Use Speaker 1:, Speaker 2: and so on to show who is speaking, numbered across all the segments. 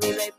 Speaker 1: Con pizza viva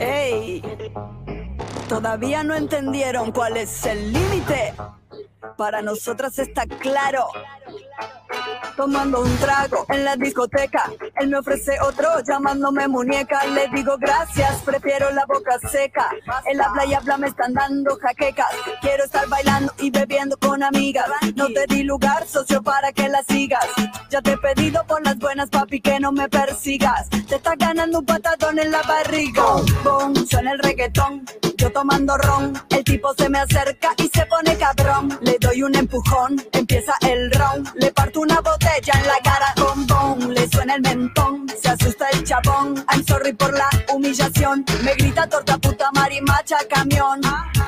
Speaker 2: Ey, todavía no entendieron cuál es el límite. Para nosotras está claro. Tomando un trago en la discoteca, él me ofrece otro llamándome muñeca. Le digo gracias, prefiero la boca seca. En la playa habla me están dando jaquecas. Quiero estar bailando y bebiendo con amigas. No te di lugar, socio, para que la sigas. Ya te he pedido por las buenas, papi, que no me persigas. Te estás ganando un patadón en la barriga. Boom, suena el reggaetón, yo tomando ron. El tipo se me acerca y se pone cabrón. Le doy un empujón, empieza el round. Le parto una botella en la cara, bombón. Le suena el mentón, se asusta el chabón. I'm sorry por la humillación. Me grita torta puta marimacha camión.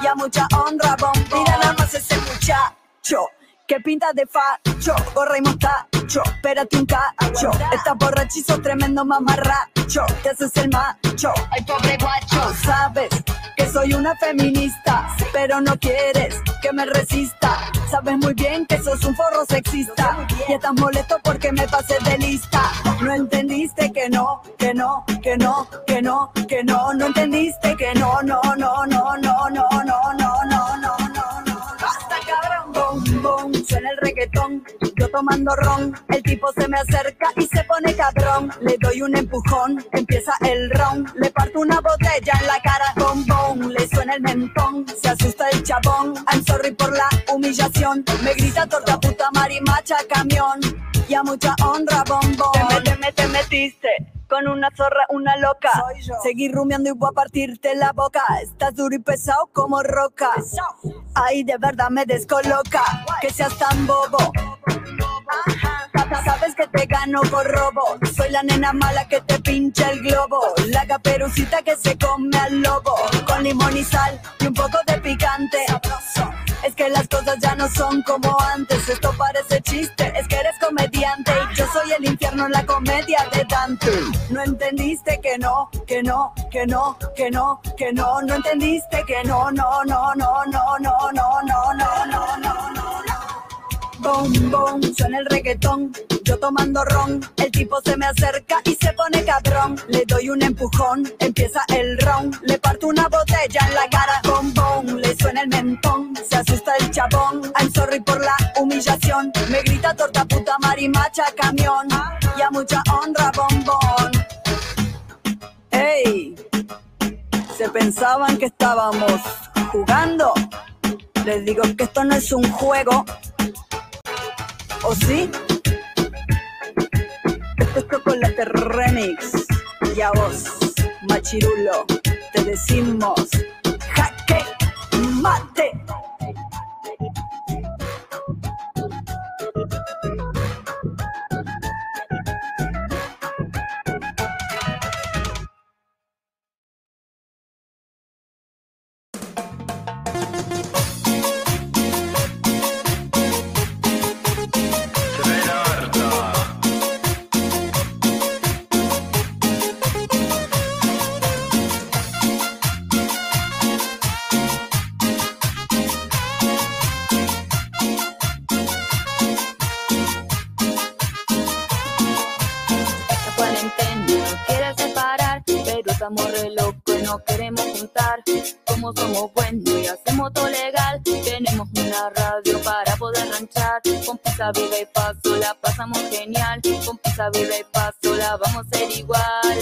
Speaker 2: Y a mucha honra, bombón. Mira nada más ese muchacho. Que pinta de facho, gorra y mostacho, espérate un cacho. Estás borrachizo, tremendo mamarracho. Te haces el macho,
Speaker 3: Ay, pobre guacho.
Speaker 2: Sabes que soy una feminista, pero no quieres que me resista. Sabes muy bien que sos un forro sexista y estás molesto porque me pasé de lista. No entendiste que no, que no, que no, que no, que no, no entendiste que no, no, no, no, no, no, no, no, no, no, no, no. Suena el reggaetón, yo tomando ron, el tipo se me acerca y se pone cabrón, le doy un empujón, empieza el round, le parto una botella en la cara, bom, bom, le suena el mentón, se asusta el chabón, I'm sorry por la humillación, me grita torta puta marimacha camión, y a mucha honra, bom, bom. Te, me- te, me- te metiste. Con una zorra, una loca. Seguir rumiando y voy a partirte la boca. Estás duro y pesado como roca. Ay, de verdad me descoloca. Que seas tan bobo. Sa- Sabes que te gano por robo. Soy la nena mala que te pincha el globo. La caperucita que se come al lobo. Con limón y sal y un poco de picante. Es que las cosas ya no son como antes. Esto parece chiste. Es que eres comediante. Y yo soy el infierno en la comedia de Dante. No entendiste que no, que no, que no, que no, que no. No entendiste que no, no, no, no, no, no, no, no, no, no, no, no. Bom, bom, suena el reggaetón, yo tomando ron, el tipo se me acerca y se pone cabrón, le doy un empujón, empieza el round, le parto una botella en la cara, bom, bom, le suena el mentón, se asusta el chabón, I'm sorry por la humillación, me grita torta puta marimacha camión, y a mucha honra, bombón. Ey, se pensaban que estábamos jugando, les digo que esto no es un juego, ¿O sí? Esto es Chocolate Remix. Y a vos, machirulo, te decimos jaque mate.
Speaker 1: Con pizza viva y paso la pasamos genial. Con pizza viva y paso la vamos a ser igual.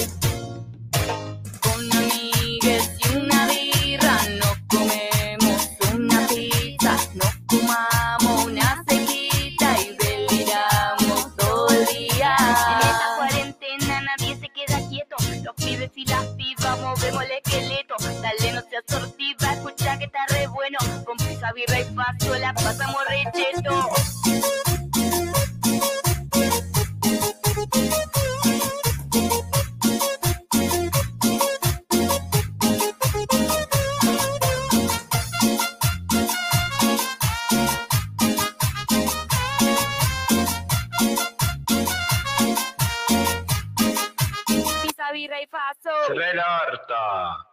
Speaker 1: Con amigues y una birra nos comemos una pizza, nos fumamos una sequita y deliramos todo el día.
Speaker 3: En esta cuarentena nadie se queda quieto. Los pibes y las pibas movemos el esqueleto. Dale, no seas sortiva, escucha que está re bueno. Con pizza, birra y paso la pasamos re
Speaker 4: żarta.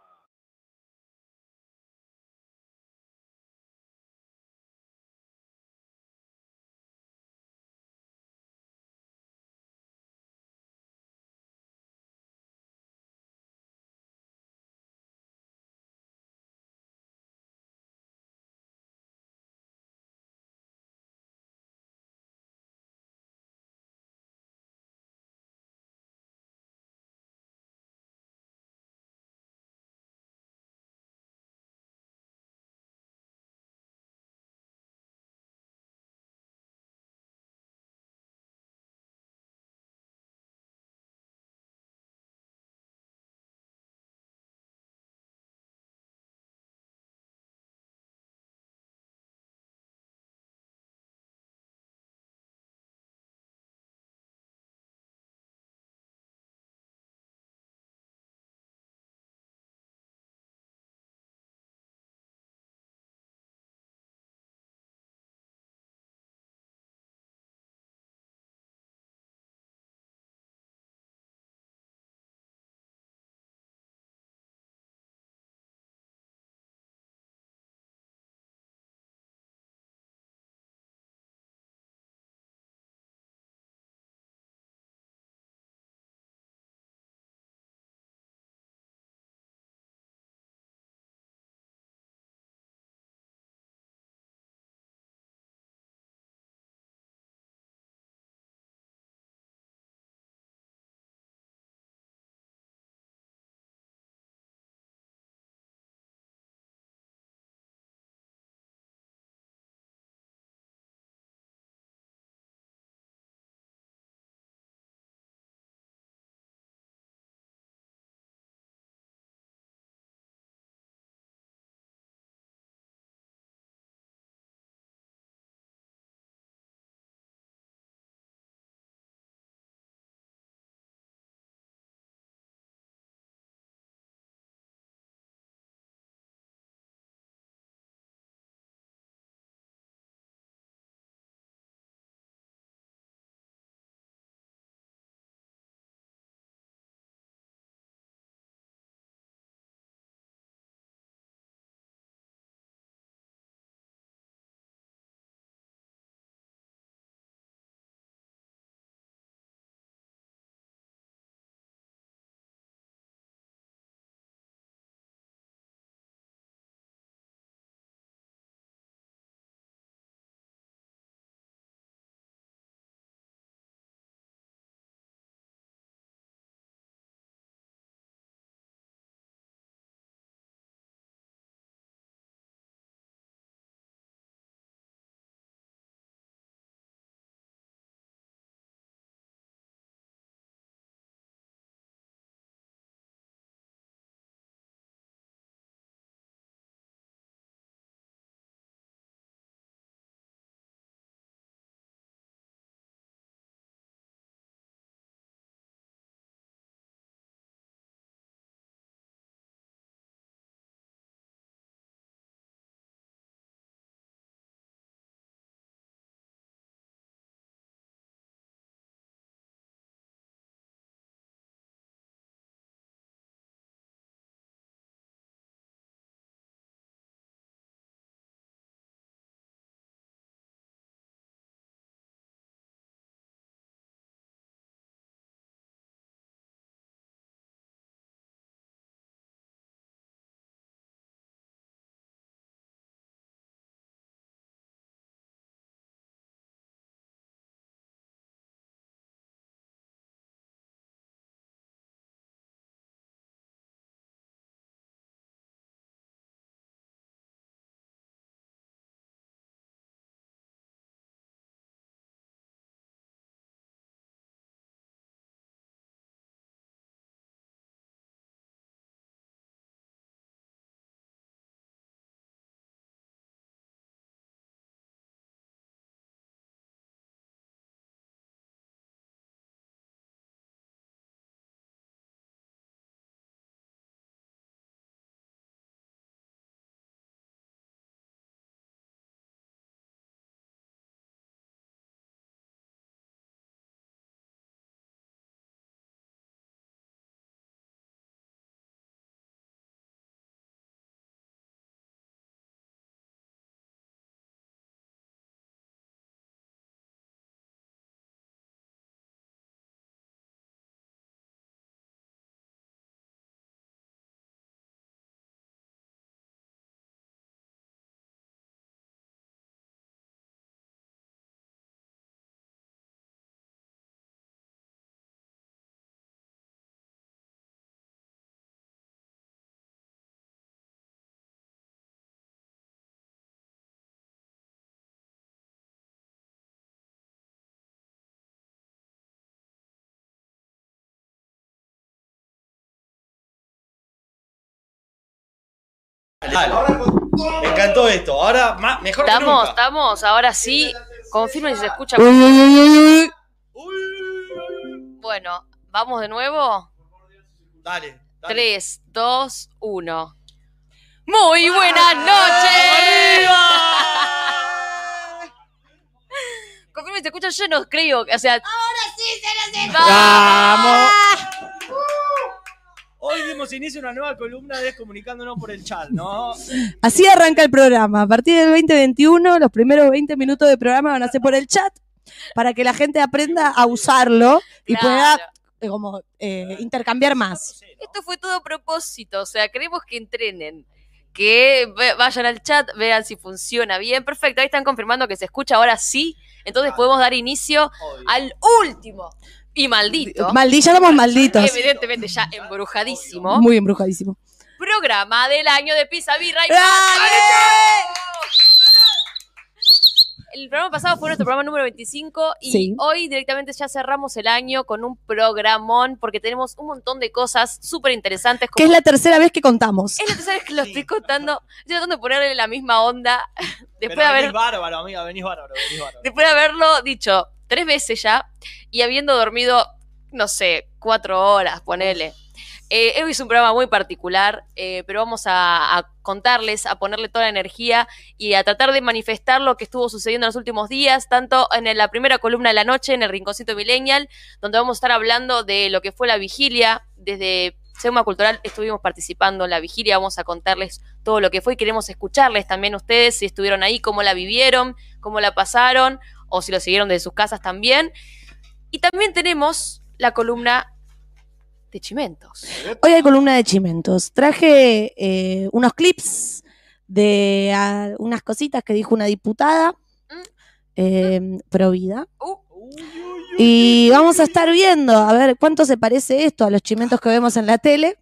Speaker 4: Me encantó esto. Ahora más, mejor que
Speaker 5: Estamos,
Speaker 4: nunca.
Speaker 5: estamos, ahora sí. Confirmen si se escucha. Bueno, vamos de nuevo.
Speaker 4: Dale. dale.
Speaker 5: 3, 2, 1. Muy buenas noches. Confirmen si se escucha. Yo no creo. O sea. Ahora sí se nos
Speaker 6: ¡Vamos!
Speaker 4: Hoy dimos inicio a una nueva columna de Comunicándonos por el chat, ¿no?
Speaker 7: Así arranca el programa. A partir del 2021, los primeros 20 minutos de programa van a ser por el chat para que la gente aprenda a usarlo y
Speaker 5: Claro.
Speaker 7: pueda eh, como eh, intercambiar más.
Speaker 5: Esto fue todo a propósito, o sea, queremos que entrenen, que vayan al chat, vean si funciona bien. Perfecto, ahí están confirmando que se escucha ahora sí, entonces podemos dar inicio
Speaker 4: Obvio.
Speaker 5: al último y maldito,
Speaker 7: Maldi, ya somos malditos.
Speaker 5: evidentemente ya embrujadísimo,
Speaker 7: Muy embrujadísimo.
Speaker 5: programa del año de Pizza Birra y El programa pasado fue nuestro programa número 25 y
Speaker 7: Sí.
Speaker 5: hoy directamente ya cerramos el año con un programón porque tenemos un montón de cosas súper interesantes.
Speaker 7: Que es la tercera vez que contamos.
Speaker 5: Es la tercera vez que lo
Speaker 4: Sí.
Speaker 5: estoy contando. Estoy tratando de ponerle la misma onda. Después
Speaker 4: Pero
Speaker 5: de, haber,
Speaker 4: venís bárbaro, amiga, venís bárbaro, venís bárbaro.
Speaker 5: después de haberlo dicho tres veces ya y habiendo dormido, no sé, cuatro horas, ponele. Eh, hoy es un programa muy particular, eh, pero vamos a, contarles, a ponerle toda la energía y a tratar de manifestar lo que estuvo sucediendo en los últimos días, tanto en la primera columna de la noche, en el Rinconcito Millennial, donde vamos a estar hablando de lo que fue la vigilia. Desde Seuma Cultural estuvimos participando en la vigilia, vamos a contarles todo lo que fue y queremos escucharles también ustedes si estuvieron ahí, cómo la vivieron, cómo la pasaron o si lo siguieron desde sus casas también. Y también tenemos la columna de Chimentos.
Speaker 7: Hoy hay columna de chimentos. Traje eh, unos clips de unas cositas que dijo una diputada
Speaker 5: Mm.
Speaker 7: eh, pro vida.
Speaker 5: Uh.
Speaker 7: Y vamos a estar viendo a ver cuánto se parece esto a los chimentos que vemos en la tele.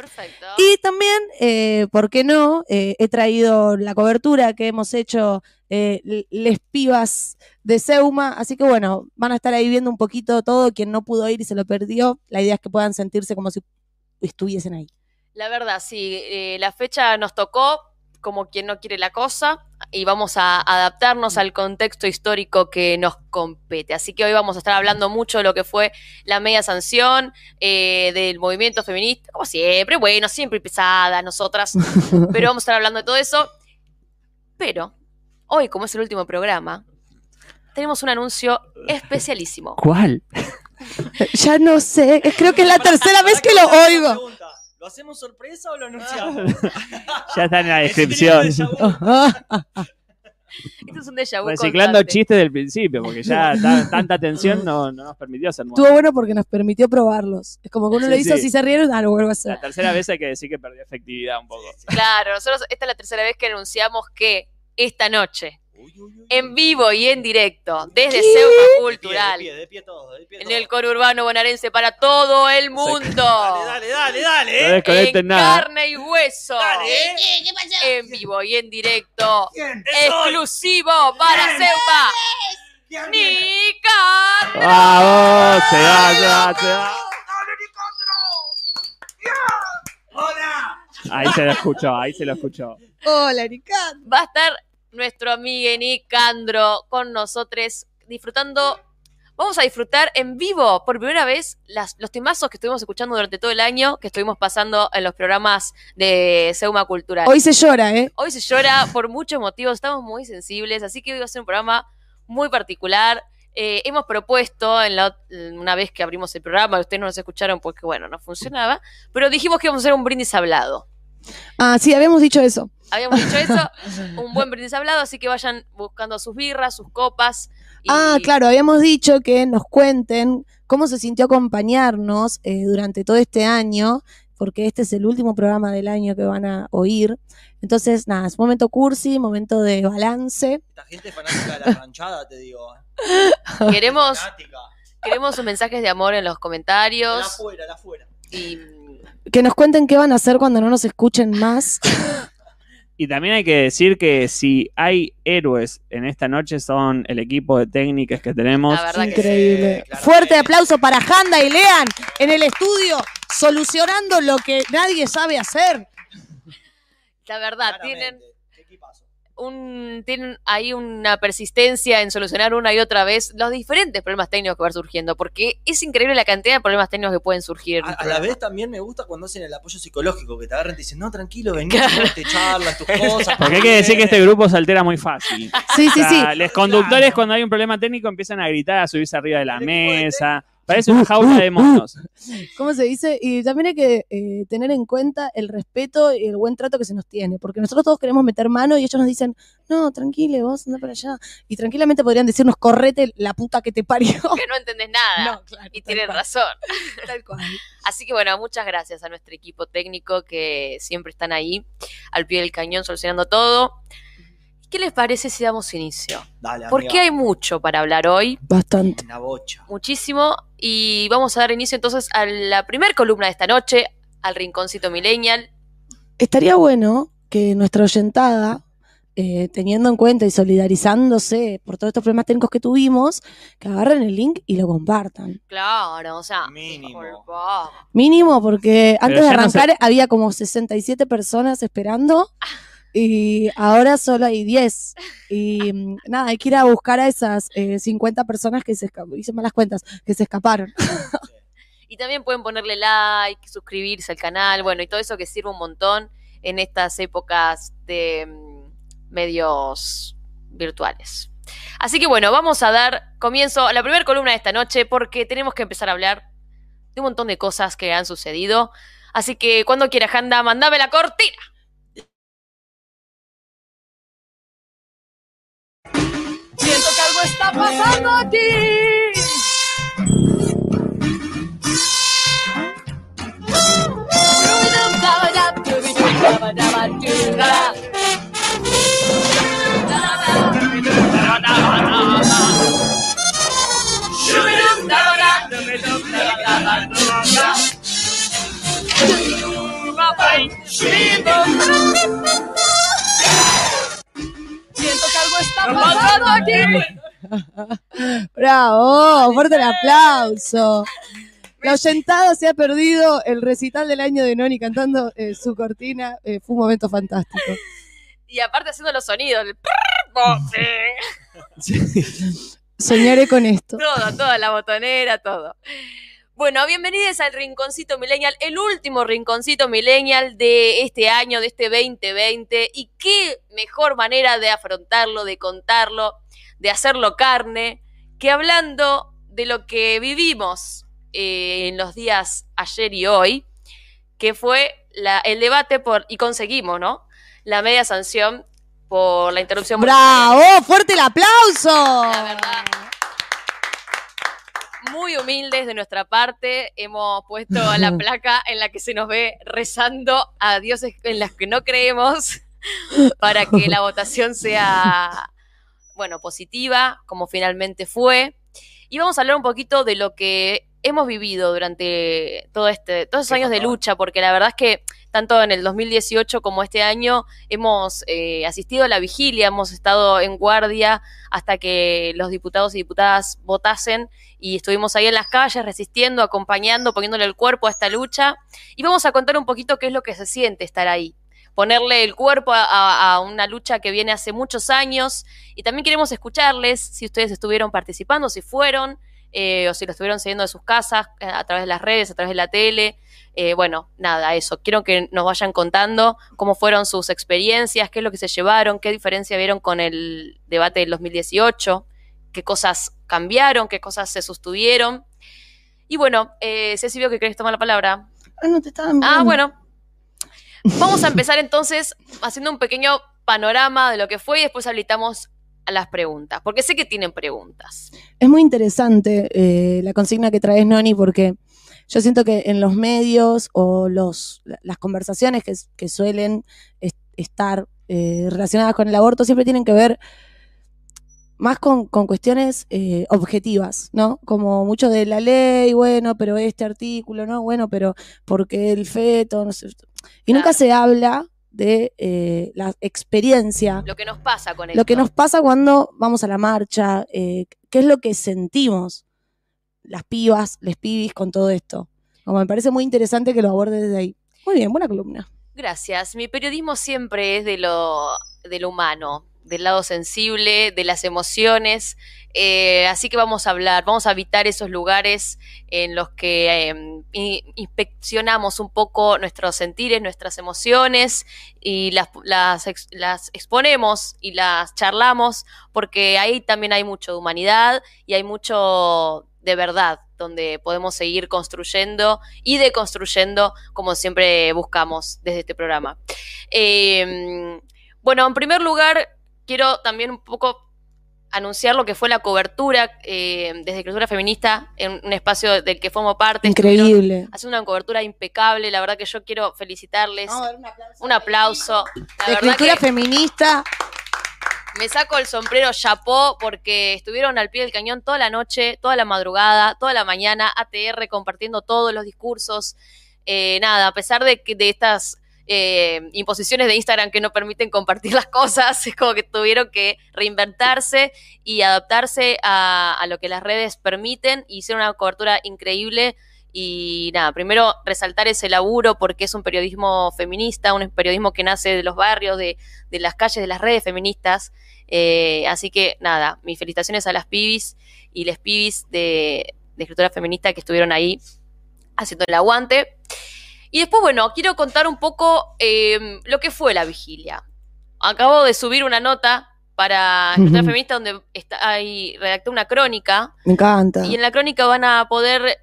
Speaker 5: Perfecto.
Speaker 7: Y también, eh, ¿por qué no? Eh, he traído la cobertura que hemos hecho eh, les pibas de Seuma. Así que bueno, van a estar ahí viendo un poquito todo. Quien no pudo ir y se lo perdió, la idea es que puedan sentirse como si estuviesen ahí.
Speaker 5: La verdad, sí, la fecha nos tocó como quien no quiere la cosa y vamos a adaptarnos al contexto histórico que nos compete. Así que hoy vamos a estar hablando mucho de lo que fue la media sanción, eh, del movimiento feminista, como siempre, bueno, siempre pesada nosotras, pero vamos a estar hablando de todo eso. Pero hoy, como es el último programa, tenemos un anuncio especialísimo.
Speaker 6: ¿Cuál?
Speaker 7: ya no sé, creo que es la tercera vez que lo oigo.
Speaker 4: ¿Lo hacemos sorpresa o lo anunciamos?
Speaker 6: Ya está en la descripción.
Speaker 5: Esto es un déjà vu
Speaker 6: Reciclando
Speaker 5: constante.
Speaker 6: chistes del principio, porque ya ta- tanta tensión no, no nos permitió hacer.
Speaker 7: Estuvo bueno porque nos permitió probarlos. Es como que uno
Speaker 6: Sí,
Speaker 7: lo hizo,
Speaker 6: sí.
Speaker 7: si se rieron, ah, lo vuelvo a hacer.
Speaker 6: La tercera vez hay que decir que perdió efectividad un poco.
Speaker 5: Claro, nosotros esta es la tercera vez que anunciamos que esta noche. En vivo y en directo, desde
Speaker 4: pie,
Speaker 5: Cultural,
Speaker 4: De pie, de pie todo, de pie
Speaker 5: en el coro urbano bonaerense para todo el mundo,
Speaker 4: Dale, dale, dale, dale.
Speaker 6: No
Speaker 4: ¿eh?
Speaker 5: en
Speaker 6: nada.
Speaker 5: carne y hueso,
Speaker 4: Dale, ¿eh?
Speaker 5: en vivo y en directo,
Speaker 4: hoy.
Speaker 5: exclusivo para Seuma, Nica.
Speaker 6: ¡Vamos! Se va, se va, se va.
Speaker 4: ¡Hola!
Speaker 6: Ahí se lo escuchó, ahí se lo escuchó.
Speaker 7: Hola, Erika.
Speaker 5: Va a estar nuestro amigo Nicandro con nosotros disfrutando. Vamos a disfrutar en vivo por primera vez las, los temazos que estuvimos escuchando durante todo el año, que estuvimos pasando en los programas de Seuma Cultural.
Speaker 7: Hoy se llora, ¿eh?
Speaker 5: Hoy se llora por muchos motivos, estamos muy sensibles, así que hoy va a ser un programa muy particular. Eh, hemos propuesto, en la, una vez que abrimos el programa, ustedes no nos escucharon porque, bueno, no funcionaba, pero dijimos que íbamos a hacer un brindis hablado.
Speaker 7: Ah, sí, habíamos dicho eso.
Speaker 5: Habíamos dicho eso, un buen brindis hablado, así que vayan buscando sus birras, sus copas. y-
Speaker 7: Ah, claro, habíamos dicho que nos cuenten cómo se sintió acompañarnos eh, durante todo este año, porque este es el último programa del año que van a oír. Entonces, nada, es momento cursi, momento de balance.
Speaker 4: Esta gente es fanática de la ranchada, te digo.
Speaker 5: Queremos,
Speaker 4: Fanática.
Speaker 5: queremos sus mensajes de amor en los
Speaker 4: La
Speaker 5: comentarios.
Speaker 4: afuera, la afuera.
Speaker 5: Y
Speaker 7: Que nos cuenten qué van a hacer cuando no nos escuchen más.
Speaker 6: Y también hay que decir que si hay héroes en esta noche son el equipo de técnicas que tenemos.
Speaker 5: la que
Speaker 7: Increíble.
Speaker 4: claro
Speaker 7: Fuerte
Speaker 4: que-
Speaker 7: aplauso para Handa y Lean en el estudio, solucionando lo que nadie sabe hacer.
Speaker 5: la verdad,
Speaker 4: Claramente.
Speaker 5: tienen. Un tienen ahí una persistencia en solucionar una y otra vez los diferentes problemas técnicos que van surgiendo, porque es increíble la cantidad de problemas técnicos que pueden surgir.
Speaker 4: A, la vez también me gusta cuando hacen el apoyo psicológico, que te agarran y te dicen, no, tranquilo, vení,
Speaker 5: Claro.
Speaker 4: te charlan tus cosas.
Speaker 6: Porque hay que decir que este grupo se altera muy fácil.
Speaker 7: Sí, sí, sí.
Speaker 6: Los conductores
Speaker 4: Claro.
Speaker 6: cuando hay un problema técnico empiezan a gritar, a subirse arriba de la mesa. Parece una jaula de monos.
Speaker 7: ¿Cómo se dice? Y también hay que eh, tener en cuenta el respeto y el buen trato que se nos tiene, porque nosotros todos queremos meter mano y ellos nos dicen, no, tranquile, vos anda para allá. Y tranquilamente podrían decirnos, correte la puta que te parió.
Speaker 5: Que no entendés nada.
Speaker 7: No, claro,
Speaker 5: y tienen
Speaker 7: cual,
Speaker 5: razón.
Speaker 7: tal cual.
Speaker 5: Así que bueno, muchas gracias a nuestro equipo técnico que siempre están ahí al pie del cañón solucionando todo. ¿Qué les parece si damos inicio?
Speaker 4: Dale,
Speaker 5: Porque hay mucho para hablar hoy,
Speaker 7: Bastante.
Speaker 4: Una bocha.
Speaker 5: muchísimo, y vamos a dar inicio entonces a la primer columna de esta noche, al Rinconcito Millennial.
Speaker 7: Estaría bueno que nuestra oyentada, eh, teniendo en cuenta y solidarizándose por todos estos problemas técnicos que tuvimos, que agarren el link y lo compartan.
Speaker 5: Claro, o sea,
Speaker 4: Mínimo.
Speaker 5: por favor.
Speaker 7: Mínimo, porque antes de
Speaker 6: ya no sé-
Speaker 7: arrancar había como 67 personas esperando y ahora solo hay 10. Y mm, nada, hay que ir a buscar a esas eh, 50 personas que se hice malas cuentas, que se escaparon.
Speaker 5: Y también pueden ponerle like, suscribirse al canal, bueno, y todo eso que sirve un montón en estas épocas de mm, medios virtuales. Así que bueno, vamos a dar comienzo a la primera columna de esta noche porque tenemos que empezar a hablar de un montón de cosas que han sucedido. Así que cuando quiera, Handa, mandame la cortina.
Speaker 2: Algo está pasando aquí. Siento está pasando aquí.
Speaker 7: ¡Bravo! ¡Fuerte el aplauso! La oyentada se ha perdido el recital del año de Noni cantando eh, su cortina. eh, fue un momento fantástico.
Speaker 5: Y aparte haciendo los sonidos. el
Speaker 7: Soñaré con esto.
Speaker 5: Todo, toda la botonera, todo. Bueno, bienvenidos al Rinconcito Millennial, el último Rinconcito Millennial de este año, de este 2020. Y qué mejor manera de afrontarlo, de contarlo, de hacerlo carne, que hablando de lo que vivimos eh, en los días ayer y hoy, que fue la- el debate por, y conseguimos, ¿no? La media sanción por la interrupción voluntaria.
Speaker 7: ¡Bravo! ¡Fuerte el aplauso!
Speaker 5: La verdad. Muy humildes de nuestra parte, hemos puesto a la placa en la que se nos ve rezando a dioses en las que no creemos para que la votación sea, bueno, positiva, como finalmente fue. Y vamos a hablar un poquito de lo que hemos vivido durante todo este, todos esos años de lucha, porque la verdad es que tanto en el 2018 como este año hemos eh, asistido a la vigilia, hemos estado en guardia hasta que los diputados y diputadas votasen y estuvimos ahí en las calles resistiendo, acompañando, poniéndole el cuerpo a esta lucha. Y vamos a contar un poquito qué es lo que se siente estar ahí, ponerle el cuerpo a, a- a una lucha que viene hace muchos años. Y también queremos escucharles si ustedes estuvieron participando, si fueron eh, o si lo estuvieron siguiendo de sus casas eh, a través de las redes, a través de la tele. Eh, bueno, nada, eso. Quiero que nos vayan contando cómo fueron sus experiencias, qué es lo que se llevaron, qué diferencia vieron con el debate del 2018, qué cosas cambiaron, qué cosas se sostuvieron. Y bueno, eh, Ceci veo que querés tomar la palabra.
Speaker 7: Ah, no te estaba
Speaker 5: Ah,
Speaker 7: mirando.
Speaker 5: bueno. Vamos a empezar entonces haciendo un pequeño panorama de lo que fue y después habilitamos a las preguntas, porque sé que tienen preguntas.
Speaker 7: Es muy interesante eh, la consigna que traes, Noni, porque yo siento que en los medios o los, las conversaciones que, que suelen est- estar eh, relacionadas con el aborto siempre tienen que ver más con, con cuestiones eh, objetivas, ¿no? Como mucho de la ley, bueno, pero este artículo, ¿no? Bueno, pero porque el feto, no sé. Y nunca se habla de eh, la experiencia
Speaker 5: Lo que nos pasa con esto.
Speaker 7: lo que nos pasa cuando vamos a la marcha, eh, qué es lo que sentimos las pibas, les pibis con todo esto. Como me parece muy interesante que lo abordes desde ahí. Muy bien, buena columna.
Speaker 5: Gracias. Mi periodismo siempre es de lo, de lo humano, del lado sensible, de las emociones. Eh, así que vamos a hablar, vamos a habitar esos lugares en los que in- inspeccionamos un poco nuestros sentires, nuestras emociones y las, las, ex- las exponemos y las charlamos, porque ahí también hay mucho de humanidad y hay mucho de verdad, donde podemos seguir construyendo y deconstruyendo como siempre buscamos desde este programa. Eh, bueno, en primer lugar, quiero también un poco anunciar lo que fue la cobertura eh, desde Escritura Feminista en un espacio del que formo parte.
Speaker 7: Increíble.
Speaker 5: Haciendo una cobertura impecable, la verdad que yo quiero felicitarles. un aplauso. La
Speaker 7: De
Speaker 5: verdad
Speaker 7: escritura
Speaker 5: que
Speaker 7: feminista.
Speaker 5: me saco el sombrero chapó porque estuvieron al pie del cañón toda la noche, toda la madrugada, toda la mañana, ATR compartiendo todos los discursos. Eh, nada, a pesar de que de estas eh, imposiciones de Instagram que no permiten compartir las cosas, es como que tuvieron que reinventarse y adaptarse a, lo que las redes permiten. y Hicieron una cobertura increíble. Y nada, primero resaltar ese laburo porque es un periodismo feminista, un periodismo que nace de los barrios, de, de las calles, de las redes feministas. Eh, así que nada, mis felicitaciones a las pibis y les pibis de, de escritura feminista que estuvieron ahí haciendo el aguante. Y después, bueno, quiero contar un poco eh, lo que fue la vigilia. Acabo de subir una nota para
Speaker 7: Ujú.
Speaker 5: feminista donde está, ahí redacté una crónica
Speaker 7: Me encanta.
Speaker 5: y en la crónica van a poder,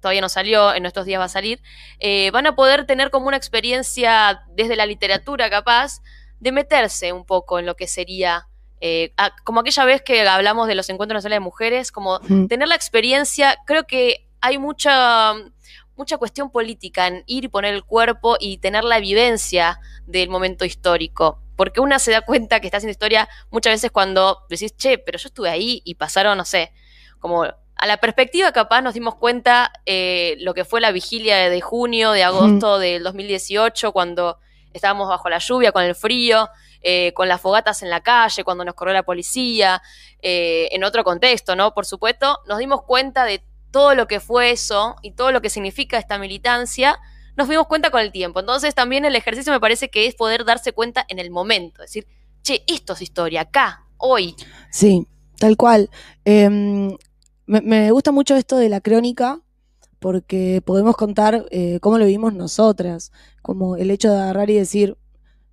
Speaker 5: todavía no salió, en estos días va a salir, eh, van a poder tener como una experiencia desde la literatura capaz de meterse un poco en lo que sería, eh, a- como aquella vez que hablamos de los encuentros nacionales de mujeres, como tener la experiencia, creo que hay mucha, mucha cuestión política en ir y poner el cuerpo y tener la vivencia del momento histórico. Porque una se da cuenta que está haciendo historia muchas veces cuando decís, che, pero yo estuve ahí y pasaron, no sé, como a la perspectiva capaz nos dimos cuenta eh, lo que fue la vigilia de, junio, de agosto del 2018, cuando estábamos bajo la lluvia, con el frío, eh, con las fogatas en la calle, cuando nos corrió la policía, eh, en otro contexto, ¿no? Por supuesto, nos dimos cuenta de todo lo que fue eso y todo lo que significa esta militancia, nos dimos cuenta con el tiempo. Entonces también el ejercicio me parece que es poder darse cuenta en el momento, decir, che, esto es historia, acá, hoy.
Speaker 7: Sí, tal cual. Eh, me, gusta mucho esto de la crónica porque podemos contar eh, cómo lo vivimos nosotras, como el hecho de agarrar y decir,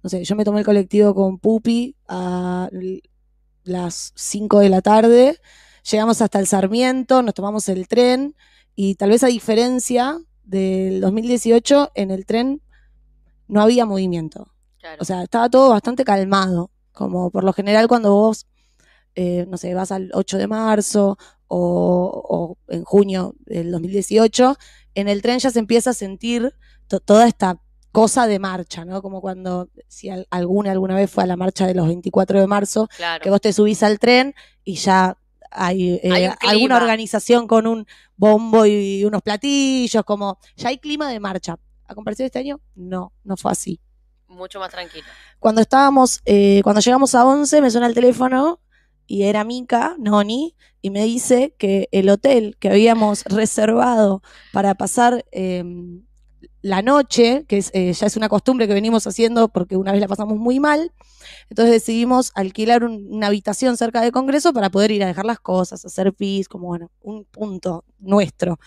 Speaker 7: no sé, yo me tomé el colectivo con Pupi a las 5 de la tarde, llegamos hasta el Sarmiento, nos tomamos el tren y tal vez a diferencia del 2018, en el tren no había movimiento.
Speaker 5: Claro.
Speaker 7: O sea, estaba todo bastante calmado. Como por lo general cuando vos, eh, no sé, vas al 8 de marzo o, o en junio del 2018, en el tren ya se empieza a sentir to- toda esta cosa de marcha, ¿no? Como cuando, si al- alguna alguna vez fue a la marcha de los 24 de marzo,
Speaker 5: claro.
Speaker 7: que vos te subís al tren y ya hay, eh,
Speaker 5: Hay
Speaker 7: alguna organización con un bombo y unos platillos, como ya hay clima de marcha. ¿A comparación de este año? No, no fue así
Speaker 5: Mucho más tranquilo.
Speaker 7: cuando estábamos, eh, cuando llegamos a 11, me suena el teléfono y era Mica, Noni, y me dice que el hotel que habíamos reservado para pasar eh, la noche, que es, eh, ya es una costumbre que venimos haciendo porque una vez la pasamos muy mal, entonces decidimos alquilar un- una habitación cerca del Congreso para poder ir a dejar las cosas, hacer pis, como bueno, un punto nuestro.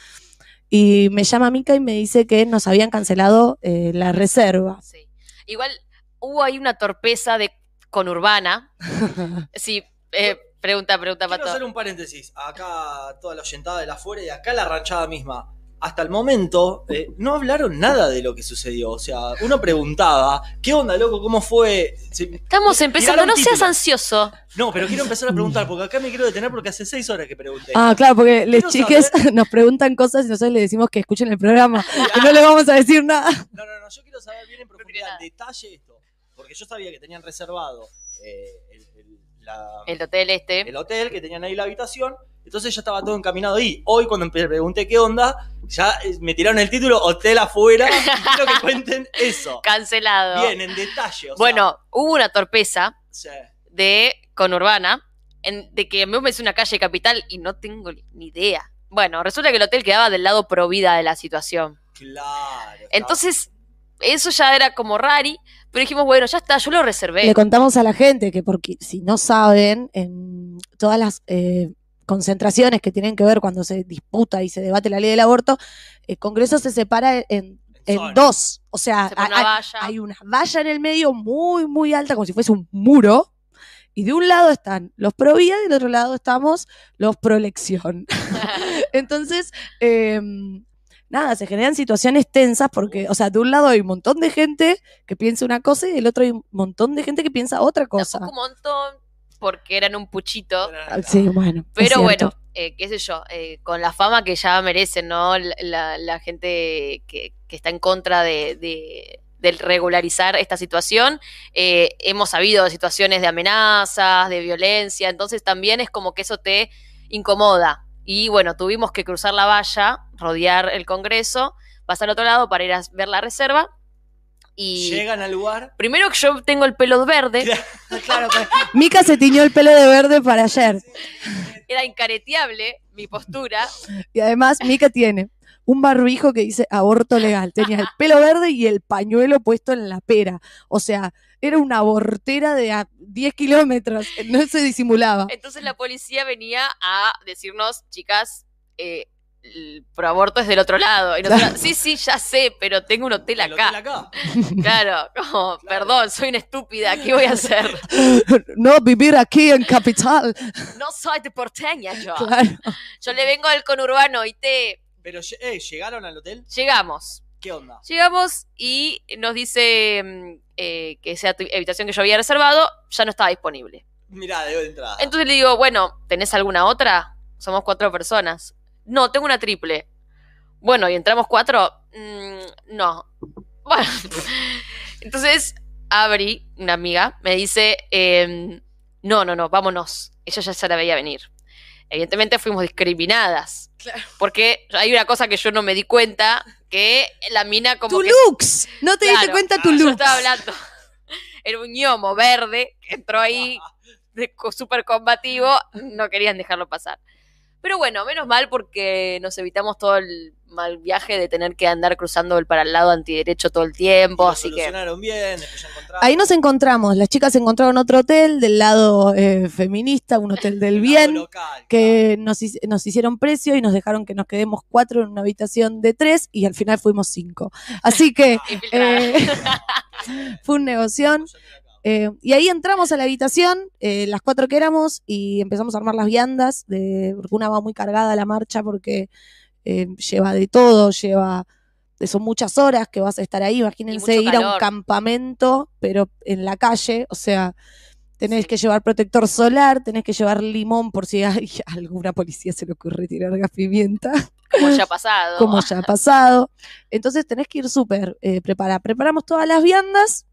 Speaker 7: Y me llama Mica y me dice que nos habían cancelado eh, la reserva.
Speaker 5: Sí. Igual hubo ahí una torpeza de conurbana. Sí, eh, pregunta, pregunta,
Speaker 4: Quiero
Speaker 5: Pato.
Speaker 4: hacer un paréntesis. Acá toda la oyentada de la afuera y acá la ranchada misma. Hasta el momento eh, no hablaron nada de lo que sucedió. O sea, uno preguntaba, ¿qué onda, loco? ¿Cómo fue? Se-
Speaker 5: Estamos empezando, no seas ansioso.
Speaker 4: No, pero quiero empezar a preguntar, porque acá me quiero detener porque hace seis horas que pregunté.
Speaker 7: Ah, claro, porque les
Speaker 4: Quiero
Speaker 7: chiques nos preguntan cosas y nosotros les decimos que escuchen el programa y no les vamos a decir nada.
Speaker 4: No, no, no, yo quiero saber bien en profundidad, en detalle esto. Porque yo sabía que tenían reservado eh, la-
Speaker 5: El hotel este.
Speaker 4: el hotel, que tenían ahí la habitación. Entonces ya estaba todo encaminado ahí. Hoy cuando empe- pregunté qué onda, ya eh, me tiraron el título Hotel afuera. y quiero que cuenten eso.
Speaker 5: Cancelado.
Speaker 4: Bien, en detalle. o sea,
Speaker 5: bueno, hubo una torpeza
Speaker 4: sí.
Speaker 5: de conurbana en- de que me me hice una calle capital y no tengo ni ni idea. Bueno, resulta que el hotel quedaba del lado pro vida de la situación.
Speaker 4: Claro.
Speaker 5: Entonces, eso ya era como rari, pero dijimos, bueno, ya está, yo lo reservé.
Speaker 7: Le contamos a la gente que, porque si no saben, en todas las eh, concentraciones que tienen que ver cuando se disputa y se debate la ley del aborto, el Congreso se separa en, en dos. O sea,
Speaker 5: Se
Speaker 7: hay-
Speaker 5: una valla.
Speaker 7: hay una valla en el medio muy, muy alta, como si fuese un muro. Y de un lado están los pro vida y del otro lado estamos los pro elección. Entonces, eh, nada, se generan situaciones tensas porque, o sea, de un lado hay un montón de gente que piensa una cosa y del otro hay un montón de gente que piensa otra cosa.
Speaker 5: Tampoco un montón, porque eran un puchito.
Speaker 7: Ah, Sí, bueno.
Speaker 5: Pero bueno, eh, qué sé yo, eh, con la fama que ya merecen, ¿no? La, la- la gente que, que está en contra de, de- del regularizar esta situación. eh, hemos sabido de situaciones de amenazas, de violencia, entonces también es como que eso te incomoda. Y bueno, tuvimos que cruzar la valla, rodear el Congreso, pasar al otro lado para ir a ver la reserva. Y
Speaker 4: Llegan al lugar.
Speaker 5: primero que yo tengo el pelo verde,
Speaker 7: Claro, pues, Mica se tiñó el pelo de verde para ayer.
Speaker 5: era incareteable mi postura.
Speaker 7: Y además, Mica tiene un barbijo que dice aborto legal. Tenía el pelo verde y el pañuelo puesto en la pera. O sea, era una abortera de a 10 kilómetros. No se disimulaba.
Speaker 5: Entonces la policía venía a decirnos, chicas, eh, el proaborto es del otro lado. Y sí, sí, ya sé, pero tengo un hotel
Speaker 4: el
Speaker 5: acá.
Speaker 4: hotel acá.
Speaker 5: Claro, como, perdón, soy una estúpida, ¿qué voy a hacer?
Speaker 7: No vivir aquí en Capital.
Speaker 5: No soy de porteña yo.
Speaker 7: Claro.
Speaker 5: Yo le vengo del conurbano y te...
Speaker 4: Pero eh, llegaron al hotel.
Speaker 5: Llegamos.
Speaker 4: ¿Qué onda?
Speaker 5: Llegamos y nos dice mm, eh, que esa habitación que yo había reservado ya no estaba disponible.
Speaker 4: Mirá, de entrada.
Speaker 5: Entonces le digo, bueno, ¿tenés alguna otra? Somos cuatro personas. No, tengo una triple. Bueno, ¿y entramos cuatro? Mm, no. Bueno. Entonces, Abri, una amiga, me dice, em, no, no, no, vámonos. Ella ya se la veía venir. Evidentemente fuimos discriminadas. Porque hay una cosa que yo no me di cuenta, que la mina como
Speaker 7: Tu
Speaker 5: que...
Speaker 7: looks. No te diste
Speaker 5: Claro.
Speaker 7: cuenta tu
Speaker 5: Yo
Speaker 7: looks.
Speaker 5: estaba hablando. Era un ñomo verde que entró ahí súper combativo. No querían dejarlo pasar. Pero bueno, menos mal porque nos evitamos todo el mal viaje de tener que andar cruzando el para el lado antiderecho todo el tiempo. Así que
Speaker 4: bien, después.
Speaker 7: Ahí nos encontramos. Las chicas encontraron otro hotel del lado eh, feminista, un hotel del bien.
Speaker 4: local,
Speaker 7: que nos, nos hicieron precio y nos dejaron que nos quedemos cuatro en una habitación de tres y al final fuimos cinco. Así que eh, fue un negoción. Eh, y ahí entramos a la habitación, eh, las cuatro que éramos, y empezamos a armar las viandas, de, porque una va muy cargada a la marcha porque eh, lleva de todo, lleva... Son muchas horas que vas a estar ahí. Imagínense ir a un campamento, pero en la calle. O sea, tenés que llevar protector solar, tenés que llevar limón por si hay a alguna policía se le ocurre tirar gas pimienta,
Speaker 5: como ya ha pasado.
Speaker 7: como ya ha pasado. Entonces tenés que ir súper preparada. Preparamos todas las viandas,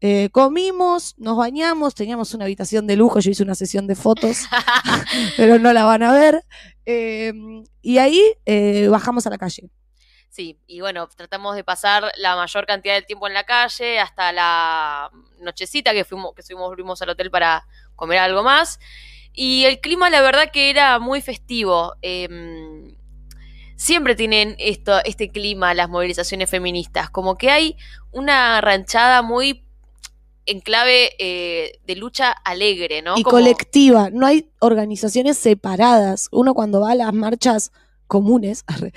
Speaker 7: eh, comimos, nos bañamos, teníamos una habitación de lujo, yo hice una sesión de fotos, pero no la van a ver. Eh, y ahí eh, bajamos a la calle.
Speaker 5: Sí, y bueno, tratamos de pasar la mayor cantidad de tiempo en la calle hasta la nochecita que fuimos, que fuimos, volvimos al hotel para comer algo más. Y el clima, la verdad que era muy festivo. Em, siempre tienen esto, este clima, las movilizaciones feministas. Como que hay una ranchada muy en clave eh, de lucha alegre, ¿no?
Speaker 7: y
Speaker 5: Como-
Speaker 7: colectiva, no hay organizaciones separadas. Uno cuando va a las marchas comunes arre,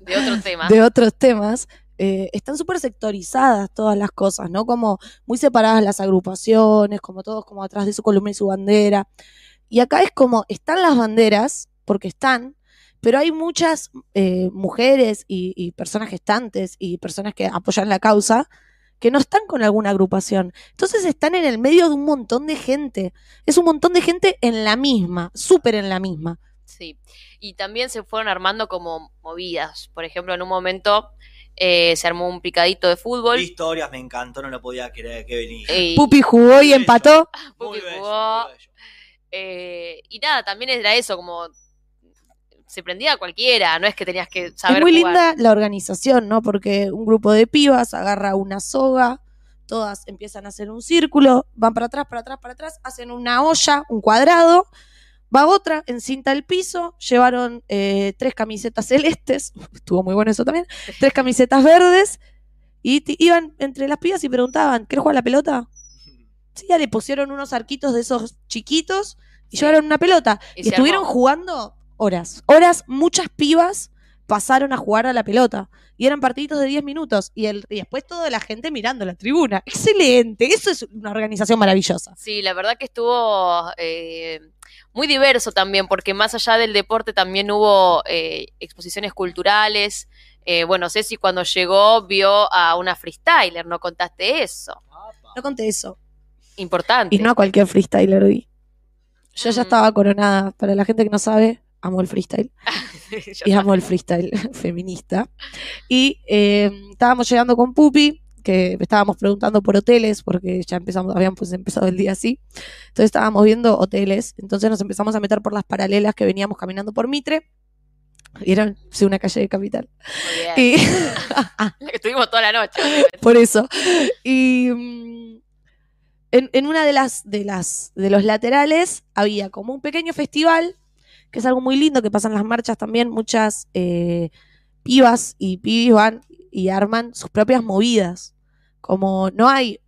Speaker 5: de otro tema.
Speaker 7: de otros temas, eh, están súper sectorizadas todas las cosas, ¿no? Como muy separadas las agrupaciones, como todos como atrás de su columna y su bandera. Y acá es como, están las banderas, porque están, pero hay muchas eh, mujeres y, y personas gestantes y personas que apoyan la causa que no están con alguna agrupación. Entonces están en el medio de un montón de gente. Es un montón de gente en la misma, súper en la misma.
Speaker 5: Sí, y también se fueron armando como movidas. Por ejemplo, en un momento eh, se armó un picadito de fútbol.
Speaker 4: Historias, me encantó, no lo podía creer que venía.
Speaker 5: y-
Speaker 7: Pupi jugó y empató.
Speaker 5: Pupi
Speaker 4: bello,
Speaker 5: jugó. eh, y nada, también era eso, como se prendía a cualquiera, no es que tenías que saber
Speaker 7: es muy
Speaker 5: jugar.
Speaker 7: linda la organización, ¿no? Porque un grupo de pibas agarra una soga, todas empiezan a hacer un círculo, van para atrás, para atrás, para atrás, hacen una olla, un cuadrado, va otra, encinta el piso, llevaron eh, tres camisetas celestes, estuvo muy bueno eso también, tres camisetas verdes, Y iban entre las pibas y preguntaban, ¿querés jugar a la pelota? Sí, ya le pusieron unos arquitos de esos chiquitos y llevaron una pelota.
Speaker 5: Y
Speaker 7: estuvieron
Speaker 5: armó.
Speaker 7: jugando horas. Horas, muchas pibas pasaron a jugar a la pelota. Y eran partiditos de 10 minutos. Y, el, y después toda la gente mirando la tribuna. Excelente. Eso es una organización maravillosa.
Speaker 5: Sí, la verdad que estuvo eh, muy diverso también, porque más allá del deporte también hubo eh, exposiciones culturales. Eh, bueno, Ceci cuando llegó vio a una freestyler, no contaste eso.
Speaker 7: No conté eso.
Speaker 5: Importante.
Speaker 7: Y no a cualquier freestyler vi. Yo ya
Speaker 5: Mm.
Speaker 7: estaba coronada. Para la gente que no sabe, amo el freestyle. Y amo el freestyle feminista. Y eh, estábamos llegando con Pupi, que estábamos preguntando por hoteles, porque ya empezamos, habíamos pues empezado el día así. Entonces estábamos viendo hoteles, entonces nos empezamos a meter por las paralelas que veníamos caminando por Mitre. Y eran sí, una calle de capital.
Speaker 5: Muy bien.
Speaker 7: Y
Speaker 5: La que estuvimos toda la noche.
Speaker 7: por eso. Y mm, en, en una de las, de las de los laterales había como un pequeño festival, que es algo muy lindo que pasa en las marchas también. Muchas eh, pibas y pibis van y arman sus propias movidas. Como no hay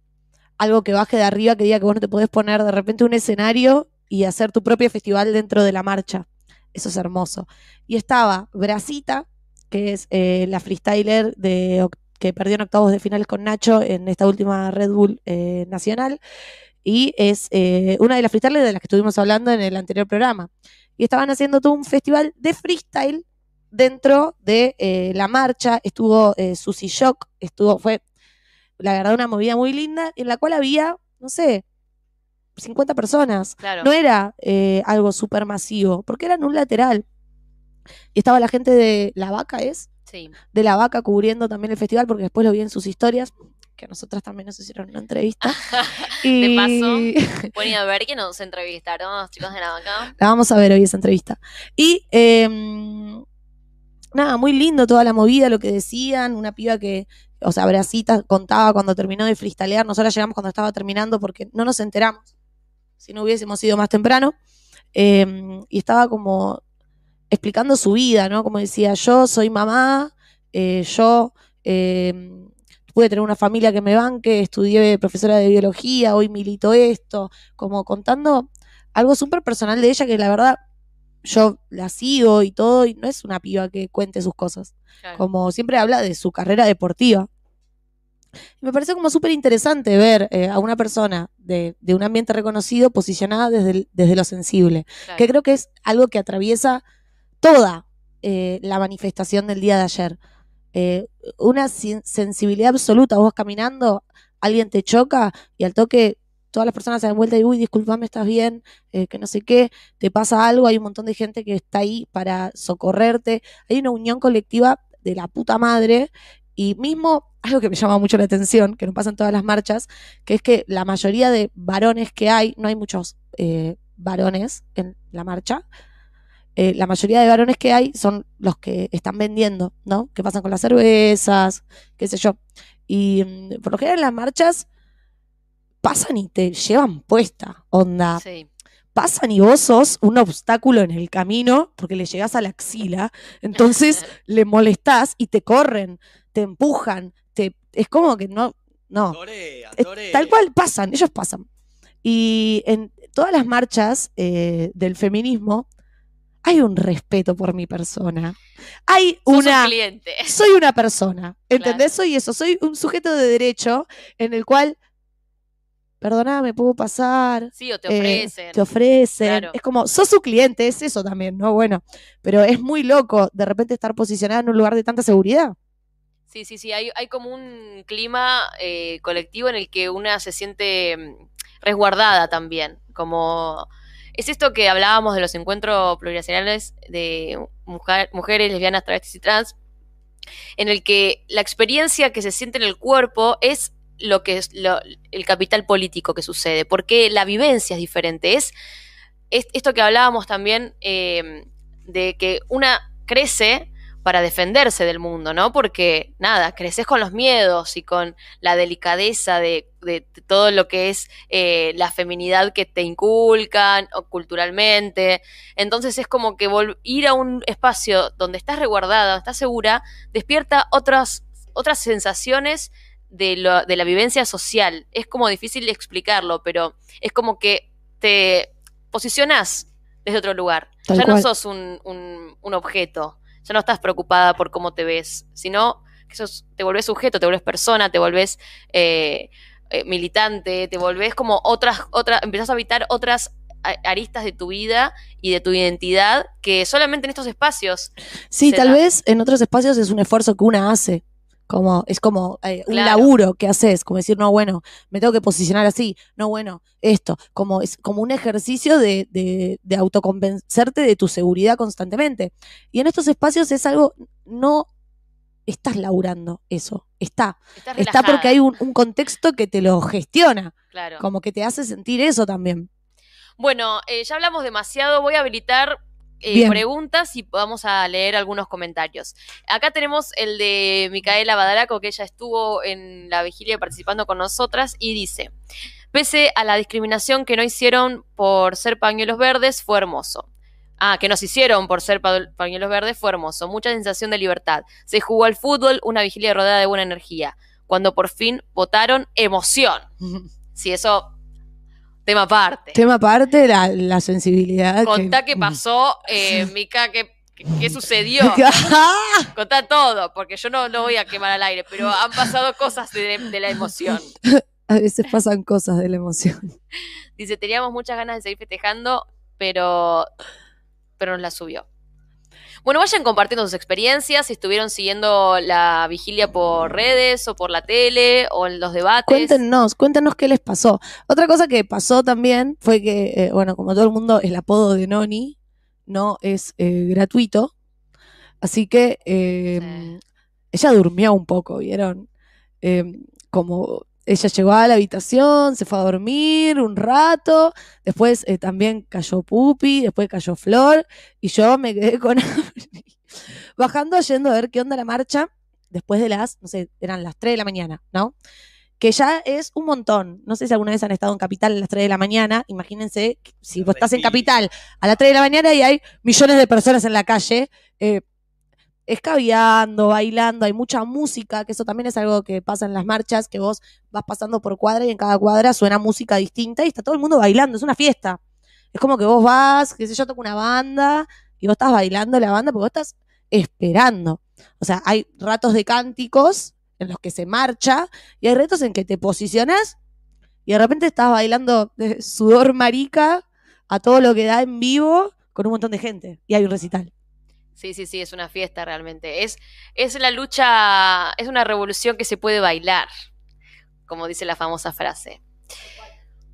Speaker 7: algo que baje de arriba que diga que vos no te podés poner de repente un escenario y hacer tu propio festival dentro de la marcha. Eso es hermoso. Y estaba Brasita, que es eh, la freestyler de, que perdió en octavos de finales con Nacho en esta última Red Bull eh, nacional. Y es eh, una de las freestylers de las que estuvimos hablando en el anterior programa. Y estaban haciendo todo un festival de freestyle dentro de eh, la marcha. Estuvo eh, Susi Shock, estuvo, fue la verdad una movida muy linda, en la cual había, no sé, 50 personas.
Speaker 5: Claro.
Speaker 7: No era eh, algo súper masivo, porque era en un lateral. Y estaba la gente de La Vaca, ¿es?
Speaker 5: Sí.
Speaker 7: De La Vaca cubriendo también el festival, porque después lo vi en sus historias, que a nosotras también nos hicieron una entrevista. y
Speaker 5: paso. Bueno, a ver que nos entrevistaron los chicos de la vaca.
Speaker 7: la vamos a ver hoy esa entrevista. Y eh, nada, muy lindo toda la movida, lo que decían, una piba que, o sea, Brasita contaba cuando terminó de freestylear, nosotros llegamos cuando estaba terminando porque no nos enteramos, si no hubiésemos ido más temprano, eh, y estaba como explicando su vida, ¿no? Como decía, yo soy mamá, eh, yo eh, pude tener una familia que me banque, estudié profesora de biología, hoy milito esto, como contando algo súper personal de ella que la verdad yo la sigo y todo, y no es una piba que cuente sus cosas.
Speaker 5: Claro.
Speaker 7: Como siempre habla de su carrera deportiva. Me parece como súper interesante ver eh, a una persona de, de un ambiente reconocido posicionada desde, el- desde lo sensible,
Speaker 5: Claro.
Speaker 7: que creo que es algo que atraviesa toda eh, la manifestación del día de ayer. Eh, una sensibilidad absoluta, vos caminando, alguien te choca y al toque todas las personas se dan vuelta y, uy, disculpame, estás bien, eh, que no sé qué, te pasa algo, hay un montón de gente que está ahí para socorrerte, hay una unión colectiva de la puta madre y mismo algo que me llama mucho la atención, que no pasa en todas las marchas, que es que la mayoría de varones que hay, no hay muchos eh, varones en la marcha, eh, la mayoría de varones que hay son los que están vendiendo, ¿no? Que pasan con las cervezas, qué sé yo. Y mm, por lo general en las marchas pasan y te llevan puesta, onda
Speaker 5: Sí.
Speaker 7: pasan y vos sos un obstáculo en el camino porque le llegás a la axila, entonces le molestás y te corren, te empujan, te es como que no, no,
Speaker 4: Torea,
Speaker 7: tal cual pasan, ellos pasan. Y en todas las marchas eh, del feminismo hay un respeto por mi persona. Hay una
Speaker 5: un cliente.
Speaker 7: soy una persona, ¿entendés? Soy eso, soy un sujeto de derecho en el cual, perdona, me puedo pasar,
Speaker 5: Sí, o te
Speaker 7: eh,
Speaker 5: ofrecen.
Speaker 7: te ofrecen.
Speaker 5: Claro.
Speaker 7: Es como, sos su cliente, es eso también, ¿no? Bueno, pero es muy loco de repente estar posicionada en un lugar de tanta seguridad.
Speaker 5: Sí, sí, sí, hay, hay como un clima eh, colectivo en el que una se siente mm, resguardada también, como es esto que hablábamos de los encuentros plurinacionales de mujer- mujeres, lesbianas, travestis y trans, en el que la experiencia que se siente en el cuerpo es lo que es lo- el capital político que sucede, porque la vivencia es diferente, es, es esto que hablábamos también eh, de que una crece para defenderse del mundo, ¿no? Porque, nada, creces con los miedos y con la delicadeza de, de todo lo que es eh, la feminidad que te inculcan o culturalmente. Entonces es como que ir a un espacio donde estás resguardada, estás segura, despierta otras, otras sensaciones de, lo- de la vivencia social. Es como difícil explicarlo, pero es como que te posicionas desde otro lugar.
Speaker 7: Tal
Speaker 5: ya
Speaker 7: cual.
Speaker 5: no sos un, un- un objeto, ya no estás preocupada por cómo te ves, sino que sos, te volvés sujeto, te volvés persona, te volvés eh, eh, militante, te volvés como otras, otras, empezás a habitar otras aristas de tu vida y de tu identidad que solamente en estos espacios
Speaker 7: Sí, tal
Speaker 5: da.
Speaker 7: vez en otros espacios es un esfuerzo que una hace. Como, es como eh, un
Speaker 5: Claro.
Speaker 7: laburo que haces, como decir, no, bueno, me tengo que posicionar así, no, bueno, esto, como es como un ejercicio de, de, de autoconvencerte de tu seguridad constantemente. Y en estos espacios es algo, no estás laburando eso, está.
Speaker 5: estás
Speaker 7: Está porque hay un, un contexto que te lo gestiona,
Speaker 5: Claro.
Speaker 7: como que te hace sentir eso también.
Speaker 5: Bueno, eh, ya hablamos demasiado. Voy a habilitar eh, preguntas y vamos a leer algunos comentarios. Acá tenemos el de Micaela Badaraco, que ella estuvo en la vigilia participando con nosotras y dice: Pese a la discriminación que no hicieron por ser pañuelos verdes, fue hermoso. Ah, que nos hicieron por ser pa- pañuelos verdes, fue hermoso. Mucha sensación de libertad. Se jugó al fútbol, una vigilia rodeada de buena energía. Cuando por fin votaron, emoción. Si eso, tema aparte.
Speaker 7: Tema aparte, la, la sensibilidad.
Speaker 5: Contá qué pasó, eh, Mica, qué, qué- sucedió. Contá todo, porque yo no lo voy a quemar al aire, pero han pasado cosas de, de la emoción.
Speaker 7: A veces pasan cosas de la emoción.
Speaker 5: Dice, teníamos muchas ganas de seguir festejando, pero, pero nos la subió. Bueno, vayan compartiendo sus experiencias, si estuvieron siguiendo la vigilia por redes o por la tele o en los debates.
Speaker 7: Cuéntenos, cuéntenos qué les pasó. Otra cosa que pasó también fue que, eh, bueno, como todo el mundo, el apodo de Noni no es eh, gratuito. Así que eh, ella durmió un poco, ¿vieron? Como ella llegó a la habitación, se fue a dormir un rato, después eh, también cayó Pupi, después cayó Flor, y yo me quedé con. Bajando, yendo a ver qué onda la marcha, después de las, no sé, eran las 3 de la mañana, ¿no? Que ya es un montón. No sé si alguna vez han estado en Capital a las 3 de la mañana. Imagínense, si vos estás en Capital a las 3 de la mañana y hay millones de personas en la calle, eh, escabeando, bailando, hay mucha música, que eso también es algo que pasa en las marchas, que vos vas pasando por cuadra y en cada cuadra suena música distinta y está todo el mundo bailando, es una fiesta. Es como que vos vas, qué sé yo, toco una banda y vos estás bailando la banda porque vos estás esperando. O sea, hay ratos de cánticos en los que se marcha y hay retos en que te posicionas y de repente estás bailando de sudor marica a todo lo que da en vivo con un montón de gente y hay un recital.
Speaker 5: Sí, sí, sí, es una fiesta realmente. Es, es la lucha, es una revolución que se puede bailar, como dice la famosa frase.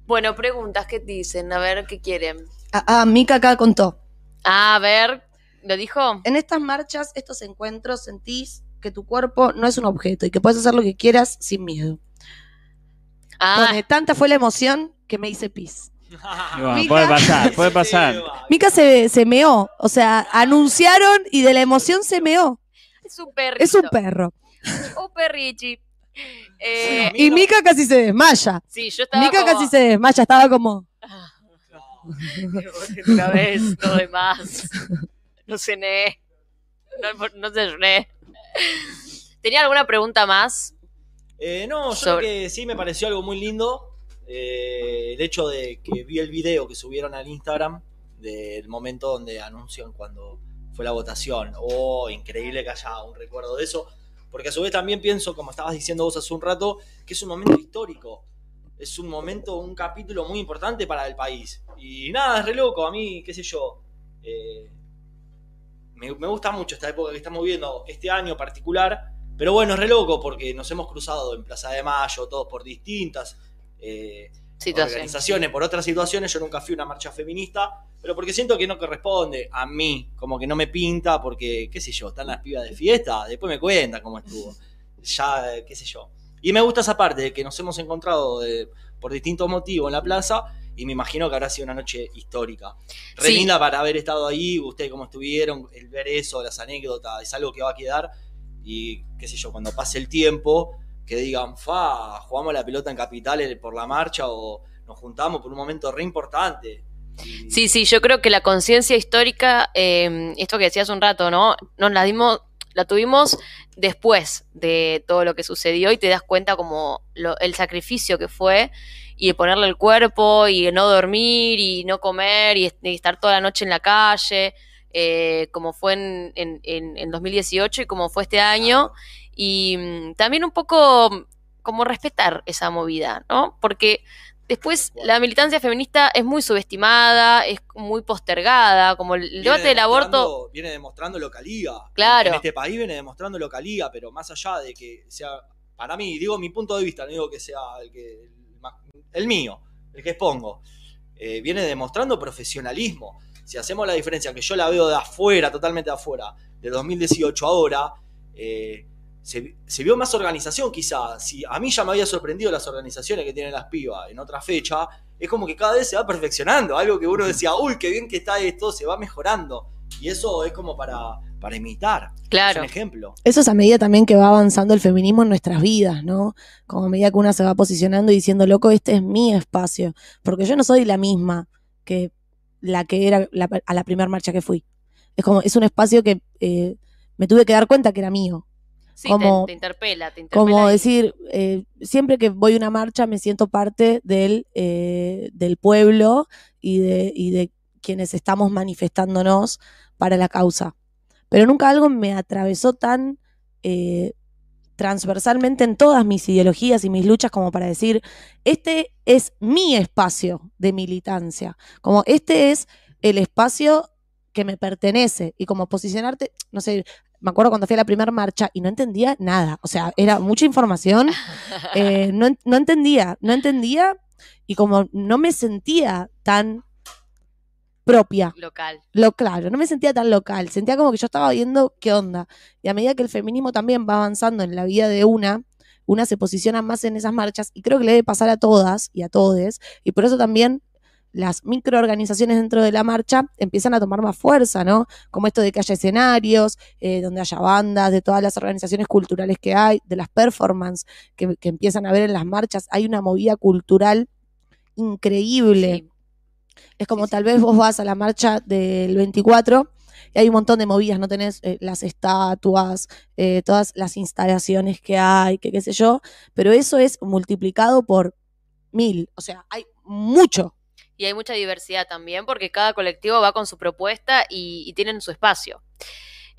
Speaker 5: Bueno, preguntas, ¿qué dicen? A ver, ¿qué quieren?
Speaker 7: Ah, ah, Mika acá contó.
Speaker 5: A ver, ¿lo dijo?
Speaker 7: En estas marchas, estos encuentros, sentís que tu cuerpo no es un objeto y que puedes hacer lo que quieras sin miedo.
Speaker 5: Ah,
Speaker 7: Pone, tanta fue la emoción que me hice pis.
Speaker 6: Bueno,
Speaker 7: Mica.
Speaker 6: puede pasar, puede pasar.
Speaker 7: Mika se, se meó, o sea, anunciaron y de la emoción se meó.
Speaker 5: es un perrito.
Speaker 7: Es un perro.
Speaker 5: Un perrichi. Eh,
Speaker 7: Y Mika casi se desmaya.
Speaker 5: sí, yo estaba
Speaker 7: Mika
Speaker 5: como-
Speaker 7: casi se desmaya, estaba como...
Speaker 5: Una vez, no de más. No cené. No, no desayuné. ¿Tenía alguna pregunta más?
Speaker 4: Eh, no, yo
Speaker 5: Sobre-
Speaker 4: creo que sí me pareció algo muy lindo. Eh, el hecho de que vi el video que subieron al Instagram del momento donde anuncian cuando fue la votación. Oh, increíble que haya un recuerdo de eso. Porque a su vez también pienso, como estabas diciendo vos hace un rato, que es un momento histórico. Es un momento, un capítulo muy importante para el país. Y nada, es re loco. A mí, qué sé yo. eh, me, gusta mucho esta época que estamos viviendo este año particular. Pero bueno, es re loco porque nos hemos cruzado en Plaza de Mayo, todos por distintas eh, organizaciones, por otras situaciones. Yo nunca fui a una marcha feminista, pero porque siento que no corresponde a mí, como que no me pinta, porque, qué sé yo, están las pibas de fiesta, después me cuentan cómo estuvo. Ya, eh, qué sé yo. Y me gusta esa parte de que nos hemos encontrado de- por distintos motivos en la plaza. Y me imagino que habrá sido una noche histórica. Re
Speaker 5: Sí.
Speaker 4: linda para haber estado ahí, ustedes cómo estuvieron, el ver eso, las anécdotas, es algo que va a quedar. Y qué sé yo, cuando pase el tiempo, que digan, fa, jugamos la pelota en Capital por la marcha o nos juntamos por un momento re importante.
Speaker 5: Sí, sí, yo creo que la conciencia histórica, eh, esto que decías un rato, ¿no? Nos la dimos, La tuvimos después de todo lo que sucedió y te das cuenta como lo- el sacrificio que fue y de ponerle el cuerpo y no dormir y no comer y, est- y estar toda la noche en la calle, eh, como fue en, en- en 2018 y como fue este año. Y mm, también un poco mm, como respetar esa movida, ¿no? Porque después la militancia feminista es muy subestimada, es muy postergada, como el
Speaker 4: Viene
Speaker 5: debate del aborto.
Speaker 4: Viene demostrando localía.
Speaker 5: Claro.
Speaker 4: En este país viene demostrando localía, pero más allá de que sea. Para mí, digo mi punto de vista, no digo que sea el, que, el mío, el que expongo. eh, viene demostrando profesionalismo. Si hacemos la diferencia, que yo la veo de afuera, totalmente de afuera, de 2018 ahora, eh, se, se vio más organización quizá. Si a mí ya me había sorprendido las organizaciones que tienen las pibas en otra fecha, es como que cada vez se va perfeccionando. Algo que uno decía, uy, qué bien que está esto, se va mejorando. Y eso es como para, para imitar.
Speaker 5: Claro.
Speaker 4: Es un ejemplo.
Speaker 7: Eso es a medida también que va avanzando el feminismo en nuestras vidas, ¿no? Como a medida que una se va posicionando y diciendo, loco, este es mi espacio. Porque yo no soy la misma que la que era la- a la primera marcha que fui. Es como, es un espacio que eh, me tuve que dar cuenta que era mío.
Speaker 5: Sí,
Speaker 7: como-
Speaker 5: te, te interpela, te interpela.
Speaker 7: Como
Speaker 5: y-
Speaker 7: decir, eh, siempre que voy a una marcha me siento parte del, eh, del pueblo y de, y de quienes estamos manifestándonos para la causa. Pero nunca algo me atravesó tan eh, transversalmente en todas mis ideologías y mis luchas como para decir, este es mi espacio de militancia, como este es el espacio que me pertenece y como posicionarte, no sé, me acuerdo cuando fui a la primera marcha y no entendía nada, o sea, era mucha información, eh, no, no entendía, no entendía y como no me sentía tan propia,
Speaker 5: local.
Speaker 7: lo claro, no me sentía tan local, sentía como que yo estaba viendo qué onda. Y a medida que el feminismo también va avanzando en la vida de una, una se posiciona más en esas marchas y creo que le debe pasar a todas y a todes, y por eso también las microorganizaciones dentro de la marcha empiezan a tomar más fuerza, ¿no? Como esto de que haya escenarios, eh, donde haya bandas, de todas las organizaciones culturales que hay, de las performances que, que empiezan a ver en las marchas, hay una movida cultural increíble.
Speaker 5: Sí.
Speaker 7: Es como
Speaker 5: Sí, sí.
Speaker 7: tal vez vos vas a la marcha del 24 y hay un montón de movidas, no tenés eh, las estatuas, eh, todas las instalaciones que hay, que qué sé yo, pero eso es multiplicado por mil, o sea, hay mucho.
Speaker 5: Y hay mucha diversidad también, porque cada colectivo va con su propuesta y, y tienen su espacio.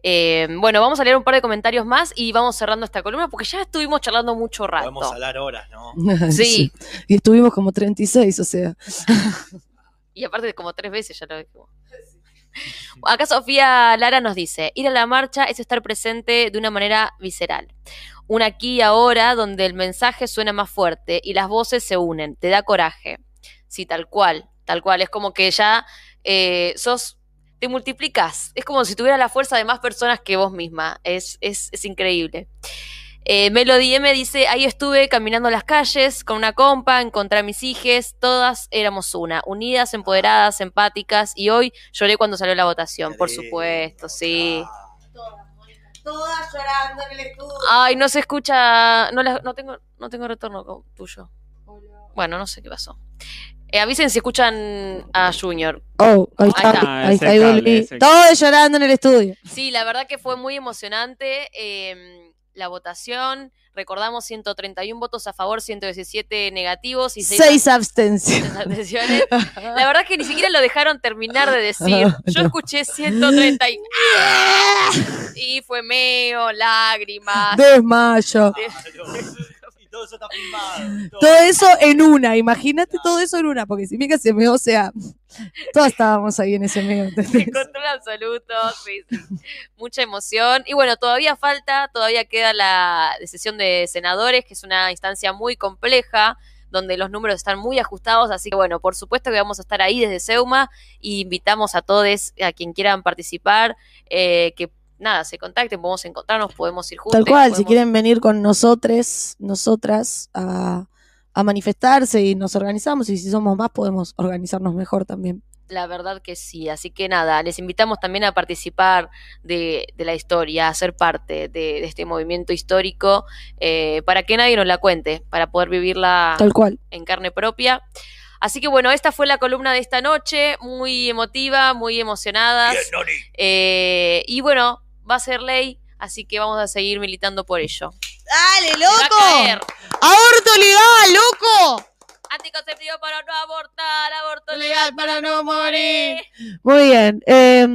Speaker 5: Eh, bueno, vamos a leer un par de comentarios más y vamos cerrando esta columna, porque ya estuvimos charlando mucho rato.
Speaker 4: Podemos hablar horas, ¿no?
Speaker 5: Sí,
Speaker 7: Y estuvimos como 36, o sea.
Speaker 5: y aparte como tres veces ya lo dijimos. Acá Sofía Lara nos dice, ir a la marcha es estar presente de una manera visceral. Un aquí y ahora donde el mensaje suena más fuerte y las voces se unen, te da coraje. Sí, tal cual, tal cual. Es como que ya eh, sos, te multiplicas. Es como si tuvieras la fuerza de más personas que vos misma. Es, es, es increíble. Eh, Melody M dice, ahí estuve caminando las calles con una compa, encontré a mis hijes, todas éramos una, unidas, empoderadas, empáticas, y hoy lloré cuando salió la votación, por supuesto, sí.
Speaker 4: claro.
Speaker 7: Todas llorando en el estudio.
Speaker 5: Ay, no se escucha, no, la- no tengo, no tengo retorno tuyo. Bueno, no sé qué pasó. Eh, avisen si escuchan a Junior.
Speaker 7: Oh, ahí
Speaker 5: Ahí
Speaker 7: está, ahí está, ahí
Speaker 6: cable, ese-
Speaker 7: Todos llorando en el estudio.
Speaker 5: Sí, la verdad que fue muy emocionante eh, la votación. Recordamos 131 votos a favor, 117 negativos y 6
Speaker 7: Seis abstenciones.
Speaker 5: La verdad que ni siquiera lo dejaron terminar de decir. Yo
Speaker 7: No.
Speaker 5: escuché 130 y, y fue meo, lágrimas.
Speaker 7: Desmayo.
Speaker 4: Y todo eso está filmado.
Speaker 7: Todo eso en una, imagínate todo eso en una, porque si mira se me, o sea, todos estábamos ahí en ese medio.
Speaker 5: De control absoluto, sí, sí. mucha emoción. Y bueno, todavía falta, todavía queda la decisión de senadores, que es una instancia muy compleja, donde los números están muy ajustados. Así que bueno, por supuesto que vamos a estar ahí desde Seuma y invitamos a todos, a quien quieran participar, eh, que nada, se contacten, podemos encontrarnos, podemos ir juntos.
Speaker 7: Tal cual, si quieren venir con nosotros, nosotras, a, a manifestarse y nos organizamos, y si somos más podemos organizarnos mejor también.
Speaker 5: La verdad que sí, así que nada, les invitamos también a participar de, de la historia, a ser parte de, de este movimiento histórico, eh, para que nadie nos la cuente, para poder vivirla
Speaker 7: Tal cual.
Speaker 5: en carne propia. Así que bueno, esta fue la columna de esta noche, muy emotiva, muy emocionadas.
Speaker 4: Bien, Noni.
Speaker 5: Eh, y bueno, va a ser ley Así que vamos a seguir militando por ello.
Speaker 7: ¡Dale, loco! ¡Aborto legal, loco!
Speaker 5: Anticonceptivo para no abortar, aborto legal
Speaker 7: para no morir. Muy bien. Eh,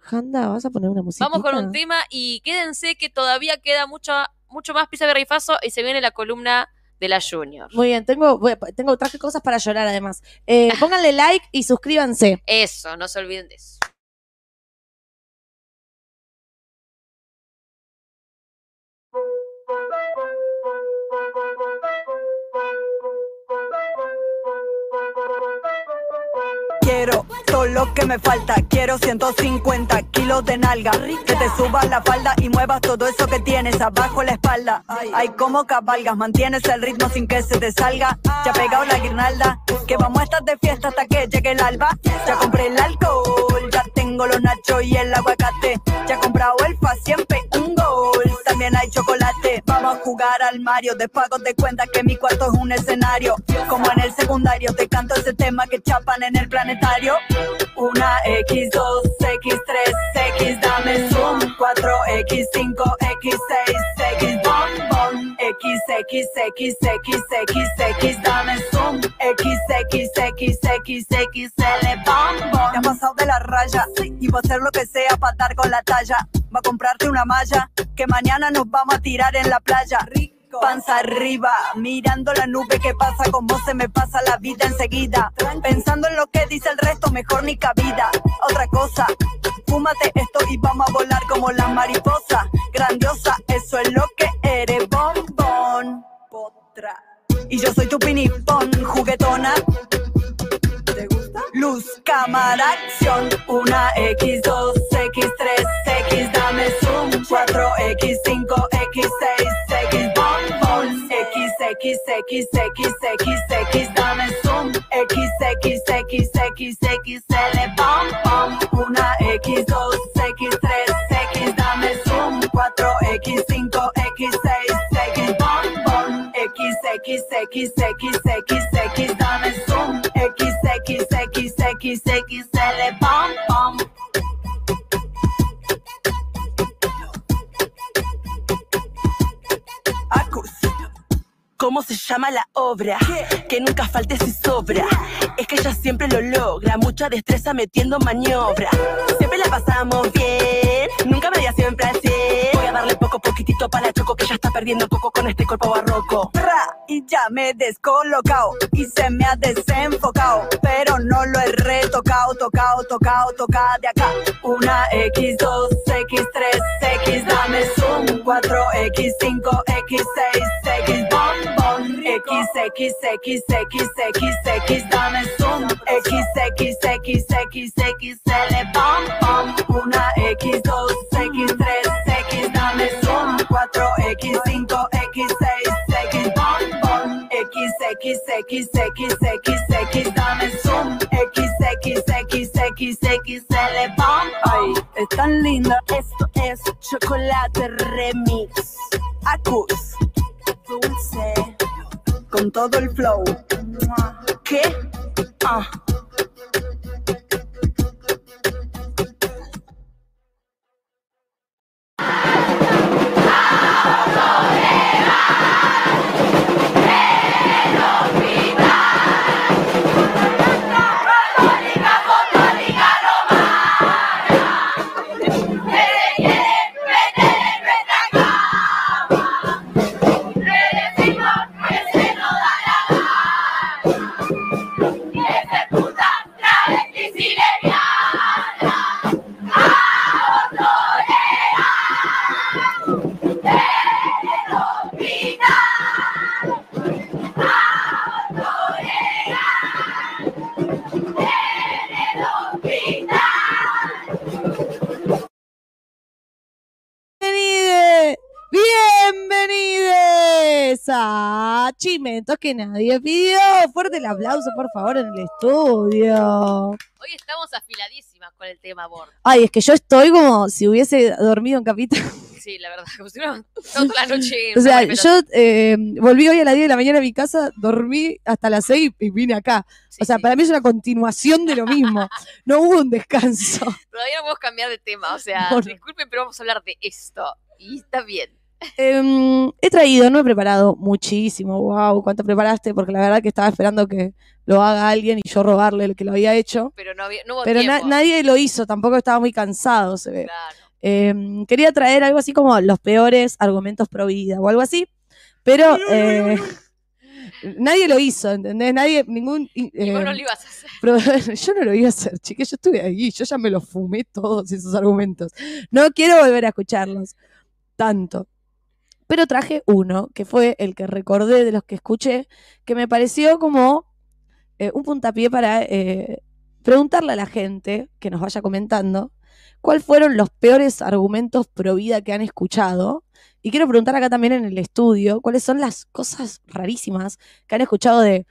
Speaker 7: Janda, ¿vas a poner una música?
Speaker 5: Vamos con un tema y quédense que todavía queda mucho, mucho más pizza berrifazo y se viene la columna de la Junior.
Speaker 7: Muy bien, tengo, tengo traje cosas para llorar además. Eh, pónganle like y suscríbanse.
Speaker 5: Eso, no se olviden de eso.
Speaker 2: Quiero todo lo que me falta. Quiero 150 kilos de nalga. Que te subas la falda y muevas todo eso que tienes abajo la espalda. Ay, como cabalgas, mantienes el ritmo sin que se te salga. Ya pegado la guirnalda. Que vamos a estar de fiesta hasta que llegue el alba. Ya compré el alcohol. Tengo los nachos y el aguacate. Ya he comprado el fa siempre un gol. También hay chocolate. Vamos a jugar al Mario. Después de cuenta que mi cuarto es un escenario. Como en el secundario, te canto ese tema que chapan en el planetario. Una X, 2, X, 3, X, dame zoom. 4, X, 5, X, 6, X, bom, bom. X, X, X, X, X, X, dame zoom. X, X, X, X, X, L, bom, bom. Te has pasado de la raya y voy a hacer lo que sea para dar con la talla. Va a comprarte una malla que mañana nos vamos a tirar en la playa. Panza arriba, mirando la nube que pasa, como se me pasa la vida enseguida. Pensando en lo que dice el resto, mejor ni cabida. Otra cosa, fúmate esto y vamos a volar como la mariposa. Grandiosa, eso es lo que eres, bombón. Potra. Y yo soy tu pinipón, juguetona. Luz, cámara, acción. Una X, 2, X, 3, X, dame zoom. 4, X, 5, X, 6, X, bombón. X, X, X, X, X, X, dame zoom. X, X, X, X, X, L, bom, bom. Una X, 2, X, 3, X, dame zoom. 4, X, 5, X, 6, X, bom, bom. X, X, X, X, X, X, dame zoom. X, X, X, X, X, L, bom, bom. Acus. ¿Cómo se llama la obra? Que nunca falte si sobra. Es que ella siempre lo logra, mucha destreza metiendo maniobra. Siempre la pasamos bien, nunca me dio siempre al 100. Voy a darle poco poquitito para Choco que ya está perdiendo coco con este cuerpo barroco. Y ya me he descolocado y se me ha desenfocado, pero no lo he retocado, tocado, tocado, tocado de acá. Una X, 2, X, 3, X, dame zoom. 4, X, 5, X, 6, X, bom, bom. X, X, X, X, X, X, dame zoom. X, X, X, X, X, L, bom, bom. Una X, 2, 4X5, X6, X, bon, bon, X, X, X, X, X, X, dame zoom, X, X, X, X, X, L, bom, ay, es tan linda, esto es chocolate remix, acus, dulce, con todo el flow, ¿qué? Ah.
Speaker 7: Bienvenides a Chimentos que nadie pidió. Fuerte el aplauso, por favor, en el estudio.
Speaker 5: Hoy estamos afiladísimas con el tema aborto.
Speaker 7: Ay, es que yo estoy como si hubiese dormido en Capital.
Speaker 5: Sí, la verdad, como si no, toda la noche.
Speaker 7: O sea, yo eh, volví hoy a las 10 de la mañana a mi casa, dormí hasta las 6 y vine acá.
Speaker 5: Sí,
Speaker 7: O sea,
Speaker 5: sí.
Speaker 7: para mí es una continuación de lo mismo. No hubo un descanso.
Speaker 5: Todavía no podemos cambiar de tema, o sea, disculpen, pero vamos a hablar de esto. Y está bien.
Speaker 7: Em, he traído, no he preparado muchísimo. Wow, ¿cuánto preparaste? Porque la verdad que estaba esperando que lo haga alguien y yo robarle el que lo había hecho.
Speaker 5: Pero no, había, no hubo
Speaker 7: Pero na- nadie lo hizo, tampoco estaba muy cansado, se ve.
Speaker 5: Claro.
Speaker 7: Em, quería traer algo así como los peores argumentos pro vida o algo así, pero eh, nadie lo hizo, ¿entendés? Nadie, ningún...
Speaker 5: Y vos no lo ibas a hacer.
Speaker 7: Pero yo no lo iba a hacer, chiques, yo estuve ahí, yo ya me los fumé todos esos argumentos. No quiero volver a escucharlos tanto. Pero traje uno, que fue el que recordé de los que escuché, que me pareció como eh, un puntapié para eh, preguntarle a la gente que nos vaya comentando cuáles fueron los peores argumentos pro vida que han escuchado. Y quiero preguntar acá también en el estudio cuáles son las cosas rarísimas que han escuchado de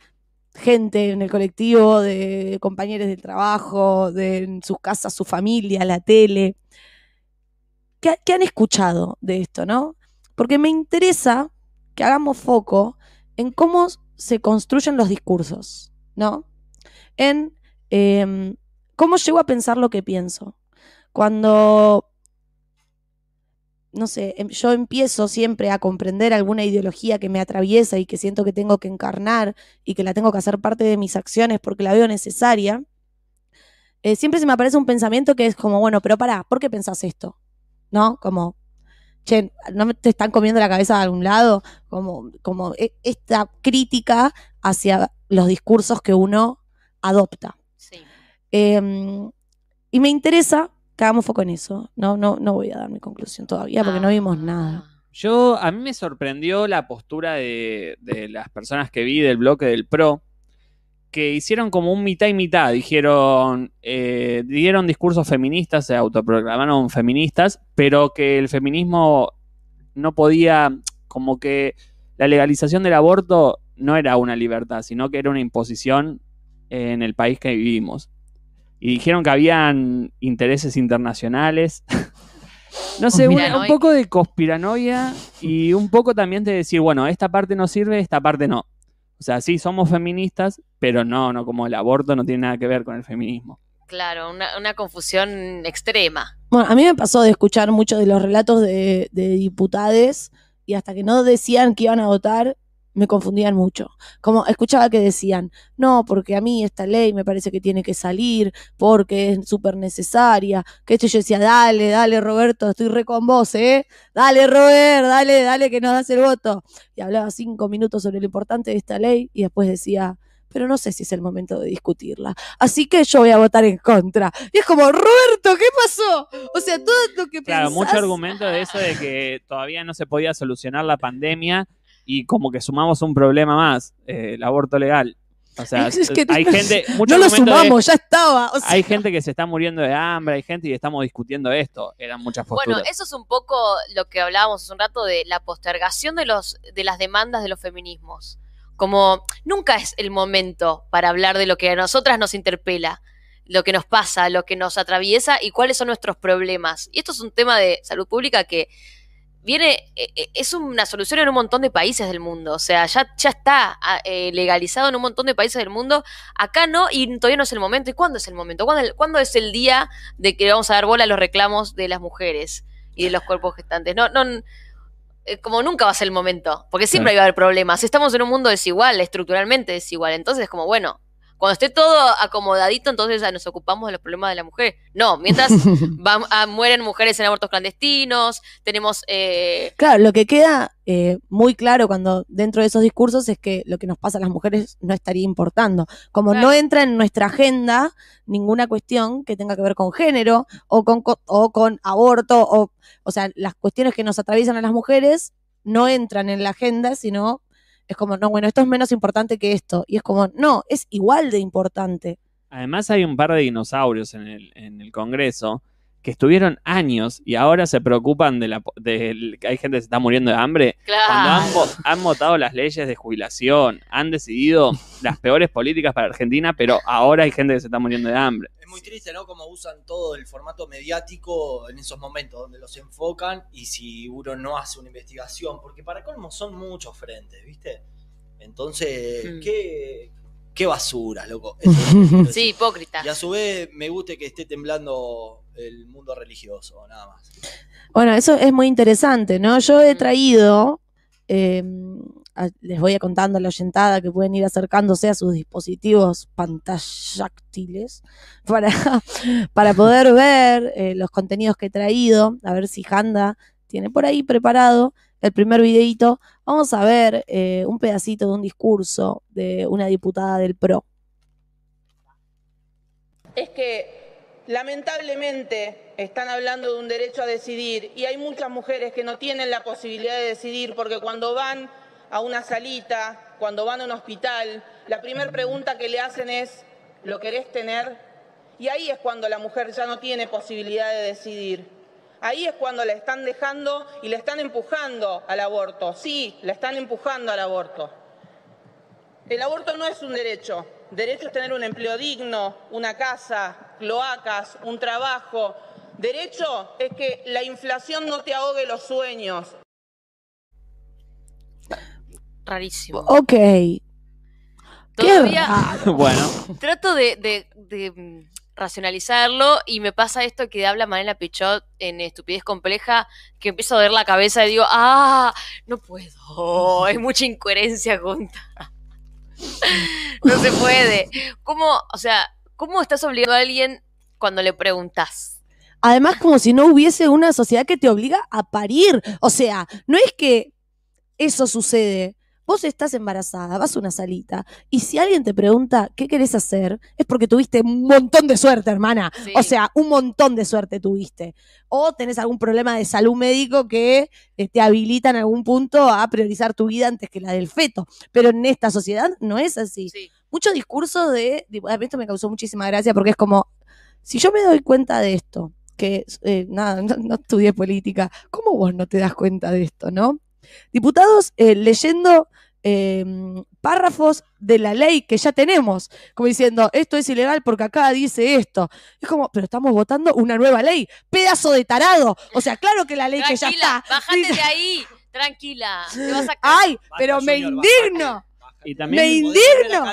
Speaker 7: gente en el colectivo, de compañeros del trabajo, de en sus casas, su familia, la tele. ¿Qué, qué han escuchado de esto, no? Porque me interesa que hagamos foco en cómo se construyen los discursos, ¿no? En em, cómo llego a pensar lo que pienso. Cuando, no sé, em- yo empiezo siempre a comprender alguna ideología que me atraviesa y que siento que tengo que encarnar y que la tengo que hacer parte de mis acciones porque la veo necesaria, eh, siempre se me aparece un pensamiento que es como, bueno, pero pará, ¿por qué pensás esto? ¿No? Como, che, ¿no me- te están comiendo la cabeza de algún lado? Como, como e- esta crítica hacia los discursos que uno adopta.
Speaker 5: Sí.
Speaker 7: Eh, y me interesa que hagamos foco en eso. No, no, no voy a dar mi conclusión todavía porque no vimos nada.
Speaker 5: Ah.
Speaker 6: Yo, a mí me sorprendió la postura de, de las personas que vi del bloque del PRO, que hicieron como un mitad y mitad. Dijeron, eh, dieron discursos feministas, se autoproclamaron feministas, pero que el feminismo no podía, como que la legalización del aborto no era una libertad, sino que era una imposición en el país que vivimos. Y dijeron que habían intereses internacionales. No sé, un
Speaker 5: Conspiranoia.
Speaker 6: poco de conspiranoia y un poco también de decir, bueno, esta parte no sirve, esta parte no. O sea, sí, somos feministas, pero no, no, como el aborto no tiene nada que ver con el feminismo.
Speaker 5: Claro, una, una confusión extrema.
Speaker 7: Bueno, a mí me pasó de escuchar muchos de los relatos de, de diputades y hasta que no decían que iban a votar, me confundían mucho. Como escuchaba que decían, no, porque a mí esta ley me parece que tiene que salir, porque es súper necesaria. Que esto yo decía, dale, dale, Roberto, estoy re con vos, ¿eh? Dale, Robert, dale, dale, que nos das el voto. Y hablaba cinco minutos sobre lo importante de esta ley y después decía, pero no sé si es el momento de discutirla. Así que yo voy a votar en contra. Y es como, Roberto, ¿qué pasó? O sea, todo lo que
Speaker 6: Claro,
Speaker 7: pensás-
Speaker 6: mucho argumento de eso de que todavía no se podía solucionar la pandemia y como que sumamos un problema más, eh, el aborto legal. O sea,
Speaker 7: Es que
Speaker 6: hay
Speaker 7: no-
Speaker 6: gente,
Speaker 7: No lo
Speaker 6: de-
Speaker 7: sumamos, ya estaba. o sea,
Speaker 6: hay gente que se está muriendo de hambre, hay gente y estamos discutiendo esto. Eran muchas posturas.
Speaker 5: Bueno, eso es un poco lo que hablábamos hace un rato de la postergación de, los, de las demandas de los feminismos. Como nunca es el momento para hablar de lo que a nosotras nos interpela, lo que nos pasa, lo que nos atraviesa y cuáles son nuestros problemas. Y esto es un tema de salud pública que viene, eh, eh, es una solución en un montón de países del mundo. O sea, ya, ya está eh, legalizado en un montón de países del mundo. Acá no, y todavía no es el momento. ¿Y cuándo es el momento? ¿Cuándo, el- cuándo es el día de que vamos a dar bola a los reclamos de las mujeres y de los cuerpos gestantes? No, no, eh, como nunca va a ser el momento, porque siempre va a haber problemas. Estamos en un mundo desigual, estructuralmente desigual. Entonces, como bueno, cuando esté todo acomodadito, entonces ah, nos ocupamos de los problemas de la mujer. No, mientras va- ah, mueren mujeres en abortos clandestinos, tenemos eh,
Speaker 7: Claro, lo que queda eh, muy claro cuando dentro de esos discursos es que lo que nos pasa a las mujeres no estaría importando. Como
Speaker 5: Claro.
Speaker 7: no entra en nuestra agenda ninguna cuestión que tenga que ver con género o con, co- o con aborto, o, o sea, las cuestiones que nos atraviesan a las mujeres no entran en la agenda, sino es como, no, bueno, esto es menos importante que esto. Y es como, no, es igual de importante.
Speaker 6: Además hay un par de dinosaurios en el, en el Congreso que estuvieron años y ahora se preocupan de la de que hay gente que se está muriendo de hambre. Cuando
Speaker 5: Claro.
Speaker 6: han, vo- han votado las leyes de jubilación, han decidido las peores políticas para Argentina, pero ahora hay gente que se está muriendo de hambre.
Speaker 4: Es muy triste, ¿no? Como usan todo el formato mediático en esos momentos donde los enfocan y si uno no hace una investigación, porque para colmo son muchos frentes, ¿viste? Entonces,
Speaker 5: Mm.
Speaker 4: qué, qué basura, loco. Eso
Speaker 5: Sí, hipócrita.
Speaker 4: Y a su vez me gusta que esté temblando el mundo religioso, nada más.
Speaker 7: Bueno, eso es muy interesante, ¿no? Yo he traído, eh, a- les voy a contando a la oyentada que pueden ir acercándose a sus dispositivos pantalláctiles para, para poder ver eh, los contenidos que he traído, a ver si Handa tiene por ahí preparado el primer videito. Vamos a ver eh, un pedacito de un discurso de una diputada del PRO.
Speaker 8: es que lamentablemente están hablando de un derecho a decidir y hay muchas mujeres que no tienen la posibilidad de decidir porque cuando van a una salita, cuando van a un hospital, la primera pregunta que le hacen es, ¿lo querés tener? Y ahí es cuando la mujer ya no tiene posibilidad de decidir. Ahí es cuando la están dejando y le están empujando al aborto. Sí, la están empujando al aborto. El aborto no es un derecho. Derecho es tener un empleo digno, una casa, cloacas, un trabajo. Derecho es que la inflación no te ahogue los sueños.
Speaker 5: Rarísimo.
Speaker 7: Ok.
Speaker 5: Todavía
Speaker 6: bueno,
Speaker 5: trato de, de- de, mm, racionalizarlo y me pasa esto que habla Manela Pichot en Estupidez Compleja, que empiezo a ver la cabeza y digo, ah, no puedo, hay mucha incoherencia junta. no se puede. ¿Cómo, o sea, cómo estás obligando a alguien cuando le preguntas?
Speaker 7: Además, como si no hubiese una sociedad que te obliga a parir. O sea, no es que eso sucede. Vos estás embarazada, vas a una salita, y si alguien te pregunta qué querés hacer, es porque tuviste un montón de suerte, hermana.
Speaker 5: Sí.
Speaker 7: O sea, un montón de suerte tuviste. O tenés algún problema de salud médico que eh, te habilita en algún punto a priorizar tu vida antes que la del feto. Pero en esta sociedad no es así
Speaker 5: Sí.
Speaker 7: Mucho discurso de, tipo, a mí esto me causó muchísima gracia porque es como, si yo me doy cuenta de esto, que eh, nada, no, no estudié política, ¿cómo vos no te das cuenta de esto, no? Diputados eh, leyendo eh, párrafos de la ley que ya tenemos, como diciendo, esto es ilegal porque acá dice esto. Es como, pero estamos votando una nueva ley, pedazo de tarado. O sea, claro que la ley que ya está.
Speaker 5: bájate
Speaker 7: dice-
Speaker 5: de ahí, tranquila. Te vas a caer.
Speaker 7: Ay, pero me indigno.
Speaker 4: bájate.
Speaker 6: Y también-
Speaker 7: Me indigno.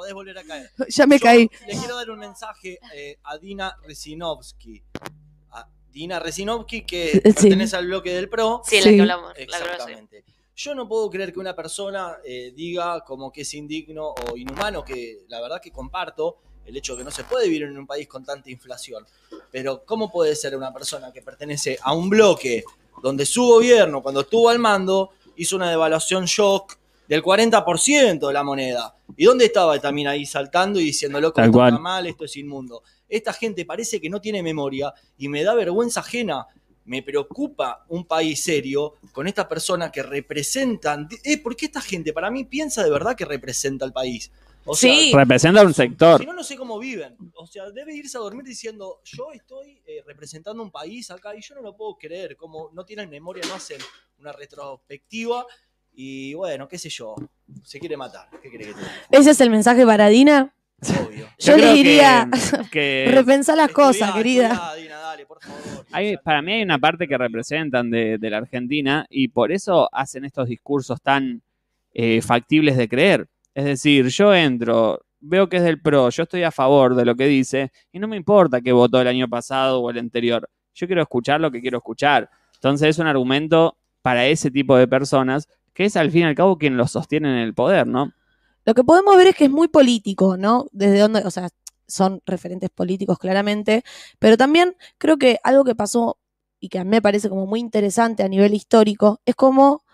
Speaker 4: Podés volver a caer.
Speaker 7: Ya me
Speaker 4: Yo
Speaker 7: caí.
Speaker 4: Le quiero dar un mensaje eh, a Dina Resinovsky. A Dina Resinovsky, que
Speaker 7: Sí.
Speaker 4: pertenece al bloque del PRO.
Speaker 5: Sí, la
Speaker 7: Sí.
Speaker 5: que hablamos. la que hablamos, sí.
Speaker 4: Exactamente. Yo no puedo creer que una persona eh, diga como que es indigno o inhumano, que la verdad que comparto el hecho de que no se puede vivir en un país con tanta inflación. Pero ¿cómo puede ser una persona que pertenece a un bloque donde su gobierno, cuando estuvo al mando, hizo una devaluación shock del 40% de la moneda? ¿Y dónde estaba también ahí saltando y diciendo, loco, esto está mal, esto es inmundo? Esta gente parece que no tiene memoria y me da vergüenza ajena me preocupa un país serio con estas personas que representan. Eh, ¿Por qué esta gente para mí piensa de verdad que representa al país? O sea,
Speaker 7: Sí.
Speaker 6: representa un sector.
Speaker 4: si no, no sé cómo viven. O sea, debe irse a dormir diciendo, yo estoy eh, representando un país acá y yo no lo puedo creer. Como no tienen memoria, no hacen una retrospectiva. Y bueno, qué sé yo, se quiere matar. ¿Qué cree que te diga?
Speaker 7: Ese es el mensaje para Dina.
Speaker 4: Obvio.
Speaker 7: Yo, le
Speaker 6: creo que-
Speaker 7: diría,
Speaker 6: que
Speaker 7: repensá las cosas,
Speaker 4: Estudiá,
Speaker 7: querida.
Speaker 4: estudiá, Dina, dale, por favor.
Speaker 6: hay- para mí hay una parte que representan de, de la Argentina y por eso hacen estos discursos tan eh, factibles de creer. Es decir, yo entro, veo que es del PRO, yo estoy a favor de lo que dice y no me importa que votó el año pasado o el anterior. Yo quiero escuchar lo que quiero escuchar. Entonces es un argumento para ese tipo de personas que es al fin y al cabo quien los sostiene en el poder, ¿no?
Speaker 7: Lo que podemos ver es que es muy político, ¿no? Desde donde, o sea, son referentes políticos claramente, pero también creo que algo que pasó y que a mí me parece como muy interesante a nivel histórico es como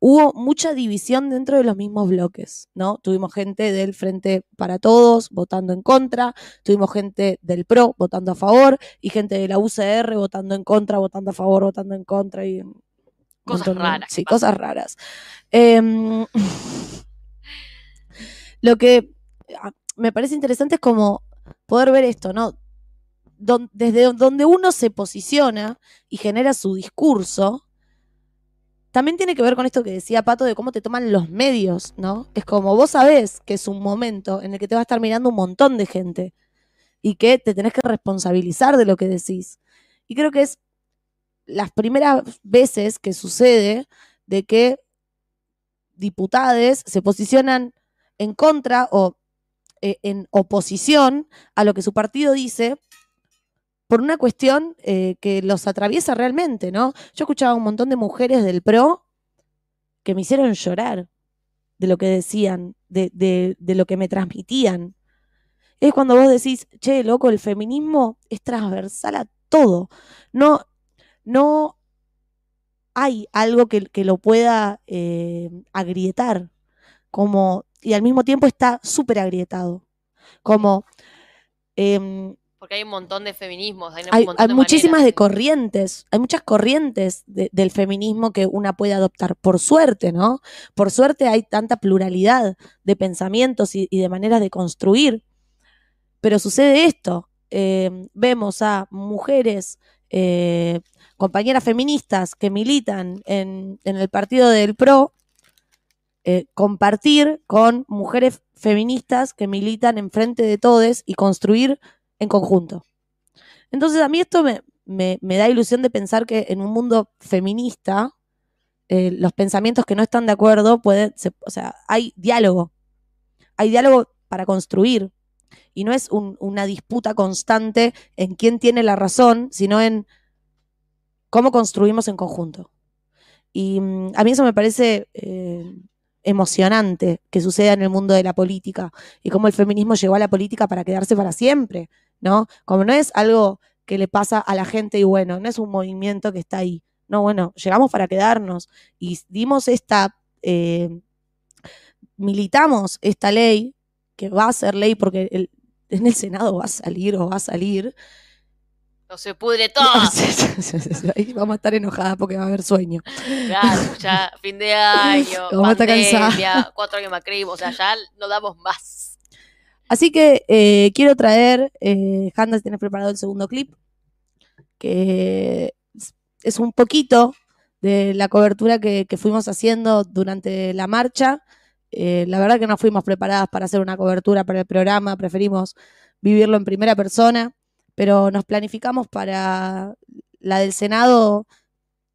Speaker 7: hubo mucha división dentro de los mismos bloques, ¿no? Tuvimos gente del Frente para Todos votando en contra, tuvimos gente del PRO votando a favor y gente de la UCR votando en contra, votando a favor, votando en contra y
Speaker 5: Cosas
Speaker 7: montón
Speaker 5: raras
Speaker 7: Sí, cosas raras. Lo que ah, me parece interesante es como poder ver esto, ¿no? don- desde donde uno se posiciona y genera su discurso, también tiene que ver con esto que decía Pato de cómo te toman los medios, ¿no? Es como vos sabés que es un momento en el que te va a estar mirando un montón de gente y que te tenés que responsabilizar de lo que decís. Y creo que es las primeras veces que sucede de que diputades se posicionan en contra o eh, en oposición a lo que su partido dice por una cuestión eh, que los atraviesa realmente, ¿no? Yo escuchaba a un montón de mujeres del PRO que me hicieron llorar de lo que decían, de, de- de lo que me transmitían. Es cuando vos decís, che, loco, el feminismo es transversal a todo. No, no hay algo que, que lo pueda eh, agrietar. Como, y al mismo tiempo está súper agrietado. Como em,
Speaker 5: Porque hay un montón de feminismos. Hay,
Speaker 7: hay,
Speaker 5: montón
Speaker 7: hay
Speaker 5: de
Speaker 7: muchísimas de corrientes, hay muchas corrientes de- del feminismo que una puede adoptar, por suerte, ¿no? Por suerte hay tanta pluralidad de pensamientos y, y de maneras de construir. Pero sucede esto, eh, vemos a mujeres, eh, compañeras feministas que militan en, en el partido del PRO, eh, compartir con mujeres feministas que militan en frente de todes y construir en conjunto. Entonces a mí esto me, me- me da ilusión de pensar que en un mundo feminista eh, los pensamientos que no están de acuerdo pueden, o sea, hay diálogo, hay diálogo para construir y no es un- una disputa constante en quién tiene la razón, sino en cómo construimos en conjunto. Y mm, a mí eso me parece eh, emocionante que suceda en el mundo de la política y cómo el feminismo llegó a la política para quedarse para siempre, ¿no? Como no es algo que le pasa a la gente y bueno, no es un movimiento que está ahí. No, bueno, llegamos para quedarnos y dimos esta, eh, militamos esta ley, que va a ser ley porque en el Senado va a salir o va a salir.
Speaker 5: No se pudre todo.
Speaker 7: Ahí vamos a estar enojadas porque va a haber sueño.
Speaker 5: Claro, ya fin de año,
Speaker 7: Vamos a estar
Speaker 5: pandemia, cuatro años Macri, o sea, ya no damos más.
Speaker 7: Así que eh, quiero traer, eh, Handas tiene preparado el segundo clip, que es- es un poquito de la cobertura que, que fuimos haciendo durante la marcha. Eh, la verdad que no fuimos preparadas para hacer una cobertura para el programa, preferimos vivirlo en primera persona, pero nos planificamos para la del Senado,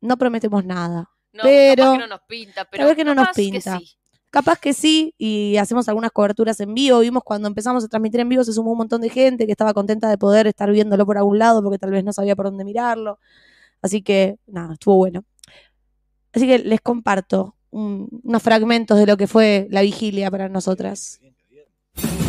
Speaker 7: no prometemos nada.
Speaker 5: No,
Speaker 7: Pero-
Speaker 5: capaz que no nos pinta, pero
Speaker 7: vez que no nos
Speaker 5: capaz que
Speaker 7: pinta.
Speaker 5: sí.
Speaker 7: Capaz que sí, y hacemos algunas coberturas en vivo. Vimos cuando empezamos a transmitir en vivo, se sumó un montón de gente que estaba contenta de poder estar viéndolo por algún lado porque tal vez no sabía por dónde mirarlo. Así que, nada, estuvo bueno. Así que les comparto un- unos fragmentos de lo que fue la vigilia para nosotras.
Speaker 9: ¿Cómo?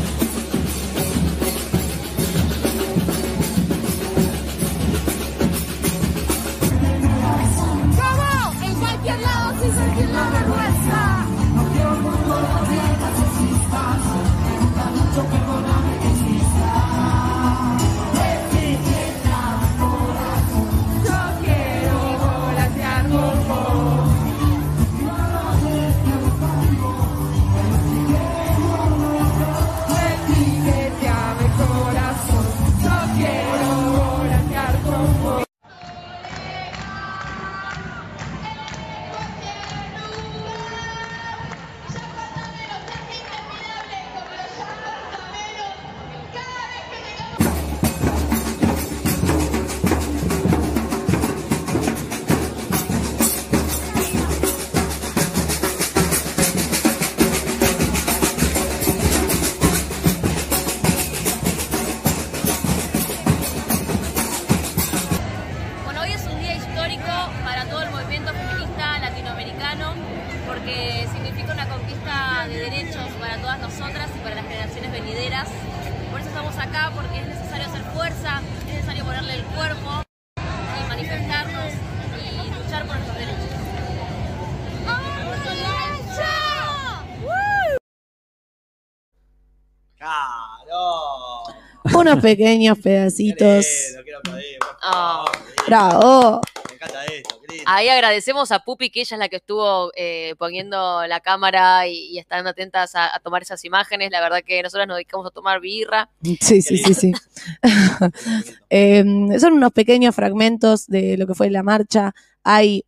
Speaker 7: Unos pequeños pedacitos.
Speaker 5: Ah.
Speaker 4: favor.
Speaker 7: Bravo.
Speaker 4: Me encanta esto.
Speaker 5: Ahí agradecemos a Pupi, que ella es la que estuvo eh, poniendo la cámara y, y estando atentas a, a tomar esas imágenes. La verdad que nosotros nos dedicamos a tomar birra.
Speaker 7: Sí, sí, sí, sí. Eh, son unos pequeños fragmentos de lo que fue la marcha. Hay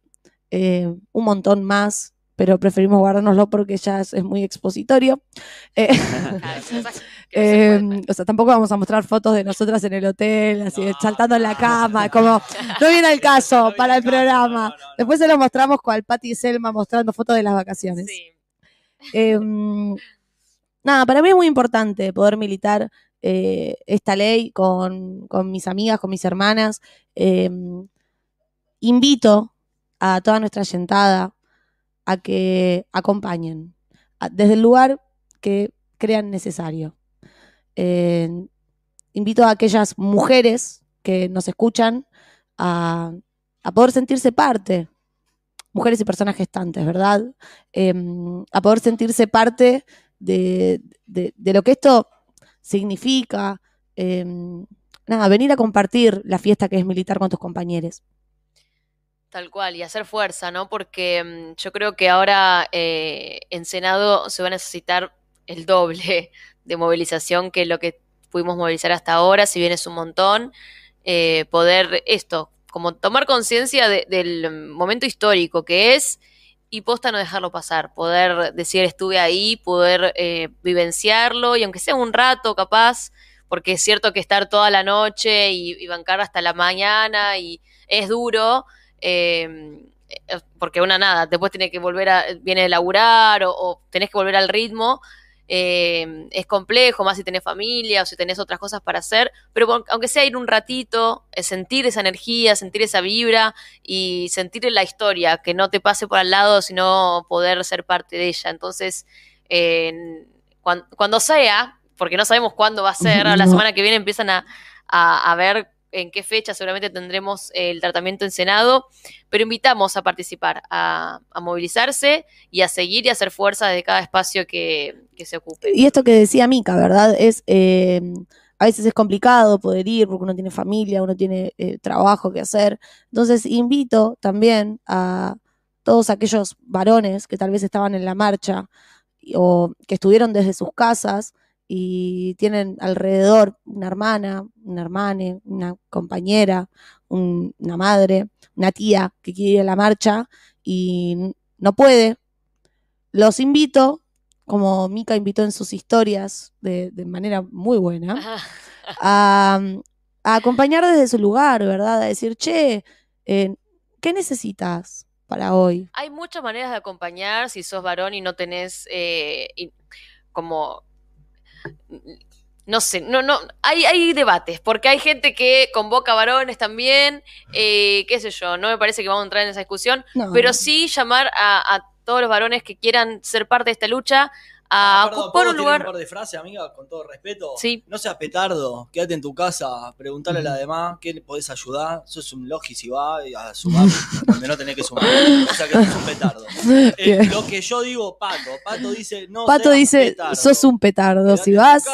Speaker 7: eh, un montón más, pero preferimos guardárnoslo porque ya es, es muy expositorio. Eh,
Speaker 5: no se puede.
Speaker 7: o sea, tampoco vamos a mostrar fotos de nosotras en el hotel, así saltando en la cama, como no viene al caso
Speaker 4: No
Speaker 7: para el programa.
Speaker 4: no, no, no.
Speaker 7: Después se lo mostramos con Pati y Selma mostrando fotos de las vacaciones.
Speaker 5: Sí.
Speaker 7: Eh, nada, para mí es muy importante poder militar eh, esta ley con, con mis amigas, con mis hermanas. Eh, invito a toda nuestra yentada a que acompañen desde el lugar que crean necesario. Invito a aquellas mujeres que nos escuchan a, poder sentirse parte, mujeres y personas gestantes, ¿verdad? Eh, a poder sentirse parte de, lo que esto significa. eh, nada, venir a compartir la fiesta que es militar con tus compañeros.
Speaker 5: Tal cual, y hacer fuerza, ¿no? Porque mm, yo creo que ahora eh, en Senado se va a necesitar el doble de movilización que lo que pudimos movilizar hasta ahora, si bien es un montón, eh, poder esto, como tomar conciencia de- del momento histórico que es y posta no dejarlo pasar, poder decir estuve ahí, poder eh, vivenciarlo y aunque sea un rato capaz, porque es cierto que estar toda la noche y, bancar hasta la mañana y es duro, eh, eh, porque una nada, después tiene que volver a, viene a laburar o, o tenés que volver al ritmo, eh, es complejo, más si tenés familia o si tenés otras cosas para hacer, pero aunque sea ir un ratito, eh, sentir esa energía, sentir esa vibra y sentir la historia, que no te pase por al lado, sino poder ser parte de ella. Entonces, eh, cuan- cuando sea, porque no sabemos cuándo va a ser, la semana que viene empiezan a, a- a ver en qué fecha seguramente tendremos el tratamiento en Senado, pero invitamos a participar, a, movilizarse y a seguir y a hacer fuerza desde cada espacio que, que se ocupe.
Speaker 7: Y esto que decía Mica, ¿verdad? Es eh, a veces es complicado poder ir porque uno tiene familia, uno tiene eh, trabajo que hacer. Entonces invito también a todos aquellos varones que tal vez estaban en la marcha o que estuvieron desde sus casas y tienen alrededor una hermana, una hermana, una compañera, un- una madre, una tía que quiere ir a la marcha y no puede. Los invito como Mika invitó en sus historias de, de manera muy buena,
Speaker 5: Ajá.
Speaker 7: a, a acompañar desde su lugar, ¿verdad? A decir, che, eh, ¿qué necesitas para hoy?
Speaker 5: Hay muchas maneras de acompañar si sos varón y no tenés eh, y- como no sé, no, no, hay, hay debates, porque hay gente que convoca varones también, eh, qué sé yo, no me parece que vamos a entrar en esa discusión,
Speaker 7: No,
Speaker 5: pero sí llamar a, a todos los varones que quieran ser parte de esta lucha a
Speaker 4: Ah, perdón,
Speaker 5: ocupar
Speaker 4: ¿puedo
Speaker 5: un lugar.
Speaker 4: un par de frases, amiga, con todo respeto?
Speaker 5: Sí.
Speaker 4: No seas petardo, quédate en tu casa, preguntale a la demás qué le podés ayudar. Sos un logi si va a sumar donde no tenés que sumar. O sea que sos un petardo. Eh, lo que yo digo, Pato. Pato dice, no
Speaker 7: Pato
Speaker 4: seas
Speaker 7: dice,
Speaker 4: petardo.
Speaker 7: sos un petardo,
Speaker 4: Quédate
Speaker 7: si vas,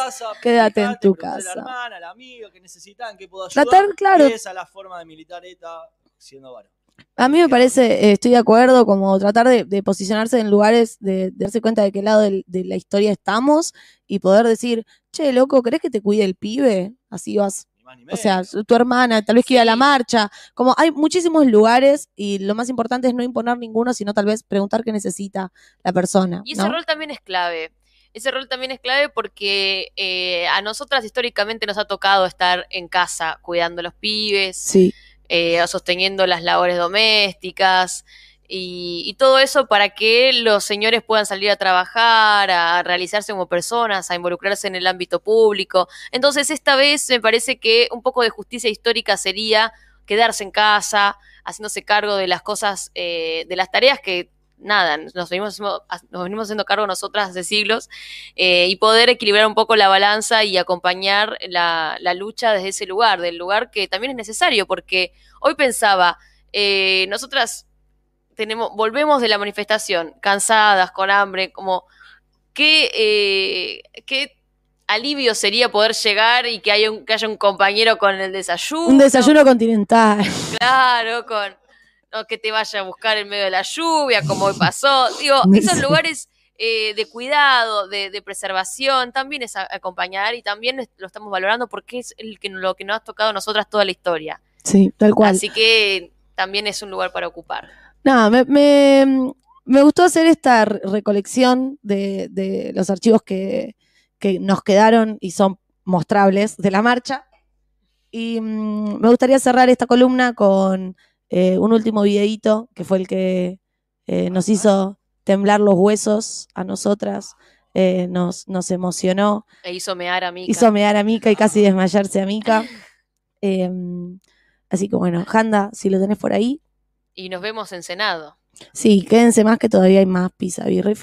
Speaker 7: quédate en tu casa.
Speaker 4: A la hermana, a la amiga que necesitan, que puedo ayudar.
Speaker 7: Tratar, claro.
Speaker 4: Esa es la forma de militar ETA siendo varón.
Speaker 7: A mí me parece, eh, estoy de acuerdo, como tratar de, de posicionarse en lugares, de, de darse cuenta de qué lado de, la historia estamos y poder decir, che, loco, ¿crees que te cuide el pibe? Así vas, o sea, tu hermana, tal vez que iba a la marcha. Como hay muchísimos lugares y lo más importante es no imponer ninguno, sino tal vez preguntar qué necesita la persona.
Speaker 5: Y ese
Speaker 7: ¿no?
Speaker 5: rol también es clave. Ese rol también es clave porque eh, a nosotras históricamente nos ha tocado estar en casa cuidando a los pibes,
Speaker 7: Sí,
Speaker 5: eh, sosteniendo las labores domésticas y, todo eso para que los señores puedan salir a trabajar, a realizarse como personas, a involucrarse en el ámbito público. Entonces, esta vez me parece que un poco de justicia histórica sería quedarse en casa, haciéndose cargo de las cosas, eh, de las tareas que nada, nos venimos, nos venimos haciendo cargo nosotras hace siglos, eh, y poder equilibrar un poco la balanza y acompañar la, la lucha desde ese lugar, del lugar que también es necesario, porque hoy pensaba, eh, nosotras tenemos, volvemos de la manifestación, cansadas, con hambre, como qué, eh, qué alivio sería poder llegar y que haya un, que haya un compañero con el desayuno.
Speaker 7: un desayuno continental.
Speaker 5: Claro, con, no que te vaya a buscar en medio de la lluvia, como hoy pasó. Digo, esos lugares eh, de cuidado, de, de preservación, también es a- acompañar y también lo estamos valorando porque es el que, lo que nos ha tocado a nosotras toda la historia.
Speaker 7: Sí, tal cual.
Speaker 5: Así que también es un lugar para ocupar.
Speaker 7: Nada, me, me- me gustó hacer esta re- recolección de, de los archivos que, que nos quedaron y son mostrables de la marcha. Y mm, me gustaría cerrar esta columna con eh, un último videíto que fue el que eh, nos hizo temblar los huesos a nosotras, eh, nos, nos emocionó,
Speaker 5: E hizo mear a mí.
Speaker 7: hizo mear a Mica y casi desmayarse a Mica. Eh, así que bueno, Janda, si lo tenés por ahí,
Speaker 5: Y nos vemos en Senado.
Speaker 7: Sí, quédense más que todavía hay más pizza, birra y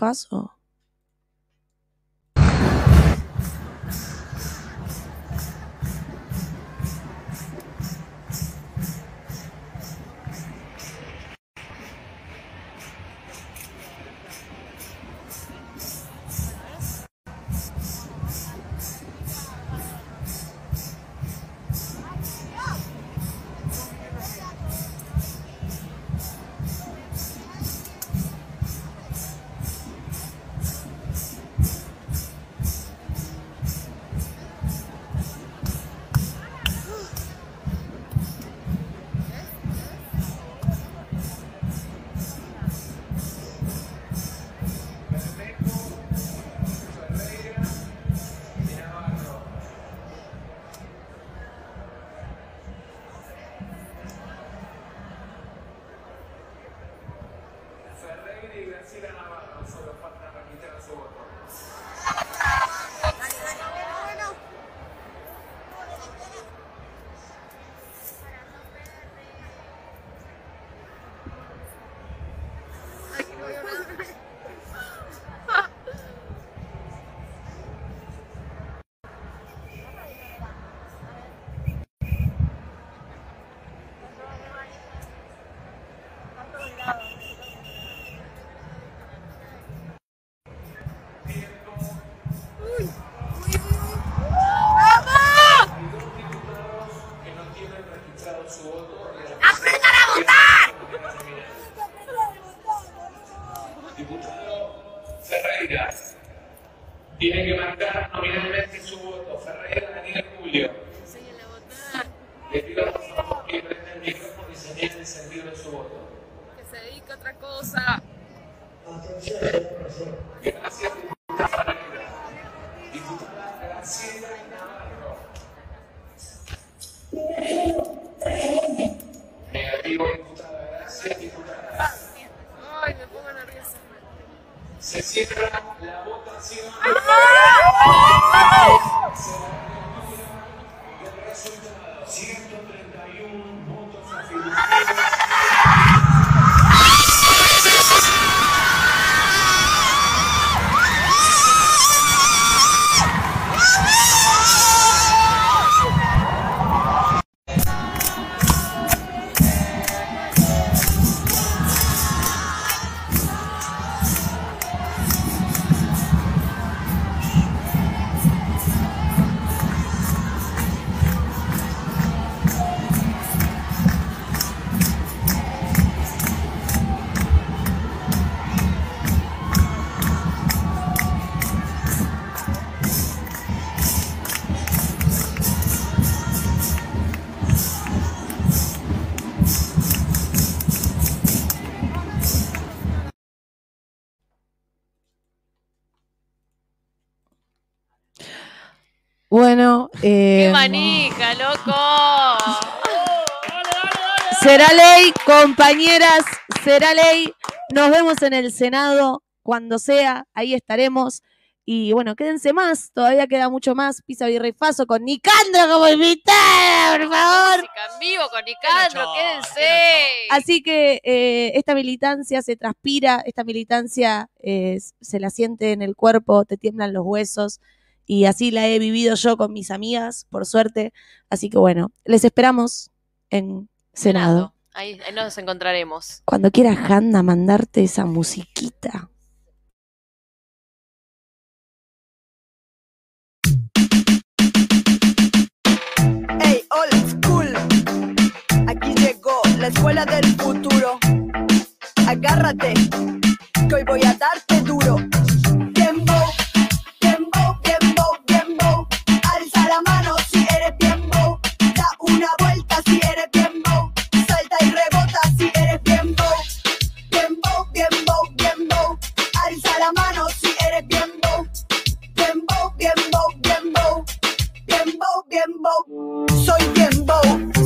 Speaker 7: eh,
Speaker 5: ¡Qué manija, loco!
Speaker 7: será ley, compañeras, será ley. Nos vemos en el Senado cuando sea, ahí estaremos. Y bueno, quédense más, todavía queda mucho más. Pisa Virrey Faso con Nicandro como invitada, por favor.
Speaker 5: Música en vivo con Nicandro,
Speaker 4: Qué
Speaker 5: quédense.
Speaker 7: Así que eh, esta militancia se transpira, esta militancia eh, se la siente en el cuerpo, te tiemblan los huesos y así la he vivido yo con mis amigas, por suerte. Así que bueno, les esperamos en Senado.
Speaker 5: Ahí, ahí nos encontraremos.
Speaker 7: Cuando quieras, Hanna, mandarte esa musiquita.
Speaker 2: Hey, old school. Aquí llegó la escuela del futuro. Agárrate, que hoy voy a darte duro. Soy tiempo,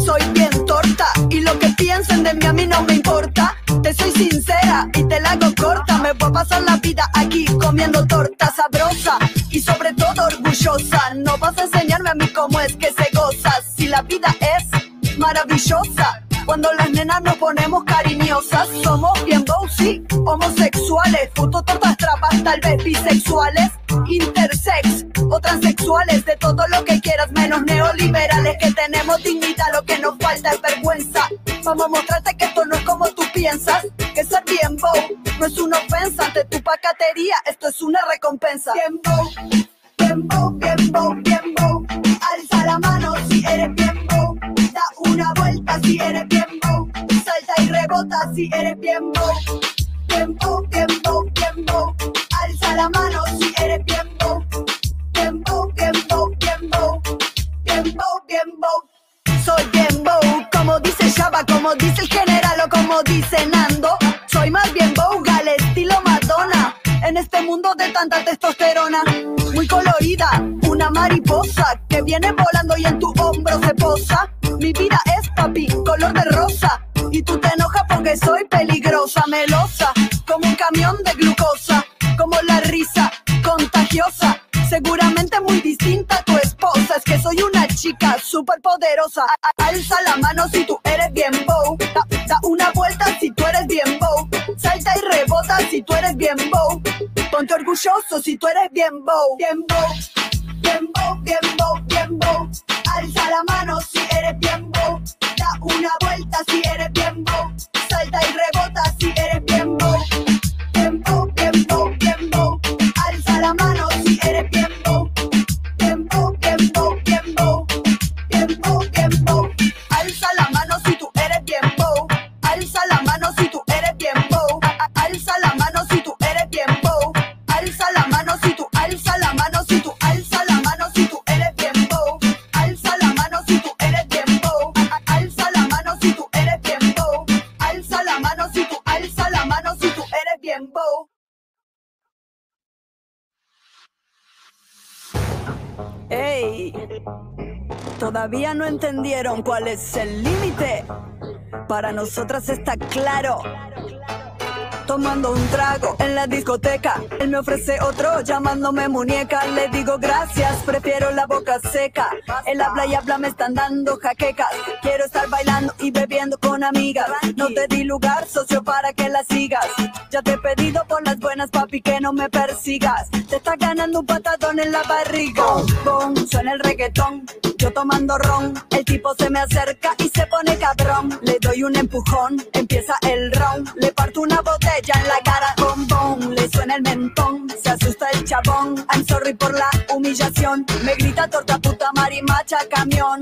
Speaker 2: soy bien torta. Y lo que piensen de mí a mí no me importa. Te soy sincera y te la hago corta. Me voy a pasar la vida aquí comiendo torta sabrosa y sobre todo orgullosa. No vas a enseñarme a mí cómo es que se goza. Si la vida es maravillosa. Cuando las nenas nos ponemos cariñosas, somos bien sí, homosexuales, puto tortas trapas, tal vez bisexuales, intersex o transexuales, de todo lo que quieras, menos neoliberales, que tenemos dignidad, lo que nos falta es vergüenza. Vamos a mostrarte que esto no es como tú piensas, que ser bien bow no es una ofensa ante tu pacatería, esto es una recompensa. Bien bow, bien bow, bien bow, bien bow. Alza la mano si eres bien bow. Una vuelta si eres bien bow. Salta y rebota si eres bien bow. Bien bow, bien bow, bien bow. Alza la mano si eres bien bow. Bien bow, bien bow, bien bow. Bien bow, bien bow. Soy bien bow, como dice Shaba, como dice el general o como dice Nando. Soy más bien bow, al estilo Madonna. En este mundo de tanta testosterona, muy colorida, una mariposa que viene volando y en tu hombro se posa. Mi vida es papi, color de rosa. Y tú te enojas porque soy peligrosa, melosa, como un camión de glucosa, como la risa contagiosa. Seguramente muy distinta a tu esposa. Es que soy una chica súper poderosa. Alza la mano si tú eres bien bow. Da, da una vuelta si tú eres bien bow. Salta y rebota si tú eres bien bow. Ponte orgulloso si tú eres bien bow. Bien bow. Bien bow, bien bow, bien bow. Alza la mano si eres bien bow. Da una vuelta si eres bien bow. Salta y rebota si eres bien bow. Bien bow, bien bow, bien bow. Alza la mano si eres bien ¡Ey! Todavía no entendieron cuál es el límite. Para nosotras está claro. Tomando un trago en la discoteca, él me ofrece otro llamándome muñeca. Le digo gracias, prefiero la boca seca. Él habla y habla, me están dando jaquecas. Quiero estar bailando y bebiendo con amigas. No te di lugar, socio, para que la sigas. Ya te he pedido por las buenas, papi, que no me persigas. Te está ganando un patadón en la barriga. Boom, suena el reggaetón. Yo tomando ron, el tipo se me acerca y se pone cabrón. Le doy un empujón, empieza el round. Le parto una botella en la cara, bombón. Le suena el mentón, se asusta el chabón. I'm sorry por la humillación. Me grita torta puta marimacha camión.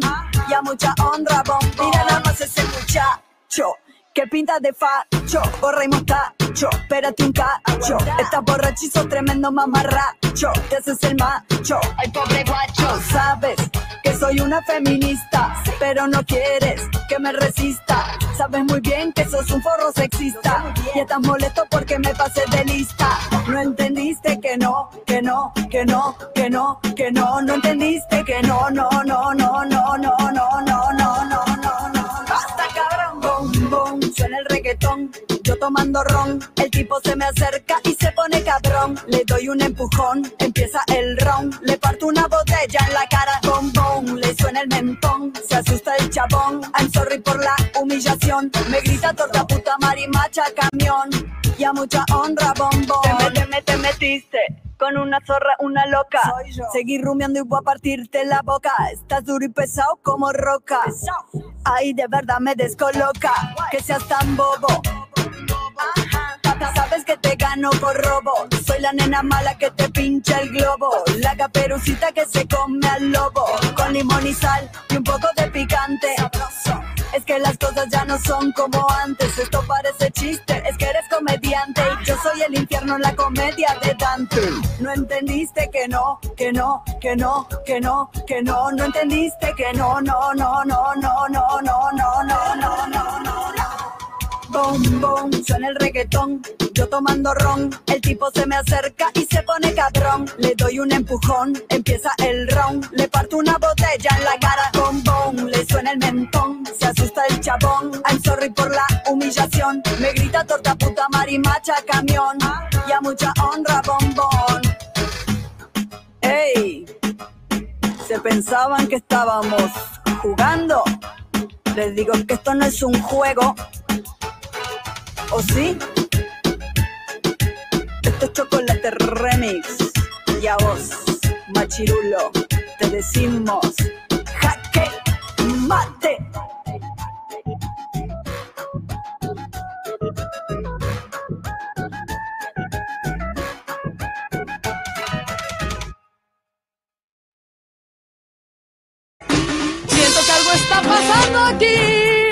Speaker 2: Y a mucha honra, bom. Mira nada más ese muchacho. Que pinta de facho, gorra y mostacho, espérate un cacho. Estás borrachizo, tremendo mamarracho. Te haces el macho, ay pobre guacho. Sabes que soy una feminista, pero no quieres que me resista. Sabes muy bien que sos un forro sexista y estás molesto porque me pasé de lista. No entendiste que no, que no, que no, que no, que no, no entendiste que no, no, no, no, no, no, no, no, no, no, no, no. Suena el reggaetón. Yo tomando ron, el tipo se me acerca y se pone cabrón. Le doy un empujón, empieza el round. Le parto una botella en la cara, bom, bom. Le suena el mentón, se asusta el chabón. I'm sorry por la humillación. Me grita torta puta marimacha camión. Y a mucha honra, bom, bom. Te, me- te, te metiste. Con una zorra, una loca. Seguir rumiando y voy a partirte la boca. Estás duro y pesado como roca. Ay, de verdad me descoloca. Que seas tan bobo. Tata, sabes que te gano por robo. Soy la nena mala que te pincha el globo. La caperucita que se come al lobo. Con limón y sal y un poco de picante. Es que las cosas ya no son como antes. Esto parece chiste, es que eres comediante y yo soy el infierno en la comedia de Dante. No entendiste que no, que no, que no, que no, que no, no entendiste que no, no, no, no, no, no, no, no, no, no, no, no, no. Boom, boom, suena el reggaetón, yo tomando ron, el tipo se me acerca y se pone cabrón, le doy un empujón, empieza el round, le parto una botella en la cara, boom, boom, le suena el mentón, se asusta el chabón, I'm sorry por la humillación, me grita torta puta marimacha camión, y a mucha honra bombón. Ey, se pensaban que estábamos jugando, les digo que esto no es un juego, ¿O sí? Esto es chocolate remix. Y a vos, machirulo, te decimos jaque mate.
Speaker 9: Siento que algo está pasando aquí.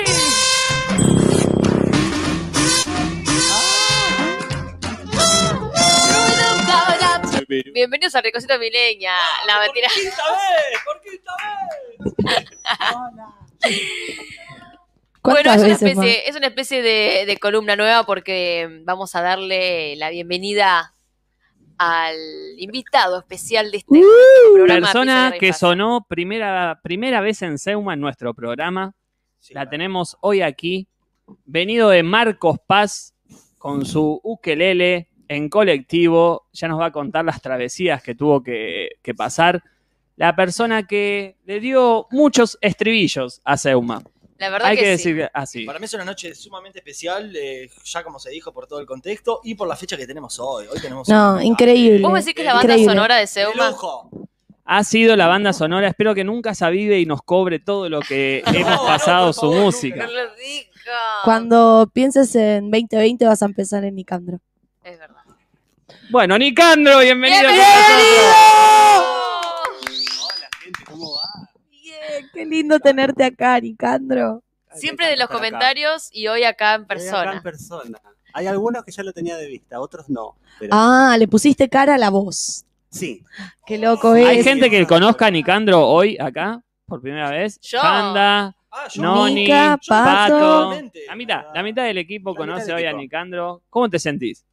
Speaker 5: Bienvenidos a Ricosita Mileña. la mentira.
Speaker 4: ¿Por quinta vez? ¿Por quinta vez?
Speaker 5: Bueno,
Speaker 7: ¿Cuántas
Speaker 5: es una
Speaker 7: veces
Speaker 5: especie, es una especie de, de columna nueva porque vamos a darle la bienvenida al invitado especial de este nuestro programa.
Speaker 6: Persona que sonó primera, primera vez en Seuma en nuestro programa. La tenemos hoy aquí. Venido de Marcos Paz con su ukelele en colectivo. Ya nos va a contar las travesías que tuvo que, que pasar. La persona que le dio muchos estribillos a Seuma.
Speaker 5: La verdad
Speaker 6: Hay
Speaker 5: que,
Speaker 6: que,
Speaker 5: sí.
Speaker 6: decir así.
Speaker 4: Para mí es una noche sumamente especial, eh, ya como se dijo por todo el contexto y por la fecha que tenemos hoy. Hoy tenemos
Speaker 7: No, increíble.
Speaker 5: ¿Vos decís que es la banda
Speaker 7: Increíble.
Speaker 5: sonora de Seuma?
Speaker 4: lujo.
Speaker 6: Ha sido la banda sonora. Espero que nunca se avive y nos cobre todo lo que hemos
Speaker 4: no,
Speaker 6: pasado su música.
Speaker 5: No lo digas.
Speaker 7: Cuando pienses en 2020 vas a empezar en Nicandro.
Speaker 6: Bueno, Nicandro, bienvenido. con
Speaker 10: Hola, gente, ¿cómo va?
Speaker 7: Bien, qué lindo tenerte acá, Nicandro.
Speaker 5: Siempre de los
Speaker 10: Estar acá.
Speaker 5: comentarios y hoy acá en
Speaker 10: Estoy acá
Speaker 5: persona.
Speaker 10: en persona. Hay algunos que ya lo tenía de vista, otros no. Pero
Speaker 7: Ah, le pusiste cara a la voz.
Speaker 10: sí,
Speaker 7: Qué loco es.
Speaker 6: Hay gente que conozca a Nicandro hoy acá, por primera vez.
Speaker 5: Yo.
Speaker 6: Panda,
Speaker 4: Ah, yo
Speaker 6: Noni,
Speaker 7: Mica, Pato.
Speaker 4: personalmente.
Speaker 6: La mitad, la mitad del equipo
Speaker 10: La
Speaker 6: conoce
Speaker 10: del
Speaker 6: hoy a
Speaker 10: equipo.
Speaker 6: Nicandro. ¿Cómo te sentís?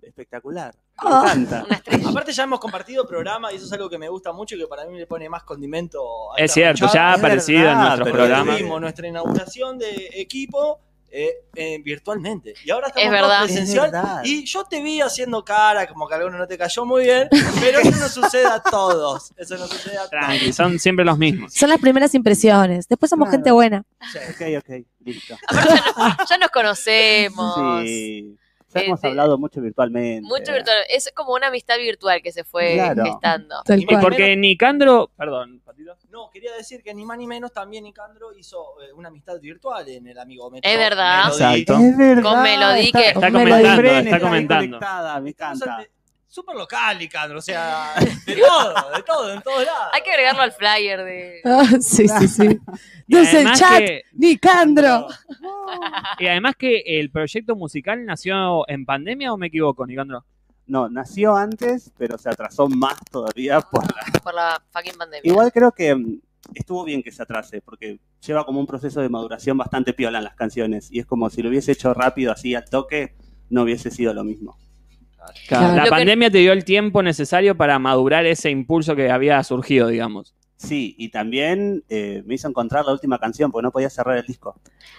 Speaker 10: Espectacular. Me
Speaker 7: Ah.
Speaker 10: encanta.
Speaker 4: Aparte ya hemos compartido programa y eso es algo que me gusta mucho y que para mí le pone más condimento a
Speaker 6: Es cierto, ya ha aparecido en
Speaker 10: pero
Speaker 6: programas.
Speaker 4: Tuvimos nuestra inauguración de equipo eh, eh, virtualmente. Y ahora estamos
Speaker 5: Es verdad.
Speaker 4: todos presencial.
Speaker 10: Es verdad.
Speaker 4: Y yo te vi haciendo cara, como que alguno no te cayó muy bien, pero eso no sucede a todos. Eso no sucede a todos.
Speaker 6: Tranqui, son siempre los mismos.
Speaker 7: Son las primeras impresiones. Después somos
Speaker 10: Claro.
Speaker 7: gente buena.
Speaker 10: Ok, ok, listo.
Speaker 5: Ya nos conocemos.
Speaker 10: Sí. Ya
Speaker 5: Eh,
Speaker 10: hemos
Speaker 5: de-
Speaker 10: hablado mucho virtualmente.
Speaker 5: Mucho virtual. Es como una amistad virtual que se fue
Speaker 10: Claro.
Speaker 5: gestando.
Speaker 4: Y
Speaker 6: porque Nicandro, perdón, Patito.
Speaker 4: No, quería decir que ni más ni menos también Nicandro hizo eh, una amistad virtual en el amigo Metro.
Speaker 5: Es verdad.
Speaker 4: Melody.
Speaker 6: Exacto.
Speaker 10: Es verdad.
Speaker 5: Con Melody que-
Speaker 6: Está comentando, está comentando.
Speaker 10: conectada, me encanta.
Speaker 4: Súper local, Nicandro, o sea, de todo, de todo, en todos lados.
Speaker 5: Hay que agregarlo al flyer de.
Speaker 7: Ah, sí, sí, sí.
Speaker 6: Y
Speaker 7: Desde el
Speaker 6: además
Speaker 7: chat,
Speaker 6: que-
Speaker 7: Nicandro.
Speaker 6: Y además que el proyecto musical nació en pandemia o me equivoco, Nicandro.
Speaker 10: No, nació antes, pero se atrasó más todavía por la...
Speaker 5: por la fucking pandemia.
Speaker 10: Igual creo que mm, estuvo bien que se atrase, porque lleva como un proceso de maduración bastante piola en las canciones. Y es como si lo hubiese hecho rápido, así al toque, no hubiese sido lo mismo.
Speaker 7: Claro.
Speaker 6: La
Speaker 5: Lo que-
Speaker 6: pandemia te dio el tiempo necesario para madurar ese impulso que había surgido, digamos.
Speaker 10: Sí, y también eh, me hizo encontrar la última canción, porque no podía cerrar el disco.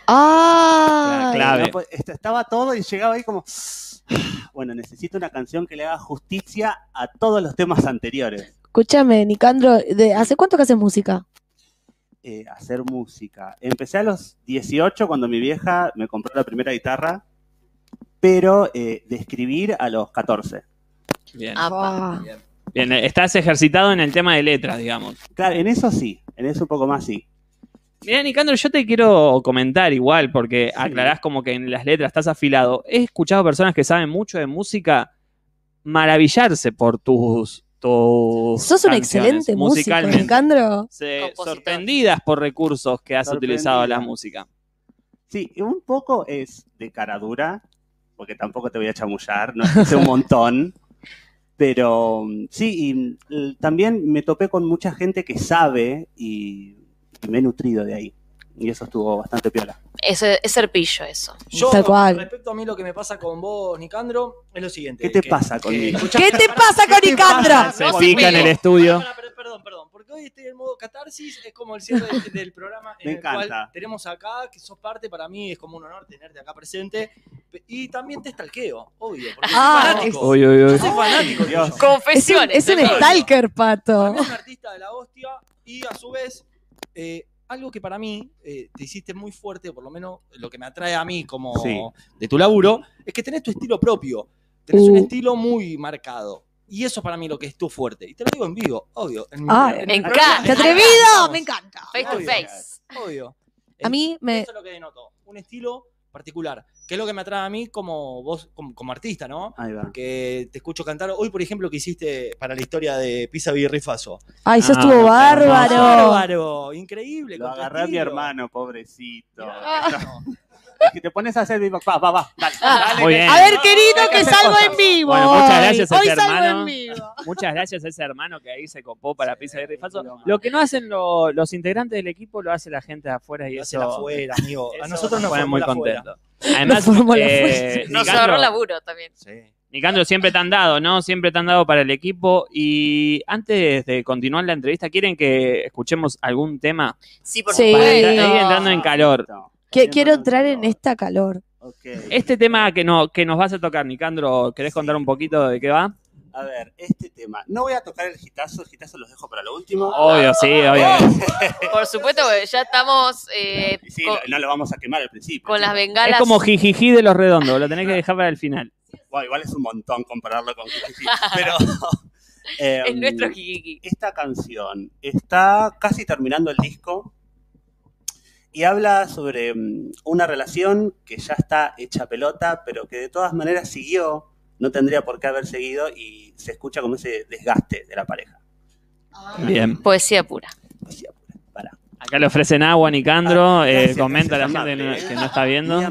Speaker 7: Ah,
Speaker 6: Clave.
Speaker 10: No po- est- estaba todo y llegaba ahí como... Bueno, necesito una canción que le haga justicia a todos los temas anteriores.
Speaker 7: escúchame, Nicandro, ¿de ¿hace cuánto que haces música?
Speaker 10: Eh, hacer música. Empecé a los 18 cuando mi vieja me compró la primera guitarra, pero eh, de escribir a los 14.
Speaker 6: Bien.
Speaker 7: Ah,
Speaker 6: Bien, estás ejercitado en el tema de letras, digamos.
Speaker 10: Claro, en eso sí, en eso un poco más sí.
Speaker 6: Mira, Nicandro, yo te quiero comentar igual, porque aclarás como que en las letras estás afilado. He escuchado personas que saben mucho de música maravillarse por tus. tus
Speaker 7: Sos un excelente músico. Nicandro.
Speaker 6: Se- sorprendidas por recursos que has utilizado en la música.
Speaker 10: Sí, un poco es de cara dura, porque tampoco te voy a chamullar, no sé un montón. Pero sí, y mm, también me topé con mucha gente que sabe y, y me he nutrido de ahí. Y eso estuvo bastante piola.
Speaker 5: Es, es serpillo eso.
Speaker 4: Yo,
Speaker 7: Tal cual.
Speaker 4: respecto a mí, lo que me pasa con vos, Nicandro, es lo siguiente.
Speaker 10: ¿Qué te
Speaker 4: que-
Speaker 10: pasa
Speaker 4: que-
Speaker 10: conmigo?
Speaker 4: escuchá-
Speaker 7: ¿Qué te pasa con Nicandro?
Speaker 6: Se
Speaker 5: No,
Speaker 6: pica en el estudio.
Speaker 4: Perdón, perdón, porque hoy estoy en modo catarsis, es como el cierre del, del programa en
Speaker 10: Me
Speaker 4: el cual
Speaker 10: encanta.
Speaker 4: tenemos acá, que sos parte, para mí es como un honor tenerte acá presente, y también te stalkeo, obvio, porque soy
Speaker 7: Ah,
Speaker 4: Yo soy fanático
Speaker 10: Dios.
Speaker 4: tuyo.
Speaker 7: Es un,
Speaker 5: Confesiones.
Speaker 7: es un stalker, pato.
Speaker 4: es un artista de la hostia y a su vez eh, algo que para mí eh, te hiciste muy fuerte, por lo menos lo que me atrae a mí como
Speaker 10: Sí.
Speaker 4: de tu laburo, es que tenés tu estilo propio, tenés
Speaker 7: Uh.
Speaker 4: un estilo muy marcado. Y eso para mí lo que es tu fuerte. Y te lo digo en vivo, obvio. En
Speaker 7: Ay,
Speaker 4: en
Speaker 5: me encanta.
Speaker 7: ¡Qué atrevido! Me encanta.
Speaker 5: Face to
Speaker 4: Obvio.
Speaker 5: face.
Speaker 4: Obvio.
Speaker 7: A mí me-
Speaker 4: Eso es lo que denoto. Un estilo particular. Que es lo que me atrae a mí como vos, como, como artista, ¿no?
Speaker 10: Ahí va.
Speaker 4: Que te escucho cantar. Hoy, por ejemplo, que hiciste para la historia de Pisa Birrifaso.
Speaker 7: Ay, eso
Speaker 6: Ah,
Speaker 7: estuvo bárbaro.
Speaker 4: Bárbaro, increíble.
Speaker 10: Lo agarré a mi hermano, pobrecito.
Speaker 4: Mirá.
Speaker 10: Es que te pones a hacer beatbox. Va, va, va. Dale, dale,
Speaker 6: Muy bien.
Speaker 7: A ver, querido, que salgo
Speaker 10: cosas.
Speaker 7: en vivo.
Speaker 6: Bueno, muchas gracias a
Speaker 7: hoy.
Speaker 6: ese
Speaker 7: Hoy salgo
Speaker 6: hermano.
Speaker 7: en vivo.
Speaker 6: Muchas gracias a ese hermano que ahí se copó para Pizza y Rifaso. Lo que no hacen lo- los integrantes del equipo lo hace la gente de afuera y
Speaker 4: Lo hace
Speaker 6: eso,
Speaker 4: el afuera, amigo. A nosotros nos
Speaker 6: pone muy contentos. Además,
Speaker 7: Nos formó el
Speaker 6: eh,
Speaker 5: Nos ahorró laburo también.
Speaker 4: Sí.
Speaker 6: Nicandro siempre te han dado, ¿no? Siempre te han dado para el equipo. Y antes de continuar la entrevista, ¿quieren que escuchemos algún tema?
Speaker 5: Sí, por
Speaker 7: Sí.
Speaker 6: Para
Speaker 5: supuesto.
Speaker 6: ir entrando en calor.
Speaker 10: No.
Speaker 7: Que- quiero entrar en esta calor.
Speaker 6: Este tema que, no, que nos vas a tocar, Nicandro, ¿querés contar un poquito de qué va?
Speaker 10: A ver, este tema. No voy a tocar el gitazo, el gitazo los dejo para lo último.
Speaker 6: Obvio, sí, obvio.
Speaker 5: Por supuesto, porque ya estamos eh,
Speaker 10: Y sí,
Speaker 5: con,
Speaker 10: no, lo vamos a quemar al principio.
Speaker 5: con las bengalas.
Speaker 6: Es como jijiji de los redondos, lo tenés que dejar para el final.
Speaker 10: Bueno, igual es un montón compararlo con Jijiji, Pero. eh,
Speaker 5: Es nuestro jijiki.
Speaker 10: Esta canción está casi terminando el disco y habla sobre mm, una relación que ya está hecha pelota, pero que de todas maneras siguió, no tendría por qué haber seguido y se escucha como ese desgaste de la pareja.
Speaker 6: Bien.
Speaker 5: Poesía pura.
Speaker 10: Para.
Speaker 6: Acá le ofrecen agua a Nicandro,
Speaker 10: Ah,
Speaker 6: eh,
Speaker 10: gracias,
Speaker 6: comenta a la gente
Speaker 10: amable,
Speaker 6: que no, que no está viendo.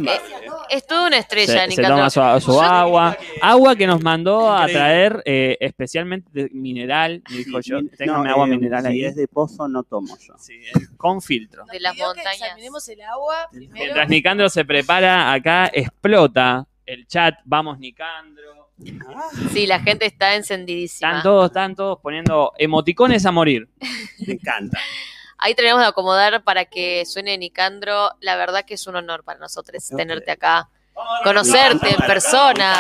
Speaker 5: Es toda una estrella,
Speaker 6: Se, se
Speaker 5: Nicandro.
Speaker 6: toma su, agua. Agua que nos mandó a traer eh, especialmente de mineral, me dijo
Speaker 10: Sí,
Speaker 6: yo. Téngame
Speaker 10: no,
Speaker 6: agua
Speaker 10: eh,
Speaker 6: mineral
Speaker 10: Si
Speaker 6: ahí.
Speaker 10: es de pozo, no tomo yo.
Speaker 6: Sí, con filtro.
Speaker 5: De las montañas.
Speaker 7: examinemos el agua
Speaker 6: Mientras Nicandro se prepara, acá explota el chat. Vamos, Nicandro.
Speaker 5: Sí, la gente está encendidísima.
Speaker 6: Están todos, están todos poniendo emoticones a morir.
Speaker 10: Me encanta.
Speaker 5: Ahí tenemos que acomodar para que suene Nicandro. La verdad que es un honor para nosotros tenerte acá, conocerte en persona.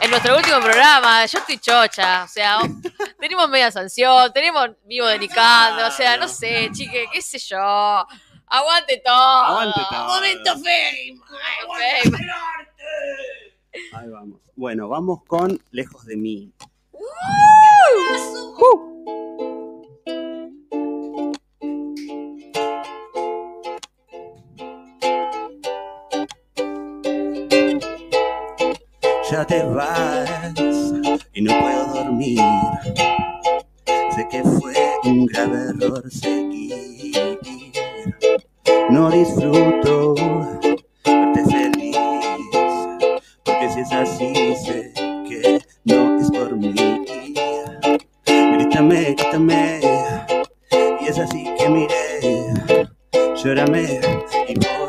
Speaker 5: En nuestro último programa, yo estoy chocha, o sea, o- tenemos media sanción, tenemos vivo de Nicandro, o sea, no sé, chique, qué sé yo. Aguante todo.
Speaker 10: Aguante todo.
Speaker 5: Momento fame. Fame.
Speaker 10: Ahí vamos. Bueno, vamos con Lejos de mí. Ya te vas y no puedo dormir. Sé que fue un grave error seguir. No disfruto verte feliz. Porque si es así, sé que no es por mí. Grítame, grítame. Y es así que miré. Llórame y volveré.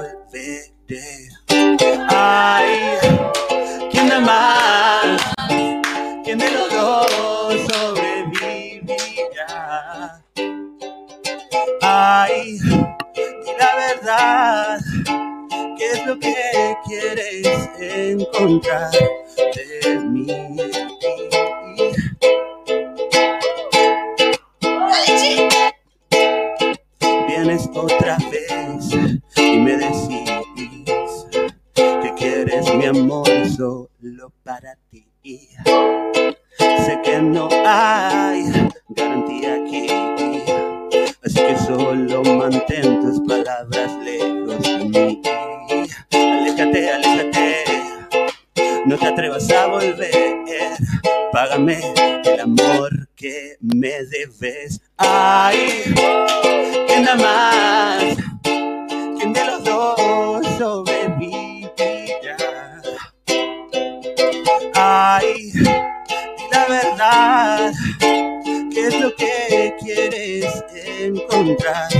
Speaker 10: Ay, di la verdad. ¿Qué es lo que quieres encontrar de mí? Vienes otra vez y me decís que quieres mi amor solo para ti. Sé que no hay garantía aquí, mantén tus palabras lejos de mí. Aléjate, aléjate, no te atrevas a volver. Págame el amor que me debes. Ay, ¿quién da más? ¿Quién de los dos sobrevivir. Ay, di la verdad, ¿qué es lo que quieres encontrar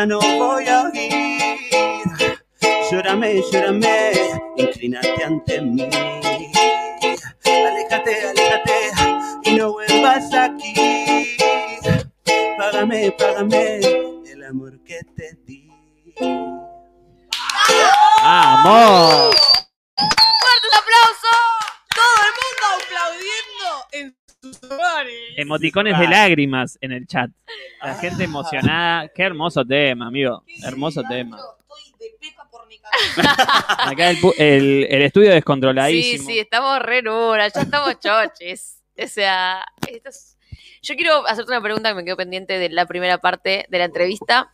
Speaker 10: ya no voy a oír. Llórame, llórame, inclínate ante mí. Aléjate, aléjate y no vuelvas aquí. Págame, págame el amor que te di.
Speaker 6: ¡Vamos!
Speaker 5: ¡Fuerte el aplauso!
Speaker 7: Todo el mundo aplaudiendo en sus hogares.
Speaker 6: Emoticones de lágrimas en el chat. La gente emocionada. Qué hermoso tema, amigo. Hermoso tema. Acá el, pu- el- el estudio
Speaker 5: Sí,
Speaker 6: descontroladísimo.
Speaker 5: sí, estamos re nuras, ya estamos choches. O sea, esto es- yo quiero hacerte una pregunta que me quedó pendiente de la primera parte de la entrevista.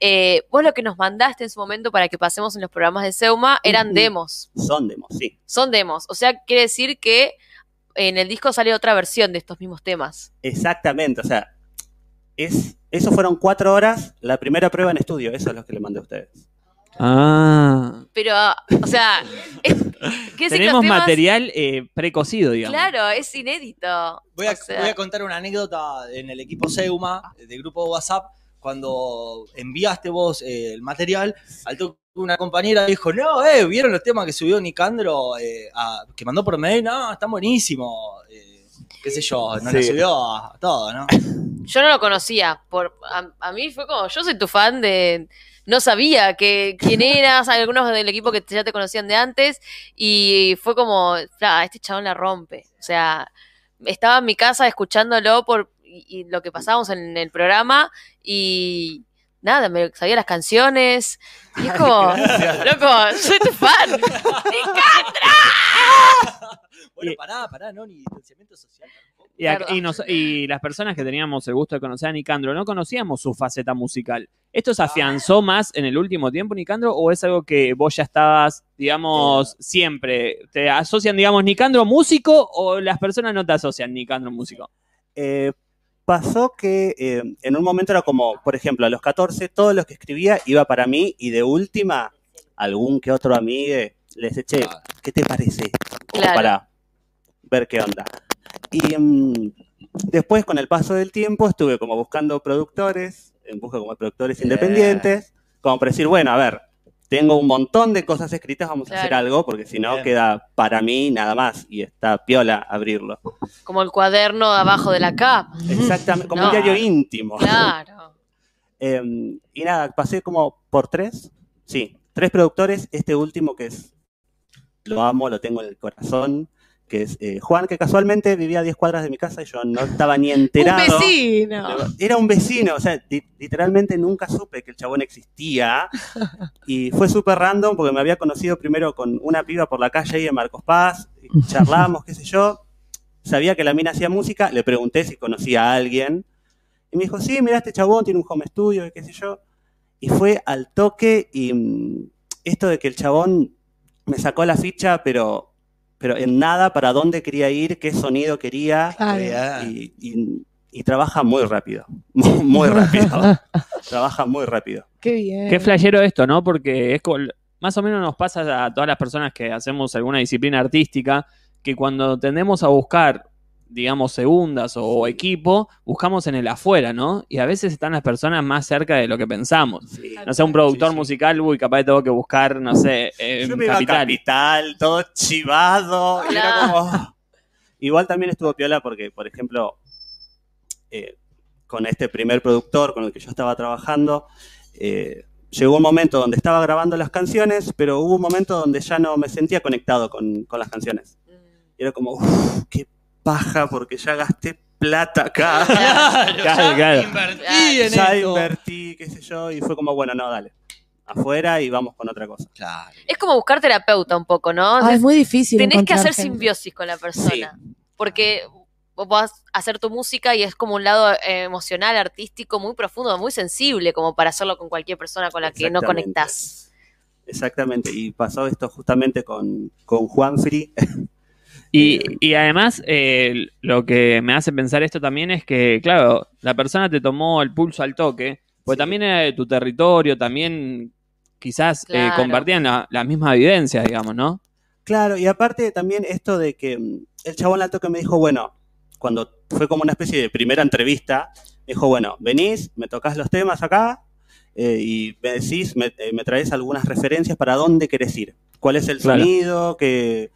Speaker 5: Eh, vos lo que nos mandaste en su momento para que pasemos en los programas de Seuma eran demos.
Speaker 10: Son demos, sí.
Speaker 5: Son demos. O sea, quiere decir que en el disco sale otra versión de estos mismos temas.
Speaker 10: Exactamente, o sea, es, eso fueron cuatro horas, la primera prueba en estudio, eso es lo que le mandé a ustedes.
Speaker 6: Ah.
Speaker 5: Pero, o sea, es-
Speaker 6: Tenemos
Speaker 5: temas-
Speaker 6: material eh, precocido, digamos.
Speaker 5: Claro, es inédito.
Speaker 4: Voy a,
Speaker 5: O sea-
Speaker 4: voy a contar una anécdota en el equipo Seuma, de grupo WhatsApp, cuando enviaste vos eh, el material, al toque una compañera dijo, no, eh, ¿vieron los temas que subió Nicandro, eh, a- que mandó por mail? No, están buenísimos. Eh, qué sé yo, lo
Speaker 10: Sí.
Speaker 4: subió a, a todo, ¿no?
Speaker 5: Yo no lo conocía. Por, a, a mí fue como, yo soy tu fan de... No sabía que, quién eras, algunos del equipo que ya te conocían de antes, y fue como, "Fla, este chabón la rompe. O sea, estaba en mi casa escuchándolo por y, y lo que pasábamos en el programa, y nada, me sabía las canciones, y es como, loco, soy tu fan.
Speaker 4: Bueno, pará, pará, no, ni distanciamiento social. tampoco.
Speaker 6: Y, y nos- y las personas que teníamos el gusto de conocer a Nicandro no conocíamos su faceta musical. ¿Esto se afianzó más en el último tiempo, Nicandro, o es algo que vos ya estabas, digamos, siempre? ¿Te asocian, digamos, Nicandro músico o las personas no te asocian Nicandro músico?
Speaker 10: Eh, pasó que eh, en un momento era como, por ejemplo, a los 14, todo lo que escribía iba para mí y de última, algún que otro amigo les eché, ¿qué te parece? Como
Speaker 5: Claro.
Speaker 10: para ver qué onda. Y mm, después, con el paso del tiempo, estuve como buscando productores, en busca como de productores independientes, como para decir, bueno, a ver, tengo un montón de cosas escritas, vamos a hacer algo, porque si no queda para mí nada más y está piola abrirlo.
Speaker 5: Como el cuaderno abajo de la capa.
Speaker 10: Exactamente, como
Speaker 5: No.
Speaker 10: un diario íntimo.
Speaker 5: Claro.
Speaker 10: Eh, y nada, pasé como por tres, sí, tres productores. Este último que es, lo amo, lo tengo en el corazón, que es eh, Juan, que casualmente vivía a 10 cuadras de mi casa y yo no estaba ni enterado.
Speaker 7: Un vecino.
Speaker 10: Era un vecino, o sea, li- literalmente nunca supe que el chabón existía. Y fue súper random porque me había conocido primero con una piba por la calle ahí en Marcos Paz, charlamos, qué sé yo. Sabía que la mina hacía música, le pregunté si conocía a alguien. Y me dijo, sí, mira, este chabón tiene un home studio, y qué sé yo. Y fue al toque y mm, esto de que el chabón me sacó la ficha, pero, pero en nada para dónde quería ir, qué sonido quería.
Speaker 7: Claro.
Speaker 10: Y, y- y trabaja muy rápido, muy, rápido. trabaja muy rápido.
Speaker 7: Qué bien.
Speaker 6: Qué flashero esto, ¿no? Porque es más o menos nos pasa a todas las personas que hacemos alguna disciplina artística, que cuando tendemos a buscar, digamos, segundas o equipo, buscamos en el afuera, ¿no? Y a veces están las personas más cerca de lo que pensamos.
Speaker 10: Sí.
Speaker 6: No sé, un productor
Speaker 10: Sí, sí.
Speaker 6: musical, uy, capaz tengo que buscar, no sé, eh,
Speaker 10: Yo me iba a
Speaker 6: Capital.
Speaker 10: Capital, todo chivado. y era como- Igual también estuvo piola porque, por ejemplo, eh, con este primer productor con el que yo estaba trabajando, eh, llegó un momento donde estaba grabando las canciones, pero hubo un momento donde ya no me sentía conectado con, con las canciones. Y era como, uff, qué paja, porque ya gasté plata acá.
Speaker 6: Claro, claro.
Speaker 4: Invertí en
Speaker 10: ya
Speaker 4: esto.
Speaker 10: invertí, qué sé yo, y fue como, bueno, no, dale. Afuera y vamos con otra cosa.
Speaker 4: Claro.
Speaker 5: Es como buscar terapeuta un poco, ¿no?
Speaker 7: Ah, es muy difícil.
Speaker 5: Tenés que hacer
Speaker 7: gente.
Speaker 5: simbiosis con la persona. Porque vos vas a hacer tu música y es como un lado eh, emocional, artístico, muy profundo, muy sensible, como para hacerlo con cualquier persona con la que no conectás.
Speaker 10: Exactamente, y pasó esto justamente con, con Juan Free,
Speaker 6: Y, y además, eh, lo que me hace pensar esto también es que, claro, la persona te tomó el pulso al toque, pues también era de tu territorio, también quizás eh, compartían la- las mismas vivencias, digamos, ¿no?
Speaker 10: Claro, y aparte también esto de que mm, el chabón al toque me dijo, bueno, cuando fue como una especie de primera entrevista, me dijo, bueno, venís, me tocas los temas acá eh, y me decís, me, eh, me traes algunas referencias para dónde querés ir, cuál es el
Speaker 6: Claro.
Speaker 10: sonido, que...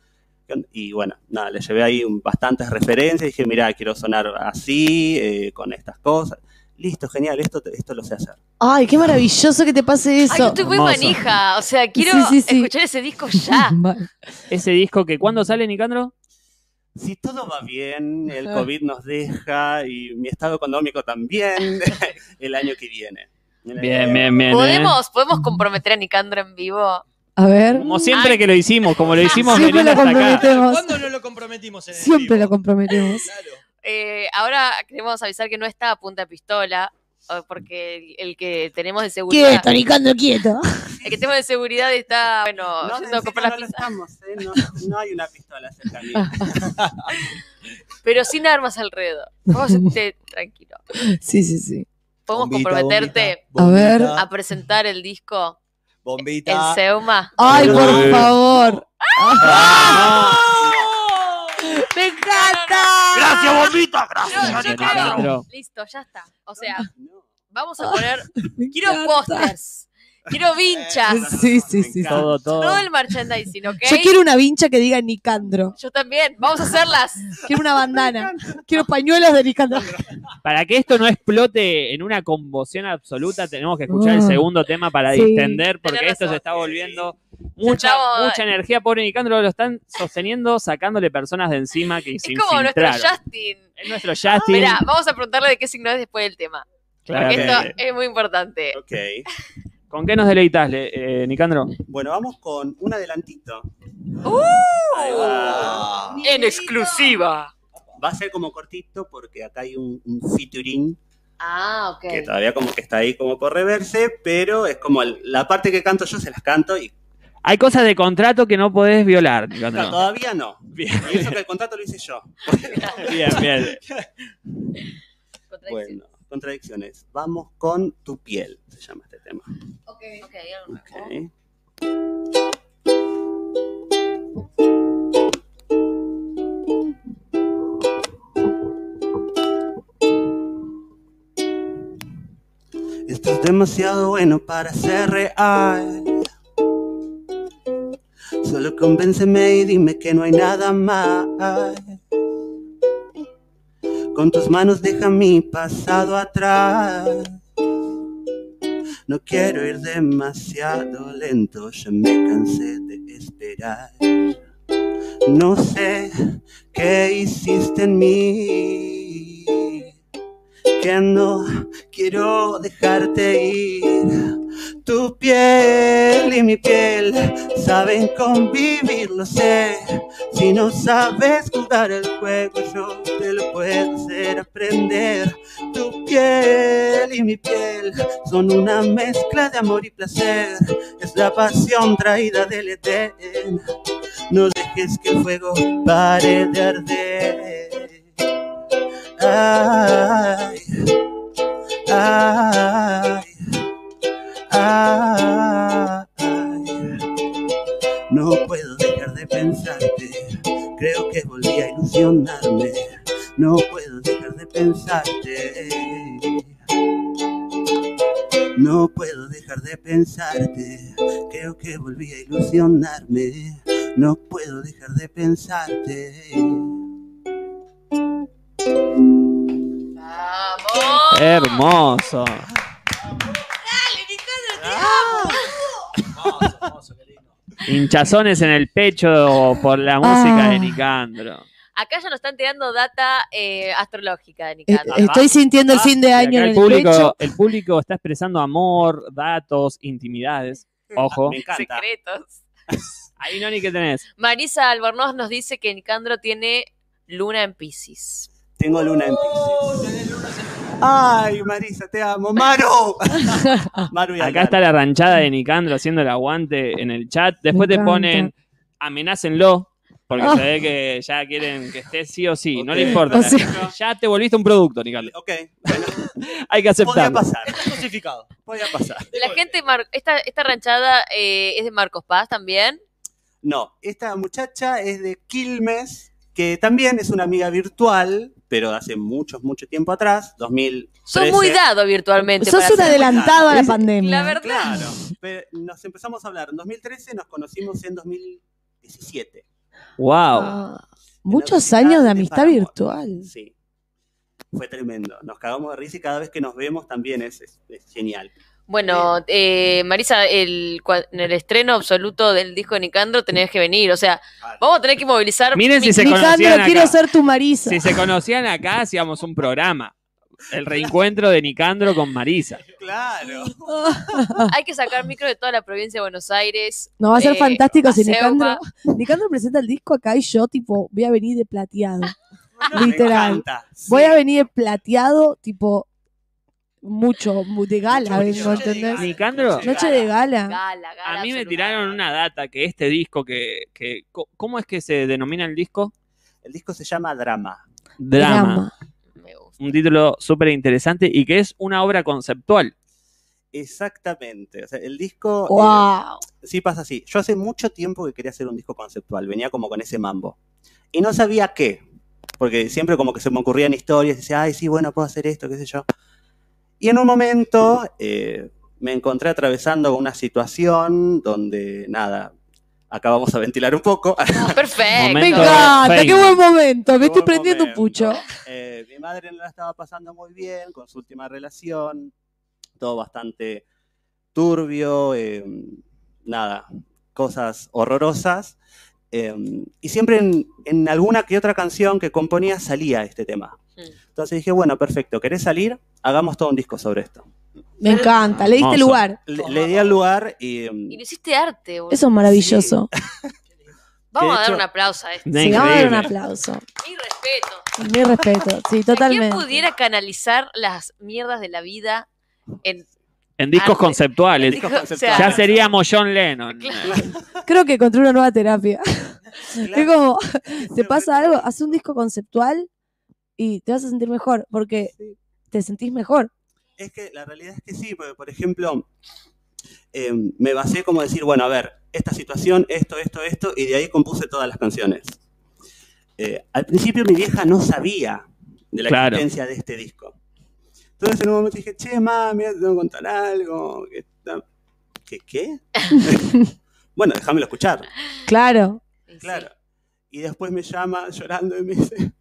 Speaker 10: Y bueno, nada, le llevé ahí un- bastantes referencias, dije, mira, quiero sonar así, eh, con estas cosas. Listo, genial, esto, esto lo sé hacer.
Speaker 7: Ay, qué maravilloso que te pase eso.
Speaker 5: Ay, yo estoy muy manija. O sea, quiero
Speaker 7: Sí, sí, sí.
Speaker 5: escuchar ese disco ya.
Speaker 6: Ese disco que, ¿cuándo sale, Nicandro?
Speaker 10: Si todo va bien, el. COVID nos deja y mi estado económico también, el año que viene.
Speaker 6: Bien, bien, bien. ¿eh?
Speaker 5: ¿Podemos, ¿Podemos comprometer a Nicandro en vivo?
Speaker 7: A ver.
Speaker 6: Como siempre que lo hicimos, como lo hicimos
Speaker 7: Siempre lo comprometemos.
Speaker 4: ¿Cuándo no lo comprometimos en el
Speaker 7: Siempre lo comprometemos.
Speaker 5: Eh, ahora queremos avisar que no está a punta de pistola, porque el, que tenemos de seguridad.
Speaker 7: Quieto, Nicandro, quieto.
Speaker 5: El que tenemos de seguridad está, bueno,
Speaker 10: No,
Speaker 5: yendo a comprar
Speaker 10: no
Speaker 5: las
Speaker 10: estamos, ¿eh? no, no hay una pistola cerca mío.
Speaker 5: Pero sin armas alrededor. Vos esté tranquilo.
Speaker 7: Sí, sí, sí.
Speaker 5: ¿Podemos
Speaker 4: Bombita,
Speaker 5: comprometerte
Speaker 7: A ver.
Speaker 5: a presentar el disco
Speaker 4: Bombita.
Speaker 5: en Seuma?
Speaker 7: Ay, por favor.
Speaker 5: ¡Ah!
Speaker 7: ¡Me encanta!
Speaker 4: Gracias, bombita.
Speaker 5: Yo- yo quiero-. Listo, ya está. O sea, vamos a poner. Quiero pósters. Quiero vinchas.
Speaker 7: Sí, sí, sí. sí.
Speaker 6: Todo, todo.
Speaker 5: Todo el merchandising, ¿ok?
Speaker 7: Yo quiero una vincha que diga Nicandro.
Speaker 5: Yo también. Vamos a hacerlas.
Speaker 7: Quiero una bandana. Quiero pañuelos de Nicandro.
Speaker 6: Para que esto no explote en una conmoción absoluta, tenemos que escuchar el
Speaker 7: Ah.
Speaker 6: segundo tema para
Speaker 7: Sí.
Speaker 6: distender, porque esto se está volviendo mucha,
Speaker 5: Estamos-
Speaker 6: mucha energía. Pobre Nicandro, lo están sosteniendo, sacándole personas de encima que
Speaker 5: Es como nuestro. Justin.
Speaker 6: Es nuestro Justin.
Speaker 5: Mira, vamos a preguntarle de qué signo es después del tema. Porque
Speaker 6: Claramente.
Speaker 5: esto es muy importante.
Speaker 10: Ok.
Speaker 6: ¿Con qué nos deleitas, le- eh, Nicandro?
Speaker 10: Bueno, vamos con un adelantito.
Speaker 5: ¡Uh!
Speaker 10: Ahí va.
Speaker 5: En exclusiva.
Speaker 10: Va a ser como cortito porque acá hay un, un featuring
Speaker 5: Ah, ok.
Speaker 10: que todavía como que está ahí como por reverse, pero es como el- la parte que canto yo se las canto y
Speaker 6: Hay cosas de contrato que no podés violar, Nicandro.
Speaker 10: no, todavía no.
Speaker 6: Bien,
Speaker 10: Y eso que el contrato lo hice yo.
Speaker 6: bien, bien.
Speaker 10: Bueno, contradicciones. Vamos con tu piel, se llama este tema.
Speaker 5: Ok, ok.
Speaker 10: Ok. Esto es demasiado bueno para ser real. Solo convénceme y dime que no hay nada más. Con tus manos deja mi pasado atrás. No quiero ir demasiado lento, ya me cansé de esperar. No sé qué hiciste en mí, no quiero dejarte ir. Tu piel y mi piel saben convivir, lo sé. Si no sabes jugar el juego, yo te lo puedo hacer aprender. Tu piel y mi piel son una mezcla de amor y placer. Es la pasión traída del Edén. No dejes que el fuego pare de arder. No puedo dejar de pensarte. Creo que volví a ilusionarme. No puedo dejar de pensarte. No puedo dejar de pensarte. Creo que volví a ilusionarme. No puedo dejar de pensarte.
Speaker 5: ¡Vamos!
Speaker 6: Hermoso.
Speaker 4: Hermoso, hermoso, qué lindo.
Speaker 6: Hinchazones en el pecho por la música
Speaker 7: Ah.
Speaker 6: de Nicandro.
Speaker 5: Acá ya nos están tirando data eh, astrológica de
Speaker 7: Eh,
Speaker 5: Nicandro.
Speaker 7: Estoy sintiendo el fin de año en
Speaker 6: el
Speaker 7: el
Speaker 6: público,
Speaker 7: pecho.
Speaker 6: el público está expresando amor, datos, intimidades. Ojo.
Speaker 10: Me encanta.
Speaker 5: Secretos.
Speaker 6: Ahí, Noni, ¿qué tenés?
Speaker 5: Marisa Albornoz nos dice que Nicandro tiene luna en Pisces.
Speaker 10: Tengo luna en Pisces. Ay, Marisa, te amo. Maru. Maru y
Speaker 6: Acá está la ranchada de Nicandro haciendo el aguante en el chat. Después
Speaker 7: Me
Speaker 6: te
Speaker 7: encanta.
Speaker 6: ponen amenácenlo. Porque
Speaker 7: Ah.
Speaker 6: se ve que ya quieren que estés sí o sí. No
Speaker 10: Ok.
Speaker 6: le importa.
Speaker 7: O sea-
Speaker 6: ya te volviste un producto, Nicandro.
Speaker 10: Ok, bueno,
Speaker 6: Hay que
Speaker 10: podía
Speaker 6: aceptarlo.
Speaker 10: pasar,
Speaker 4: Está cosificado.
Speaker 10: podía pasar.
Speaker 5: La gente, mar- esta, esta ranchada eh, es de Marcos Paz también.
Speaker 10: No, esta muchacha es de Quilmes, que también es una amiga virtual, pero de hace mucho, mucho tiempo atrás, 2013.
Speaker 5: Sos muy dado virtualmente.
Speaker 7: Sos un adelantado a la pandemia.
Speaker 5: La verdad.
Speaker 10: Claro, pero nos empezamos a hablar en 2013, nos conocimos en 2017.
Speaker 6: Wow.
Speaker 7: Ah, muchos años de amistad virtual.
Speaker 10: Sí, fue tremendo. Nos cagamos de risa y cada vez que nos vemos también es, es- es genial.
Speaker 5: Bueno, eh, Marisa, el, cua- en el estreno absoluto del disco de Nicandro tenés que venir. O sea, vamos a tener que movilizar.
Speaker 6: Miren si
Speaker 5: mi-
Speaker 6: se
Speaker 7: Nicandro,
Speaker 6: conocían
Speaker 7: quiero ser tu Marisa.
Speaker 6: Si se conocían acá, hacíamos un programa. El reencuentro de Nicandro con Marisa.
Speaker 10: Claro.
Speaker 5: Hay que sacar micro de toda la provincia de Buenos Aires.
Speaker 7: No, va a ser
Speaker 5: Eh,
Speaker 7: fantástico si Nicandro. Nicandro presenta el disco acá y yo, tipo, voy a venir de plateado. Literal.
Speaker 10: encanta, sí.
Speaker 7: Voy a venir de plateado, tipo, mucho, mu- de gala,
Speaker 10: Mucho brillo.
Speaker 7: ¿entendés?
Speaker 6: Nicandro,
Speaker 7: Noche de gala.
Speaker 5: Gala, gala
Speaker 6: a mí me tiraron una data que este disco que, que ¿cómo es que se denomina el disco?
Speaker 10: El disco se llama Drama.
Speaker 6: Drama.
Speaker 5: Me gusta.
Speaker 6: Un título súper interesante y que es una obra conceptual.
Speaker 10: Exactamente. O sea, el disco. eh,
Speaker 7: ¡Wow!
Speaker 10: sí pasa así. Yo hace mucho tiempo que quería hacer un disco conceptual. Venía como con ese mambo. Y no sabía qué. Porque siempre como que se me ocurrían historias. Y decía, ay, sí, bueno, puedo hacer esto, qué sé yo. Y en un momento eh, me encontré atravesando una situación donde, nada, acabamos a ventilar un poco.
Speaker 5: Perfecto.
Speaker 7: Me encanta, qué buen momento. Me
Speaker 10: Qué
Speaker 7: estoy prendiendo un pucho.
Speaker 10: Eh, mi madre no la estaba pasando muy bien con su última relación, todo bastante turbio, eh, nada, cosas horrorosas. eh, y siempre en, en alguna que otra canción que componía salía este tema.
Speaker 5: Mm.
Speaker 10: Entonces dije, bueno, perfecto, ¿querés salir? Hagamos todo un disco sobre esto.
Speaker 7: Me encanta, le diste
Speaker 6: Hermoso.
Speaker 7: lugar.
Speaker 10: Le, le di al lugar y... em,
Speaker 5: Y le hiciste arte, boludo.
Speaker 7: Eso es maravilloso.
Speaker 5: Vamos a dar
Speaker 10: hecho-
Speaker 5: un aplauso a esto.
Speaker 7: Sí, vamos a dar un
Speaker 6: increíble.
Speaker 7: aplauso.
Speaker 5: Mi respeto.
Speaker 7: Mi respeto, sí,
Speaker 5: ¿Quién
Speaker 7: totalmente.
Speaker 5: pudiera canalizar las mierdas de la vida en
Speaker 6: En discos
Speaker 5: Arte.
Speaker 6: conceptuales.
Speaker 10: Discos
Speaker 5: o sea,
Speaker 10: conceptuales.
Speaker 6: Ya seríamos John Lennon.
Speaker 7: Creo que encontré una nueva terapia. Es como, te
Speaker 10: se
Speaker 7: pasa algo, haz un disco conceptual y te vas a sentir mejor, porque
Speaker 10: Sí.
Speaker 7: te sentís mejor.
Speaker 10: Es que la realidad es que sí, porque por ejemplo, eh, me basé como decir, bueno, a ver, esta situación, esto, esto, esto, y de ahí compuse todas las canciones. Eh, al principio mi vieja no sabía de la
Speaker 6: Claro.
Speaker 10: existencia de este disco. Entonces en un momento dije, che, mami, mira, te tengo que contar algo. ¿Qué? ¿Qué? bueno, déjamelo escuchar.
Speaker 7: Claro.
Speaker 10: Claro. Y después me llama llorando y me dice,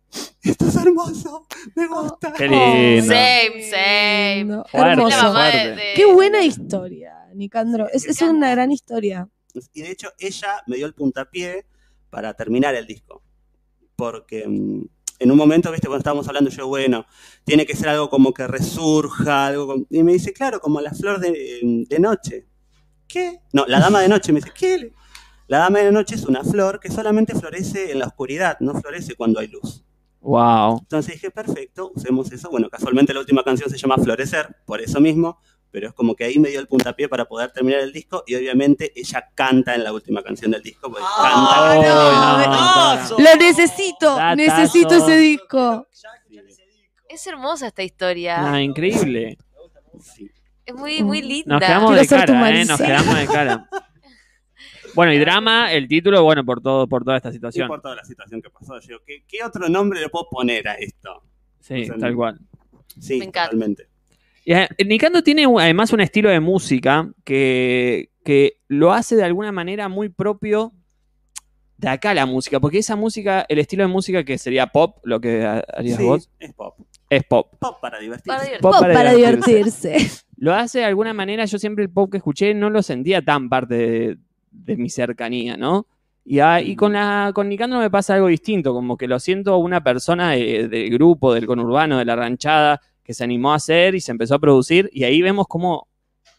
Speaker 10: esto es hermoso, me gusta.
Speaker 6: Qué lindo.
Speaker 5: Same, same.
Speaker 6: Fuerte,
Speaker 5: la mamá de- de-
Speaker 7: Qué buena historia, Nicandro. Es, es una gran historia.
Speaker 10: Y de hecho, ella me dio el puntapié para terminar el disco. Porque mm, en un momento, viste, cuando estábamos hablando, yo, bueno, tiene que ser algo como que resurja, algo. como- Y me dice, claro, como la flor de, de noche. ¿Qué? No, la dama de noche. Me dice, ¿qué? La dama de noche es una flor que solamente florece en la oscuridad, no florece cuando hay luz.
Speaker 6: Wow.
Speaker 10: Entonces dije, perfecto, usemos eso. Bueno, casualmente la última canción se llama Florecer, por eso mismo, pero es como que ahí me dio el puntapié para poder terminar el disco y obviamente ella canta en la última canción del disco,
Speaker 4: Ah,
Speaker 10: canta.
Speaker 7: no,
Speaker 4: Datazo.
Speaker 7: Lo necesito,
Speaker 6: Datazo.
Speaker 7: necesito ese disco.
Speaker 5: Es hermosa esta historia.
Speaker 6: Ah, increíble.
Speaker 10: Sí.
Speaker 5: Es muy, muy linda.
Speaker 6: Nos quedamos
Speaker 7: Quiero
Speaker 6: de cara, ¿eh? Nos quedamos de cara. Bueno, y drama, el título, bueno, por todo, por toda esta situación.
Speaker 10: importa la situación que pasó, yo, ¿qué, qué otro nombre le puedo poner a esto?
Speaker 6: Sí,
Speaker 10: O sea,
Speaker 6: tal cual.
Speaker 10: Sí,
Speaker 5: Me encanta.
Speaker 10: totalmente.
Speaker 6: Y, eh, Nicando tiene además un estilo de música que, que lo hace de alguna manera muy propio de acá la música, porque esa música, el estilo de música que sería pop, lo que ha- harías
Speaker 10: Sí,
Speaker 6: vos,
Speaker 10: es pop.
Speaker 6: es pop.
Speaker 10: Pop para divertirse.
Speaker 5: Para divertirse.
Speaker 6: Pop
Speaker 7: Pop
Speaker 6: para
Speaker 7: para
Speaker 6: divertirse.
Speaker 7: divertirse.
Speaker 6: Lo hace de alguna manera, yo siempre el pop que escuché no lo sentía tan parte de, de mi cercanía, ¿no? Y, ah, y con, la, con Nicandro me pasa algo distinto, como que lo siento una persona de- del grupo, del conurbano, de la ranchada, que se animó a hacer y se empezó a producir, y ahí vemos cómo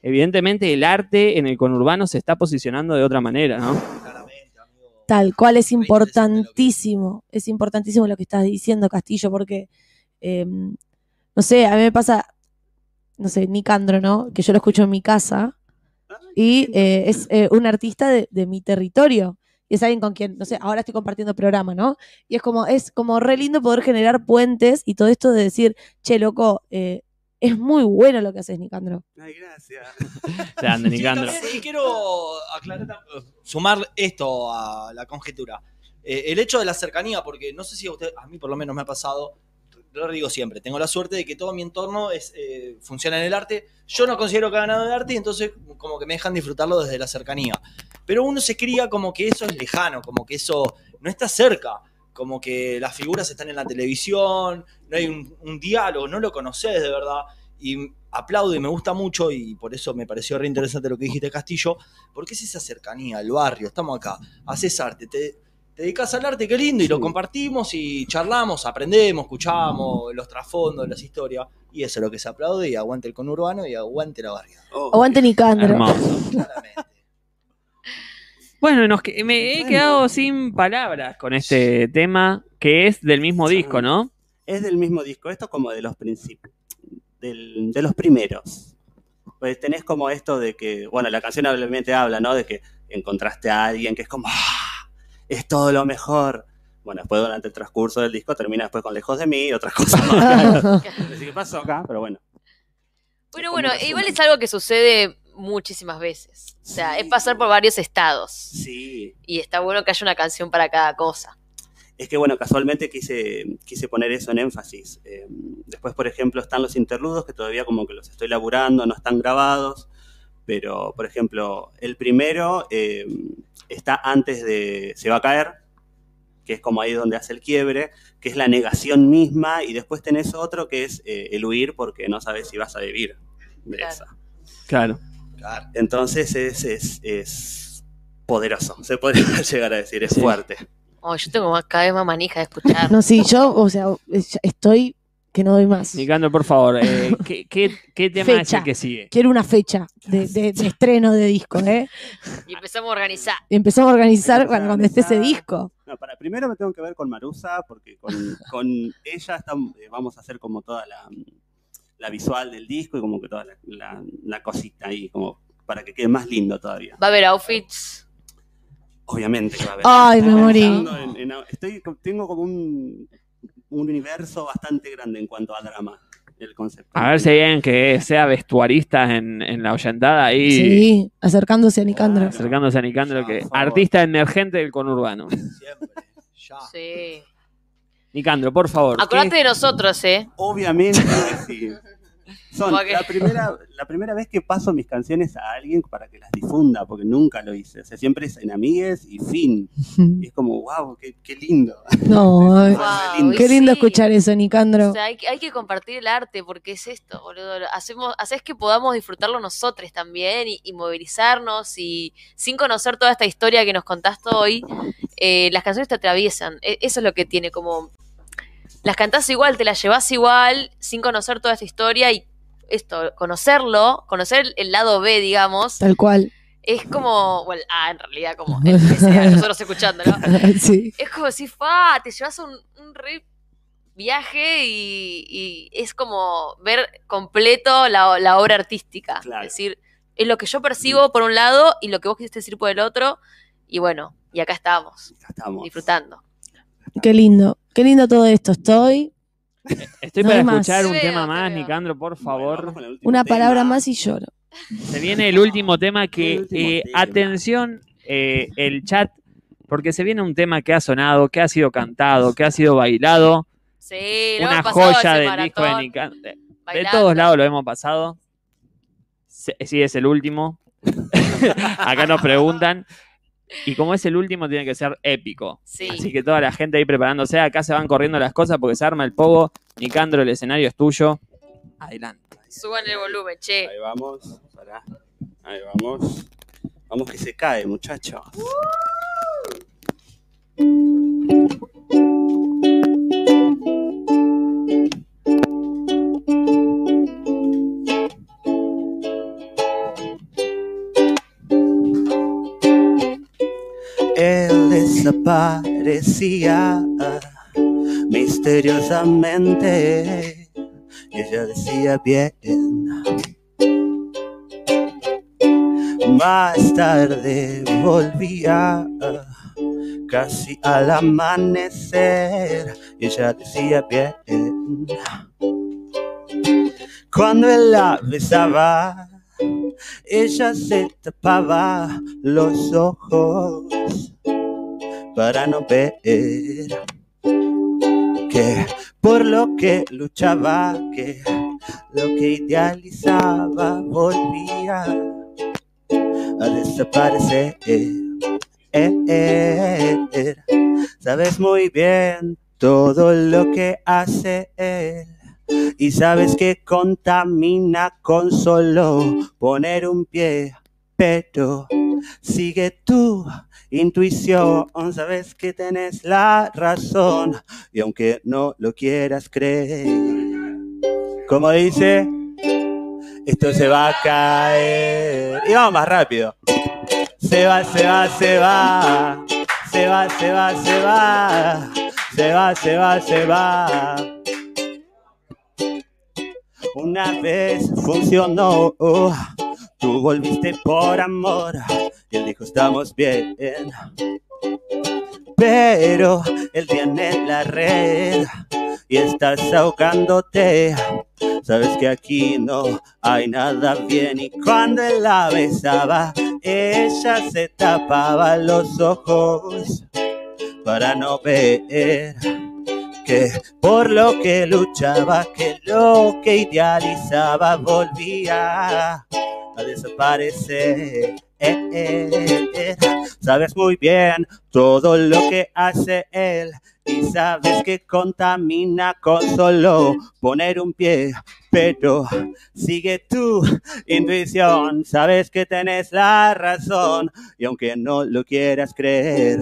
Speaker 6: evidentemente el arte en el conurbano se está posicionando de otra manera, ¿no?
Speaker 7: Tal cual es importantísimo. Es importantísimo lo que estás diciendo, Castillo, porque, eh, no sé, a mí me pasa, no sé, Nicandro, ¿no? Que yo lo escucho en mi casa y eh, es eh, un artista de, de mi territorio. Y es alguien con quien, no sé, ahora estoy compartiendo programa, ¿no? Y es como, es como re lindo poder generar puentes y todo esto de decir, che, loco, eh, es muy bueno lo que haces, Nicandro.
Speaker 10: Ay, gracias.
Speaker 6: Grande,
Speaker 4: Sí,
Speaker 6: Nicandro.
Speaker 4: también, y quiero aclarar, sumar esto a la conjetura. Eh, el hecho de la cercanía, porque no sé si a usted, a mí por lo menos me ha pasado, lo digo siempre, tengo la suerte de que todo mi entorno eh, funciona en el arte. Yo no considero que haga nada de arte y entonces como que me dejan disfrutarlo desde la cercanía. Pero uno se cría como que eso es lejano, como que eso no está cerca, como que las figuras están en la televisión, no hay un, un diálogo, no lo conoces de verdad. Y aplaudo y me gusta mucho y por eso me pareció re interesante lo que dijiste Castillo, porque es esa cercanía, el barrio, estamos acá, haces arte, te, te dedicas al arte, qué lindo, y lo compartimos y charlamos, aprendemos, escuchamos los trasfondos, las historias, y eso es lo que se aplaude, y aguante el conurbano y aguante la barriada.
Speaker 7: Aguante Nicandro.
Speaker 6: Hermoso. Bueno, nos me he quedado sin palabras con este tema que es del mismo disco, ¿no?
Speaker 10: Es del mismo disco, esto como de los principios, del- de los primeros. Pues tenés como esto de que, bueno, la canción obviamente habla, ¿no? De que encontraste a alguien que es como, ¡ah! Es todo lo mejor. Bueno, después durante el transcurso del disco termina después con Lejos de mí y otras cosas más. Así que pasó acá, pero bueno.
Speaker 5: Bueno, bueno, igual es algo que sucede muchísimas veces. O sea, es pasar por varios estados.
Speaker 10: Sí.
Speaker 5: Y está bueno que haya una canción para cada cosa.
Speaker 10: Es que, bueno, casualmente quise, quise poner eso en énfasis. Eh, después, por ejemplo, están los interludos que todavía como que los estoy laburando, no están grabados, pero, por ejemplo, el primero eh, está antes de Se va a caer, que es como ahí donde hace el quiebre, que es la negación misma, y después tenés otro que es eh, el huir porque no sabes si vas a vivir de esa.
Speaker 6: Claro.
Speaker 10: Entonces es, es, es poderoso, se podría llegar a decir, es fuerte.
Speaker 5: Oh, yo tengo más- cada vez más manija de escuchar.
Speaker 7: No, sí, yo, o sea, estoy que no doy más.
Speaker 6: Nicandro, por favor, eh, ¿qué, qué, qué tema es el que sigue?
Speaker 7: Quiero una fecha de, de- de estreno de disco, ¿eh?
Speaker 5: Y empezamos a organizar.
Speaker 7: Y empezamos a organizar cuando, cuando esté ese disco.
Speaker 10: No, para, primero me tengo que ver con Marusa, porque con, con ella estamos- eh, vamos a hacer como toda la, la visual del disco y como que toda la, la- la cosita ahí, como para que quede más lindo todavía.
Speaker 5: Va a haber outfits.
Speaker 10: Obviamente que va a haber.
Speaker 7: Ay,
Speaker 10: Estoy
Speaker 7: me morí.
Speaker 10: pensando en- en- estoy, tengo como un, un universo bastante grande en cuanto a drama, el concepto.
Speaker 6: A ver si hay alguien que sea vestuarista en, en la oyentada ahí.
Speaker 7: Sí, acercándose a Nicandro.
Speaker 6: Acercándose a Nicandro, que artista emergente del conurbano.
Speaker 5: Sí.
Speaker 6: Nicandro, por favor.
Speaker 5: Acordate
Speaker 6: ¿qué-
Speaker 5: de nosotros, ¿eh?
Speaker 10: Obviamente que sí. Son
Speaker 5: Porque-
Speaker 10: la primera, la primera vez que paso mis canciones a alguien para que las difunda, porque nunca lo hice. O sea, siempre es en amigues y fin. Y es como, wow, qué, qué lindo.
Speaker 7: No,
Speaker 5: Wow,
Speaker 7: qué lindo
Speaker 5: sí.
Speaker 7: escuchar eso, Nicandro.
Speaker 5: O sea, hay, que- hay que compartir el arte porque es esto, boludo. Hacemos, haces que podamos disfrutarlo nosotros también y, y movilizarnos y sin conocer toda esta historia que nos contaste hoy, eh, las canciones te atraviesan. E- Eso es lo que tiene como... Las cantás igual, te las llevas igual, sin conocer toda esta historia y esto, conocerlo, conocer el lado B, digamos,
Speaker 7: Tal cual.
Speaker 5: es como, bueno, ah, en realidad como el que sea, nosotros escuchando, ¿no?
Speaker 7: Sí.
Speaker 5: Es como si, fa, te llevas un, un re viaje y, y es como ver completo la, la obra artística. Es decir, es lo que yo percibo por un lado y lo que vos quisiste decir por el otro. Y bueno, y acá estamos,
Speaker 10: estamos.
Speaker 5: disfrutando.
Speaker 7: Qué lindo. Qué lindo todo esto. Estoy.
Speaker 6: Estoy
Speaker 7: No
Speaker 6: para
Speaker 7: hay más.
Speaker 6: escuchar un tema
Speaker 5: te
Speaker 6: más. Nicandro, por favor.
Speaker 7: Una palabra más y lloro.
Speaker 6: Se viene el último tema que,
Speaker 10: El último
Speaker 6: eh,
Speaker 10: tema.
Speaker 6: atención, eh, el chat, porque se viene un tema que ha sonado, que ha sido cantado, que ha sido bailado.
Speaker 5: Sí, lo
Speaker 6: Una
Speaker 5: hemos pasado
Speaker 6: joya
Speaker 5: ese
Speaker 6: del disco de
Speaker 5: maratón,
Speaker 6: Nicandro. De
Speaker 5: bailando.
Speaker 6: todos lados lo hemos pasado. Se- Sí, es el último. Acá nos preguntan. Y como es el último, tiene que ser épico.
Speaker 5: Sí.
Speaker 6: Así que toda la gente ahí preparándose. Acá se van corriendo las cosas porque se arma el pogo. Nicandro, el escenario es tuyo. Adelante.
Speaker 5: Suban el volumen, che.
Speaker 10: Ahí vamos, pará. Ahí vamos. Vamos que se cae, muchacho. Él desaparecía misteriosamente ella decía bien. Más tarde volvía casi al amanecer. Ella decía bien. Cuando él la besaba, ella se tapaba los ojos para no ver que por lo que luchaba, que lo que idealizaba volvía a desaparecer. Sabes muy bien todo lo que hace él y sabes que contamina con solo poner un pie, pero sigue tu intuición, sabes que tenés la razón y aunque no lo quieras creer, como dice, esto se va a caer. Y vamos más rápido. Se va, se va, se va. Se va, se va, se va. Se va, se va, se va. Una vez funcionó. Tú volviste por amor. Y él dijo, estamos bien. Pero él tiene la red y estás ahogándote. Sabes que aquí no hay nada bien y cuando él la besaba, ella se tapaba los ojos para no ver que por lo que luchaba, que lo que idealizaba volvía a desaparecer. Sabes muy bien todo lo que hace él y sabes que contamina con solo poner un pie, pero sigue tu intuición, sabes que tenés la razón y aunque no lo quieras creer,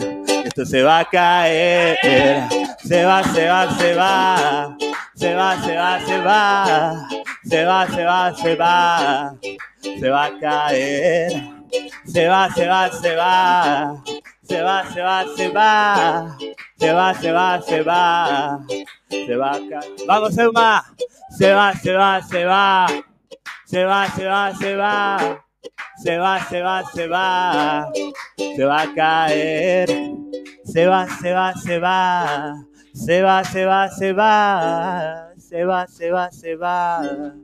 Speaker 10: se va a caer. Se va, se va, se va. Se va, se va, se va. Se va, se va, se va. Se va a caer. Se va, se va, se va. Se va, se va, se va. Se va, se va, se va. Se va a caer. Vamos, Euma. Se va, se va, se va. Se va, se va, se va se va, se va, se va, se va a caer, se va, se va, se va, se va, se va, se va, se va, se va, se va,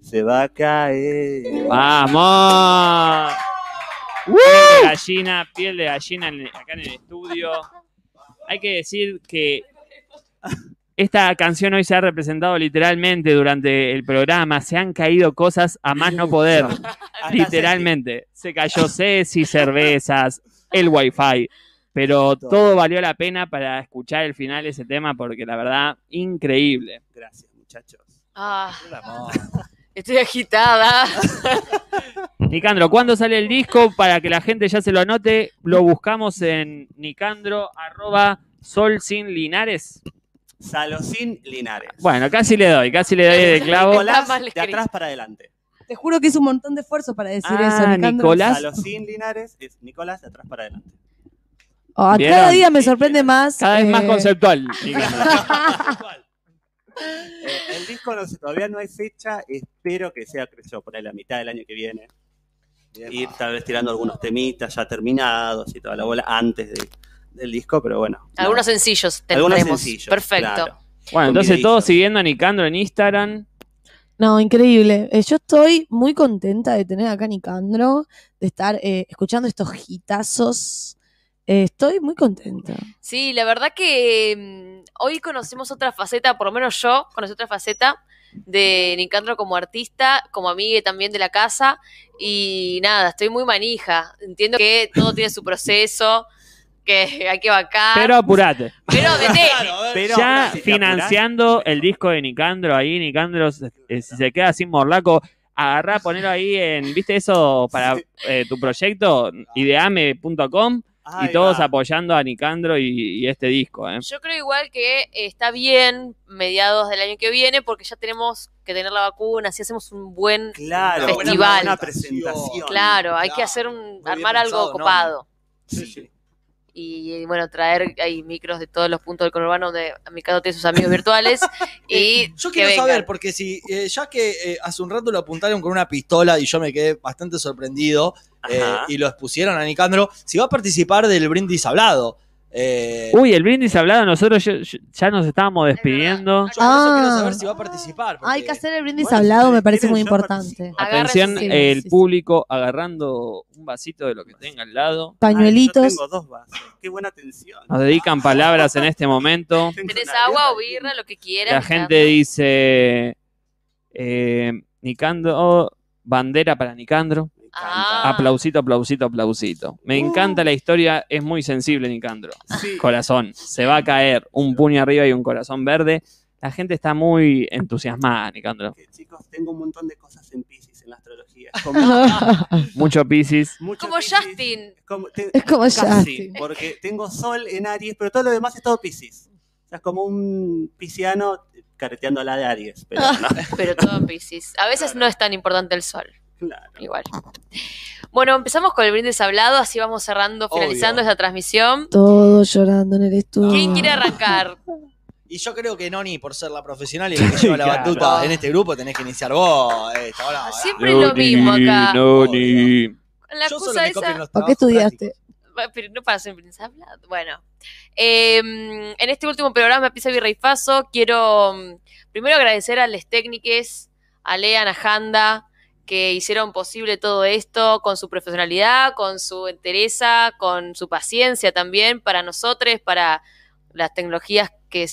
Speaker 10: se va a caer.
Speaker 6: ¡Vamos! Piel de gallina, piel de gallina acá en el estudio. Hay que decir que esta canción hoy se ha representado literalmente durante el programa. Se han caído cosas a más no poder. literalmente. Se cayó Ceci, cervezas, el wifi. Pero todo valió la pena para escuchar el final de ese tema porque la verdad, increíble.
Speaker 10: Gracias, muchachos.
Speaker 5: Ah, estoy agitada.
Speaker 6: Nicandro, ¿cuándo sale el disco? Para que la gente ya se lo anote, lo buscamos en Nicandro, arroba Sol sin Linares.
Speaker 10: Salocín Linares.
Speaker 6: Bueno, casi le doy, casi le doy de clavo.
Speaker 10: Nicolás, de atrás para adelante.
Speaker 7: Te juro que es un montón de esfuerzo para decir
Speaker 6: Ah,
Speaker 7: eso, Nicandro.
Speaker 6: Nicolás.
Speaker 10: Salocín Linares es Nicolás de atrás para adelante.
Speaker 7: Oh, cada día me sorprende más.
Speaker 6: Cada vez más
Speaker 7: eh,
Speaker 6: conceptual.
Speaker 10: Eh, el disco no sé, todavía no hay fecha, espero que sea creo por ahí la mitad del año que viene. Ir tal vez tirando algunos temitas ya terminados y toda la bola antes de- del disco, pero bueno.
Speaker 5: Algunos sencillos
Speaker 10: Algunos
Speaker 5: tendremos.
Speaker 10: sencillos,
Speaker 5: Perfecto.
Speaker 10: claro.
Speaker 6: Bueno, entonces todos siguiendo a Nicandro en Instagram.
Speaker 7: No, increíble. Eh, yo estoy muy contenta de tener acá a Nicandro, de estar eh, escuchando estos hitazos. Eh, estoy muy contenta.
Speaker 5: Sí, la verdad que mm, hoy conocimos otra faceta, por lo menos yo conocí otra faceta de Nicandro como artista, como amiga también de la casa. Y nada, estoy muy manija. Entiendo que todo tiene su proceso, que hay que vacar.
Speaker 6: Pero apurate.
Speaker 5: Pero vete.
Speaker 10: Pero
Speaker 6: ya
Speaker 10: si
Speaker 6: financiando el disco de Nicandro ahí, Nicandro, eh, si se queda sin morlaco, agarrá, ponelo ahí en, ¿viste eso para eh, tu proyecto? Ideame.com y todos
Speaker 10: va.
Speaker 6: apoyando a Nicandro y, y este disco, ¿eh?
Speaker 5: Yo creo igual que eh, está bien mediados del año que viene porque ya tenemos que tener la vacuna, si hacemos un buen
Speaker 10: Claro, una
Speaker 5: festival.
Speaker 10: buena presentación.
Speaker 5: Claro, hay que hacer un armar algo copado.
Speaker 4: Sí, sí.
Speaker 5: Y bueno, traer ahí micros de todos los puntos del conurbano donde Mikado tiene sus amigos virtuales. y
Speaker 4: Eh, yo quiero saber, porque si eh, ya que eh, hace un rato lo apuntaron con una pistola y yo me quedé bastante sorprendido eh, y lo expusieron a Nicandro, si va a participar del brindis hablado. Eh,
Speaker 6: Uy, el brindis hablado, nosotros ya, ya nos estábamos despidiendo.
Speaker 4: yo por eso quiero
Speaker 7: Ah.
Speaker 4: saber si va a participar. porque-
Speaker 7: Hay que hacer el brindis
Speaker 10: Bueno,
Speaker 7: hablado, me parece muy importante.
Speaker 6: Atención,
Speaker 7: Sí,
Speaker 6: el
Speaker 7: sí, sí.
Speaker 6: público agarrando un vasito de lo que tenga al lado.
Speaker 7: Pañuelitos.
Speaker 10: Ay, yo tengo dos vasos. Qué buena atención.
Speaker 6: Nos dedican palabras en este momento.
Speaker 5: ¿Tenés agua o
Speaker 10: birra.
Speaker 5: lo que quieras?
Speaker 6: La gente dice eh, Nicandro, bandera para Nicandro.
Speaker 5: Ah.
Speaker 6: Aplausito, aplausito, aplausito. Me encanta la historia, es muy sensible, Nicandro.
Speaker 10: Sí.
Speaker 6: Corazón, se va a caer un puño arriba y un corazón verde. La gente está muy entusiasmada, Nicandro.
Speaker 10: Que, chicos, tengo un montón de cosas en Pisces en la astrología. Como
Speaker 6: Mucho Piscis.
Speaker 10: mucho
Speaker 5: Como
Speaker 10: Piscis.
Speaker 5: Justin.
Speaker 10: Como- te-
Speaker 7: Es como
Speaker 10: casi,
Speaker 7: Justin.
Speaker 10: porque tengo sol en Aries, pero todo lo demás es todo Piscis. O sea, es como un pisciano careteando a la de Aries. Pero no,
Speaker 5: Pero todo en Piscis. A veces no es tan importante el sol.
Speaker 10: Claro.
Speaker 5: Igual. Bueno, empezamos con el brindis hablado, así vamos cerrando,
Speaker 4: Obvio.
Speaker 5: finalizando esta transmisión.
Speaker 7: Todos llorando en el estudio.
Speaker 5: ¿Quién quiere arrancar?
Speaker 4: Y yo creo que Noni, por ser la profesional y la que lleva la
Speaker 6: Claro.
Speaker 4: batuta en este grupo, tenés que iniciar vos.
Speaker 5: Siempre es lo mismo acá.
Speaker 6: Noni.
Speaker 5: La
Speaker 4: Yo solo
Speaker 5: excusa
Speaker 4: me copio en
Speaker 5: esa.
Speaker 4: los
Speaker 7: ¿Por qué estudiaste?
Speaker 4: prácticos.
Speaker 5: Pero no para ser brindis hablado. Bueno. Eh, en este último programa, Pisa Virrey Faso, quiero mm, primero agradecer a les técnicos, a Lean, a Handa, que hicieron posible todo esto con su profesionalidad, con su entereza, con su paciencia también para nosotros, para las tecnologías que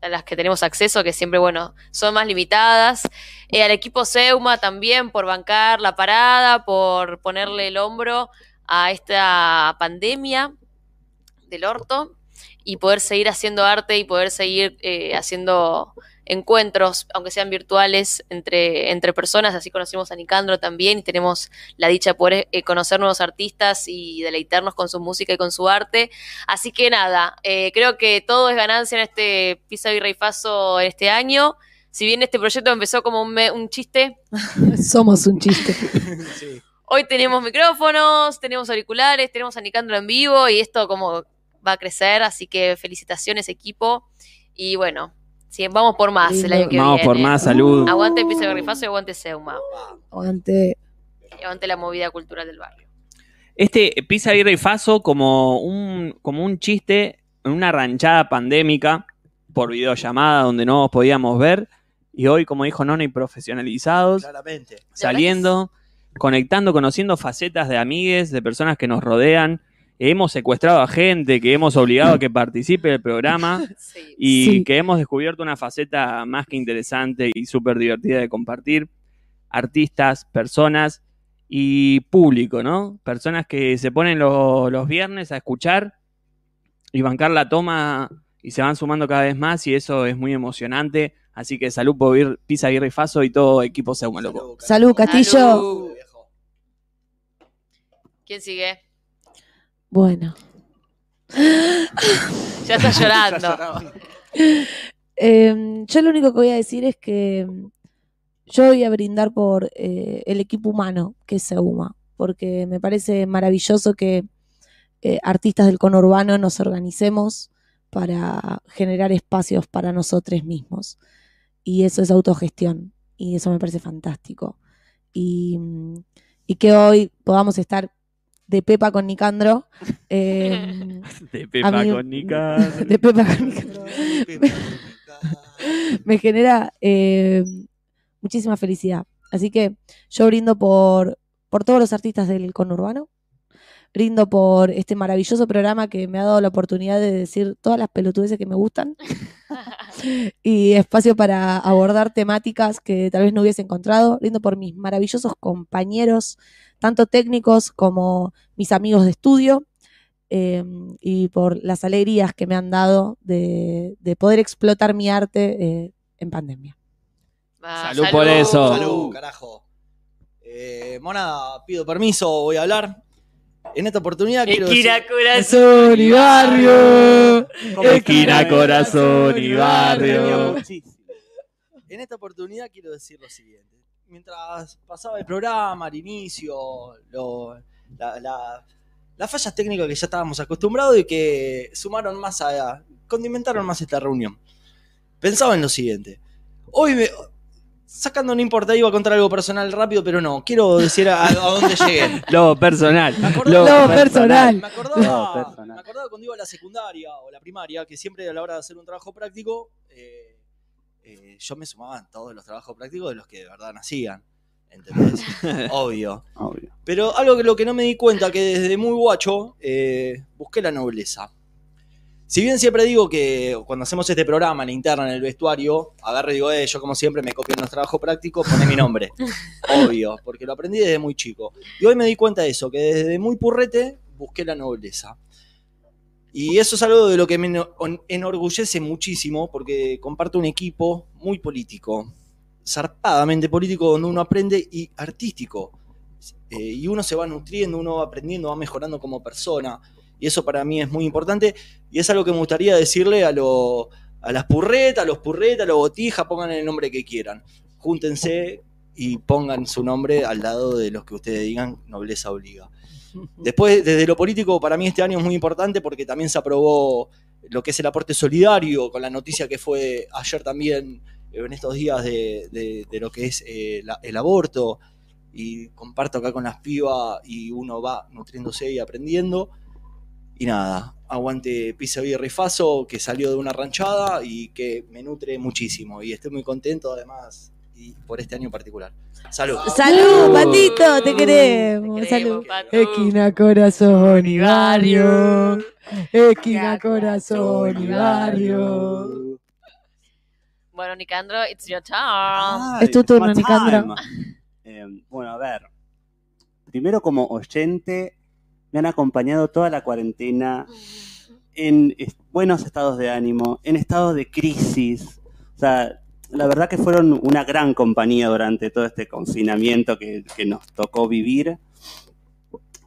Speaker 5: a las que tenemos acceso, que siempre, bueno, son más limitadas. Eh, al equipo Seuma también por bancar la parada, por ponerle el hombro a esta pandemia del orto y poder seguir haciendo arte y poder seguir eh, haciendo encuentros, aunque sean virtuales, entre, entre personas. Así conocimos a Nicandro también y tenemos la dicha de poder eh, conocer nuevos artistas y deleitarnos con su música y con su arte. Así que nada, eh, creo que todo es ganancia en este Pisa Virrey Faso este año. Si bien este proyecto empezó como un, me- un chiste,
Speaker 7: Somos un chiste.
Speaker 4: Sí.
Speaker 5: Hoy tenemos micrófonos, tenemos auriculares, tenemos a Nicandro en vivo y esto como va a crecer, así que felicitaciones equipo y bueno, sí, vamos por más el año que
Speaker 6: Vamos
Speaker 5: viene.
Speaker 6: por más salud.
Speaker 5: Aguante Pisa Garrifaso y aguante Seuma.
Speaker 7: Aguante.
Speaker 5: Y aguante la movida cultural del barrio.
Speaker 6: Este pisa y Faso como un, como un chiste en una ranchada pandémica por videollamada donde no nos podíamos ver. Y hoy, como dijo Noni, profesionalizados,
Speaker 4: Claramente.
Speaker 6: saliendo, conectando, conociendo facetas de amigues, de personas que nos rodean. Hemos secuestrado a gente, que hemos obligado a que participe del programa
Speaker 5: Sí.
Speaker 6: y
Speaker 7: Sí.
Speaker 6: que hemos descubierto una faceta más que interesante y súper divertida de compartir. Artistas, personas y público, ¿no? Personas que se ponen lo- los viernes a escuchar y bancar la toma y se van sumando cada vez más y eso es muy emocionante. Así que salud por ir Pisa Aguirre y Faso y todo equipo Seuma Loco.
Speaker 7: Salud, Castillo.
Speaker 5: Salud. ¿Quién sigue?
Speaker 7: Bueno.
Speaker 5: Ya está llorando.
Speaker 7: Eh, yo lo único que voy a decir es que mm, yo voy a brindar por eh, el equipo humano que es Seuma, porque me parece maravilloso que eh, artistas del conurbano nos organicemos para generar espacios para nosotros mismos. Y eso es autogestión, y eso me parece fantástico. Y, mm, y que hoy podamos estar de Pepa con Nicandro. eh,
Speaker 6: De Pepa
Speaker 7: mí-
Speaker 6: con Nica.
Speaker 7: de Pepa con Nicandro me genera eh, muchísima felicidad. Así que yo brindo por, por todos los artistas del conurbano, brindo por este maravilloso programa que me ha dado la oportunidad de decir todas las pelotudeces que me gustan y espacio para abordar temáticas que tal vez no hubiese encontrado. Brindo por mis maravillosos compañeros, tanto técnicos como mis amigos de estudio eh, y por las alegrías que me han dado de, de poder explotar mi arte eh, en pandemia.
Speaker 6: Salud por eso.
Speaker 4: Salud, carajo. Eh, Mona, pido permiso, voy a hablar. En esta oportunidad quiero decir,
Speaker 5: Esquina corazón.
Speaker 7: y barrio.
Speaker 6: Esquina, corazón y barrio.
Speaker 10: Muchísimo.
Speaker 4: en esta oportunidad quiero decir lo siguiente. Mientras pasaba el programa, al inicio, lo- la- la- las fallas técnicas que ya estábamos acostumbrados y que sumaron más a. condimentaron más esta reunión. Pensaba en lo siguiente. Hoy me- Sacando, no importa, iba a contar algo personal rápido, pero no. Quiero decir a, a dónde llegué.
Speaker 6: Lo personal.
Speaker 7: Lo personal.
Speaker 4: Me acordaba, me acordaba cuando iba a la secundaria o la primaria, que siempre a la hora de hacer un trabajo práctico, eh, eh, yo me sumaba en todos los trabajos prácticos de los que de verdad nacían. ¿Entendés? Obvio.
Speaker 10: Obvio.
Speaker 4: Pero algo que lo que no me di cuenta, que desde muy guacho eh, busqué la nobleza. Si bien siempre digo que cuando hacemos este programa en la interna, en el vestuario, agarro y digo, eh, yo como siempre me copio en los trabajos prácticos, pone mi nombre. Obvio, porque lo aprendí desde muy chico. Y hoy me di cuenta de eso, que desde muy purrete busqué la nobleza. Y eso es algo de lo que me eno- enorgullece muchísimo, porque comparto un equipo muy político, zarpadamente político, donde uno aprende y artístico. Eh, y uno se va nutriendo, uno va aprendiendo, va mejorando como persona. Y eso para mí es muy importante. Y es algo que me gustaría decirle a, lo- a las purretas, a los purretas, a los botijas, pongan el nombre que quieran. Júntense y pongan su nombre al lado de los que ustedes digan, nobleza obliga. Después, desde lo político, para mí este año es muy importante porque también se aprobó lo que es el aporte solidario, con la noticia que fue ayer también, eh, en estos días, de, de- lo que es eh, el aborto. Y comparto acá con las pibas y uno va nutriéndose y aprendiendo. Y nada, aguante Pisa y Rifazo, que salió de una ranchada y que me nutre muchísimo. Y estoy muy contento además y por este año en particular. Salud.
Speaker 7: Salud, Patito, te queremos. Salud. Esquina, corazón y barrio. Esquina, corazón y barrio.
Speaker 5: Bueno, Nicandro, it's your turn.
Speaker 10: Ay,
Speaker 7: Es tu turno, Nicandro.
Speaker 10: Eh, bueno, a ver. Primero como oyente, me han acompañado toda la cuarentena en buenos estados de ánimo, en estados de crisis. O sea, la verdad que fueron una gran compañía durante todo este confinamiento que, que nos tocó vivir.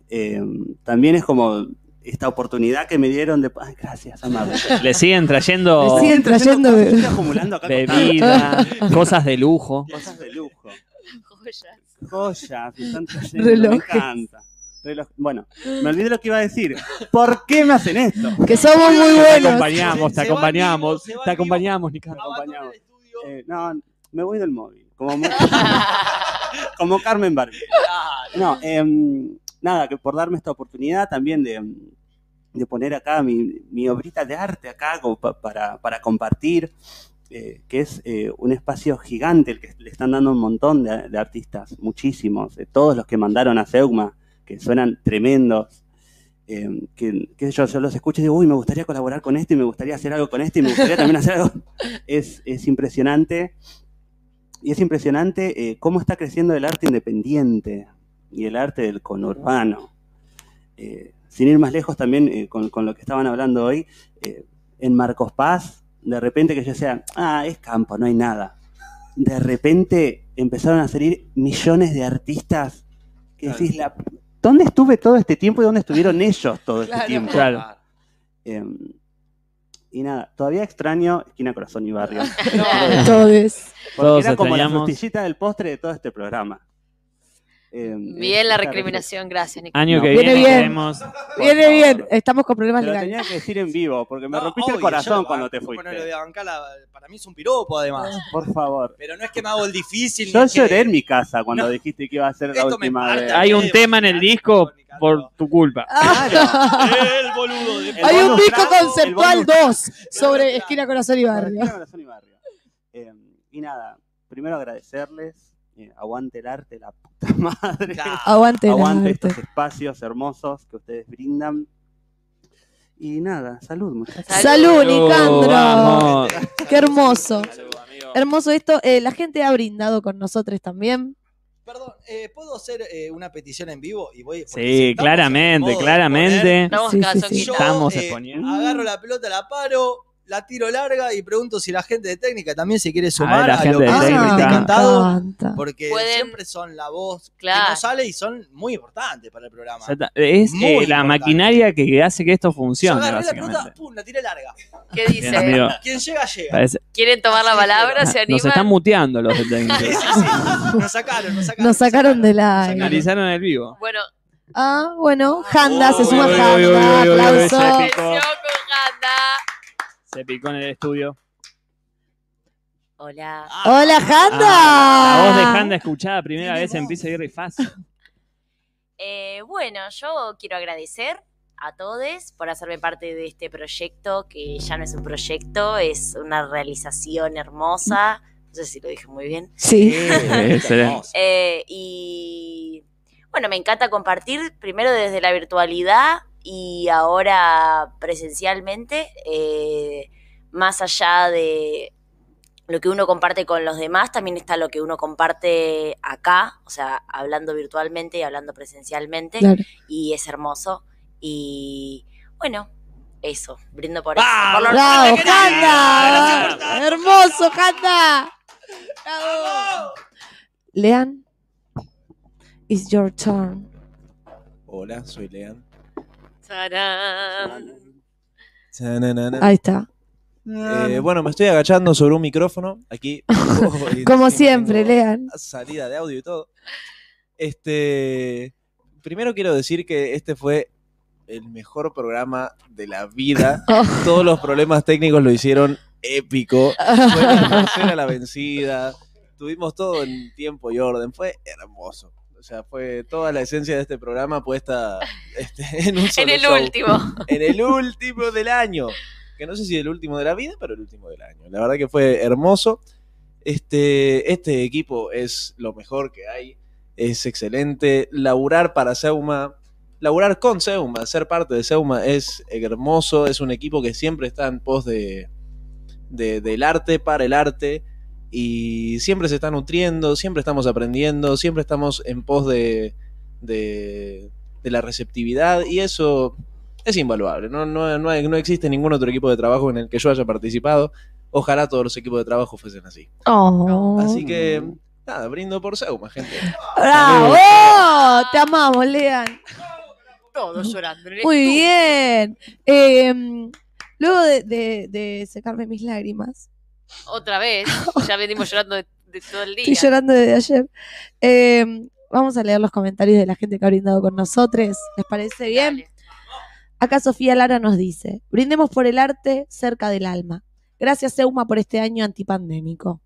Speaker 10: Eh, también es como esta oportunidad que me dieron de... Ay, gracias, amable.
Speaker 6: Le siguen trayendo
Speaker 7: Le siguen trayendo
Speaker 10: cosas, estoy acumulando acá
Speaker 6: bebida, cosas de lujo.
Speaker 10: cosas de lujo.
Speaker 5: Joyas.
Speaker 10: Joyas, me están trayendo, me encanta. Bueno, me olvidé lo que iba a decir. ¿Por qué me hacen esto?
Speaker 7: Que somos muy
Speaker 6: Te
Speaker 7: buenos.
Speaker 6: acompañamos, te acompañamos, te
Speaker 4: en vivo.
Speaker 6: acompañamos, Nicardo.
Speaker 10: acompañamos. Eh, no, me voy del móvil. Como, como Carmen Barbie. No, em, nada, que por darme esta oportunidad también de, de poner acá mi, mi obrita de arte acá para, para compartir, eh, que es eh, un espacio gigante el que le están dando un montón de, de artistas, muchísimos, todos los que mandaron a Seugma, que suenan tremendos. Em, que, yo, yo los escucho y digo, uy, me gustaría colaborar con este y me gustaría hacer algo con este y me gustaría también hacer algo. Es, es impresionante. Y es impresionante eh, cómo está creciendo el arte independiente y el arte del conurbano. Eh, sin ir más lejos también eh, con, con lo que estaban hablando hoy, en Marcos Paz, de repente que yo sea, ah, es campo, no hay nada. De repente empezaron a salir millones de artistas que decís, la, ¿dónde estuve todo este tiempo y dónde estuvieron ellos todo este
Speaker 7: Claro.
Speaker 10: tiempo?
Speaker 6: Claro.
Speaker 10: Eh, y nada, todavía extraño Esquina Corazón y Barrio. Porque
Speaker 6: Todos
Speaker 10: era como la frutillita del postre de todo este programa. Eh,
Speaker 5: Bien la recriminación, gracias, Nick.
Speaker 6: Año
Speaker 10: No.
Speaker 6: que
Speaker 7: Viene
Speaker 6: viene
Speaker 7: bien.
Speaker 6: queremos-
Speaker 7: Viene bien. Estamos con problemas
Speaker 10: lo
Speaker 7: legales.
Speaker 10: tenía que decir en vivo, porque me
Speaker 4: No,
Speaker 10: rompiste el corazón
Speaker 4: yo-
Speaker 10: cuando
Speaker 4: ah,
Speaker 10: te
Speaker 4: ¿cómo no
Speaker 10: fuiste.
Speaker 4: lo voy a bancar? La- para mí es un piropo, además.
Speaker 10: Por favor.
Speaker 4: Pero no es que me hago el difícil.
Speaker 10: Yo
Speaker 4: es que-
Speaker 10: lloré en mi casa cuando
Speaker 4: No.
Speaker 10: dijiste que iba a ser la última vez.
Speaker 6: Hay un tema en el disco por tu culpa.
Speaker 4: El boludo de
Speaker 10: El
Speaker 7: Hay un disco conceptual
Speaker 10: bonus-
Speaker 7: 2 sobre esquina, corazón y barrio.
Speaker 10: Esquina Corazón y Barrio. Eh, y nada, primero agradecerles. Eh, aguante el arte, la puta madre.
Speaker 7: Aguante el
Speaker 10: Aguante
Speaker 7: arte.
Speaker 10: estos espacios hermosos que ustedes brindan. Y nada, salud, muchachos.
Speaker 7: Salud, Nicandro.
Speaker 6: Vamos.
Speaker 7: Qué hermoso. Hermoso esto. Eh, la gente ha brindado con nosotros también.
Speaker 4: Perdón, eh, ¿puedo hacer eh, una petición en vivo? Y voy, porque si
Speaker 6: Sí, claramente, claramente.
Speaker 5: Estamos
Speaker 7: Sí,
Speaker 5: cada
Speaker 7: sí, sí.
Speaker 5: sonquita.
Speaker 4: Yo
Speaker 6: Estamos
Speaker 4: eh,
Speaker 6: exponiendo.
Speaker 4: agarro la pelota, la paro, la tiro larga y pregunto si la gente de técnica también se quiere
Speaker 6: ver,
Speaker 4: sumar
Speaker 6: la
Speaker 4: a,
Speaker 6: gente
Speaker 4: lo
Speaker 6: de
Speaker 4: que siempre
Speaker 6: técnica.
Speaker 4: te he cantado.
Speaker 7: encanta.
Speaker 4: Porque
Speaker 5: Pueden-
Speaker 4: siempre son la voz
Speaker 5: Claro.
Speaker 4: que no sale y son muy importantes para el programa.
Speaker 6: Es eh, la maquinaria que hace que esto
Speaker 4: Yo
Speaker 6: funcione,
Speaker 4: la pum, la tiré larga.
Speaker 5: ¿Qué
Speaker 6: Bien,
Speaker 5: dice?
Speaker 6: amigo.
Speaker 4: Quien llega, llega.
Speaker 6: Parece-
Speaker 5: ¿Quieren tomar la palabra? ¿Se
Speaker 6: Nos
Speaker 5: animan?
Speaker 6: están muteando los de técnicos.
Speaker 4: Sí, sí, sí. Nos sacaron, nos sacaron.
Speaker 7: Nos
Speaker 4: Nos
Speaker 7: aire.
Speaker 6: Analizaron el vivo.
Speaker 5: Bueno,
Speaker 7: Ah, bueno, Handa, se suma Handa.
Speaker 6: uy, uy, uy, uy,
Speaker 7: Aplauso.
Speaker 6: Se picó. en el estudio.
Speaker 5: Hola.
Speaker 7: Hola, Janda.
Speaker 6: Ah, la voz de Handa escuchada primera vez en Piso y Fácil.
Speaker 5: Eh, bueno, yo quiero agradecer a todos por hacerme parte de este proyecto, que ya no es un proyecto, es una realización hermosa. No sé si lo dije muy bien.
Speaker 7: Sí.
Speaker 6: Excelente.
Speaker 5: Eh, y bueno, me encanta compartir primero desde la virtualidad y ahora presencialmente, eh, más allá de lo que uno comparte con los demás, también está lo que uno comparte acá, o sea, hablando virtualmente y hablando presencialmente,
Speaker 7: Claro.
Speaker 5: y es hermoso. Y bueno, eso, brindo por eso. Por
Speaker 7: ¡Bravo,
Speaker 5: por!
Speaker 7: ¡Hermoso, Janda! ¡Bravo! Lean, it's your turn.
Speaker 11: Hola, soy Lean.
Speaker 7: Ahí está.
Speaker 11: Eh, bueno, me estoy agachando sobre un micrófono aquí.
Speaker 7: Como siempre, Lean.
Speaker 11: Salida de audio y todo. Este. Primero quiero decir que este fue el mejor programa de la vida.
Speaker 7: Oh.
Speaker 11: Todos los problemas técnicos lo hicieron épico. Fue la tercera la vencida. Tuvimos todo en tiempo y orden. Fue hermoso. O sea, fue toda la esencia de este programa puesta este, en un
Speaker 5: En
Speaker 11: solo
Speaker 5: el
Speaker 11: show.
Speaker 5: último.
Speaker 11: En el último del año. Que no sé si el último de la vida, pero el último del año. La verdad que fue hermoso. Este, este equipo es lo mejor que hay. Es excelente. Laburar para Seuma, laburar con Seuma, ser parte de Seuma es hermoso. Es un equipo que siempre está en pos de, de- del arte para el arte. Y siempre se está nutriendo, siempre estamos aprendiendo, siempre estamos en pos de, de, de la receptividad. Y eso es invaluable. No, no, no, hay- no existe ningún otro equipo de trabajo en el que yo haya participado. Ojalá todos los equipos de trabajo fuesen así.
Speaker 7: Oh.
Speaker 11: Así que, nada, brindo por Seuma, gente.
Speaker 7: ¡Bravo! Te amamos, Lean.
Speaker 5: Todos llorando.
Speaker 7: Muy bien. Eh, luego de, de- de secarme mis lágrimas,
Speaker 5: Otra vez. Ya venimos llorando de, de todo el día.
Speaker 7: estoy llorando desde ayer. eh, vamos a leer los comentarios de la gente que ha brindado con nosotros. ¿Les parece bien?
Speaker 5: Dale.
Speaker 7: Acá Sofía Lara nos dice: Brindemos por el arte cerca del alma. Gracias, Euma, por este año antipandémico.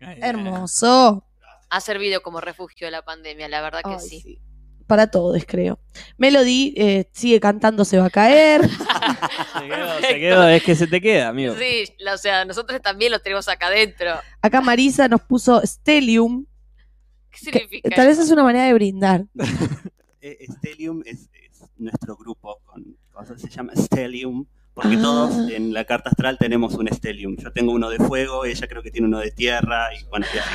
Speaker 7: Hermoso.
Speaker 5: Ha servido como refugio de la pandemia, la verdad que
Speaker 7: Ay,
Speaker 5: sí.
Speaker 7: sí. Para todos, creo. Melody eh, sigue cantando, se va a caer.
Speaker 6: Se quedó, se quedó, es que se te queda, amigo.
Speaker 5: Sí, la- o sea, nosotros también lo tenemos acá adentro.
Speaker 7: Acá Marisa nos puso Stellium.
Speaker 5: ¿Qué significa?
Speaker 7: Tal vez es una manera de brindar.
Speaker 10: Eh, Stellium es, es nuestro grupo, con, con- se llama Stellium, porque todos en la carta astral tenemos un Stellium. Yo tengo uno de fuego, ella creo que tiene uno de tierra, y bueno, y así.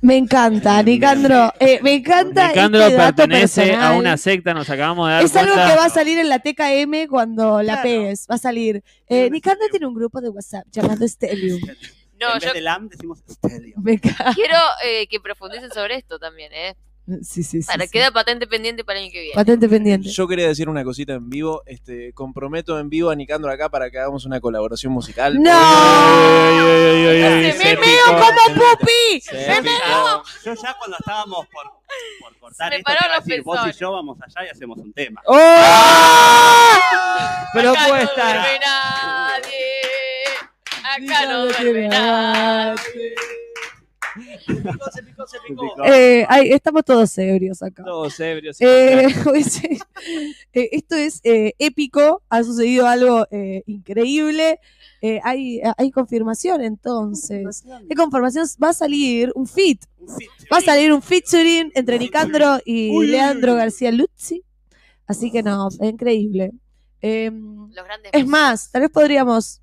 Speaker 7: Me encanta, Nicandro. Eh, me encanta.
Speaker 6: Nicandro
Speaker 7: este dato
Speaker 6: pertenece a una secta, nos acabamos de dar
Speaker 7: Es algo que va a salir en la TKM cuando la pegues. Va a salir. Eh, Nicandro tiene un grupo de WhatsApp llamado Stellium.
Speaker 5: No,
Speaker 10: en
Speaker 5: yo
Speaker 10: vez de LAM decimos Stellium.
Speaker 7: Me encanta.
Speaker 5: quiero eh, que profundicen sobre esto también, ¿eh?
Speaker 7: Sí, sí, sí.
Speaker 5: Para
Speaker 7: sí.
Speaker 5: queda patente pendiente para el año que viene.
Speaker 7: Patente pendiente.
Speaker 11: Yo quería decir una cosita en vivo. Este, comprometo en vivo a Nicandro acá para que hagamos una colaboración musical.
Speaker 7: ¡No!
Speaker 6: Ay, ay, ay, ay,
Speaker 7: ¡Se
Speaker 6: se
Speaker 7: me meo como pupi!
Speaker 11: Se
Speaker 7: ¡Me meo!
Speaker 10: Yo ya cuando estábamos por, por cortar
Speaker 5: Se me
Speaker 10: esto, decir, vos y yo vamos allá y hacemos un tema.
Speaker 7: ¡Oh!
Speaker 5: Acá no
Speaker 6: Propuesta.
Speaker 5: duerme nadie. Acá no duerme nadie.
Speaker 11: Se picó, se picó.
Speaker 7: Eh, ay, estamos todos ebrios acá.
Speaker 6: Todos ebrios.
Speaker 7: Eh, pues, eh, esto es eh, épico, ha sucedido algo eh, increíble. Eh, hay, hay confirmación entonces. Hay confirmación, va a salir un fit. Va a salir un featuring entre Nicandro y Leandro García Luzzi. Así que no, es increíble. Eh,
Speaker 5: Los grandes
Speaker 7: es más, tal vez podríamos,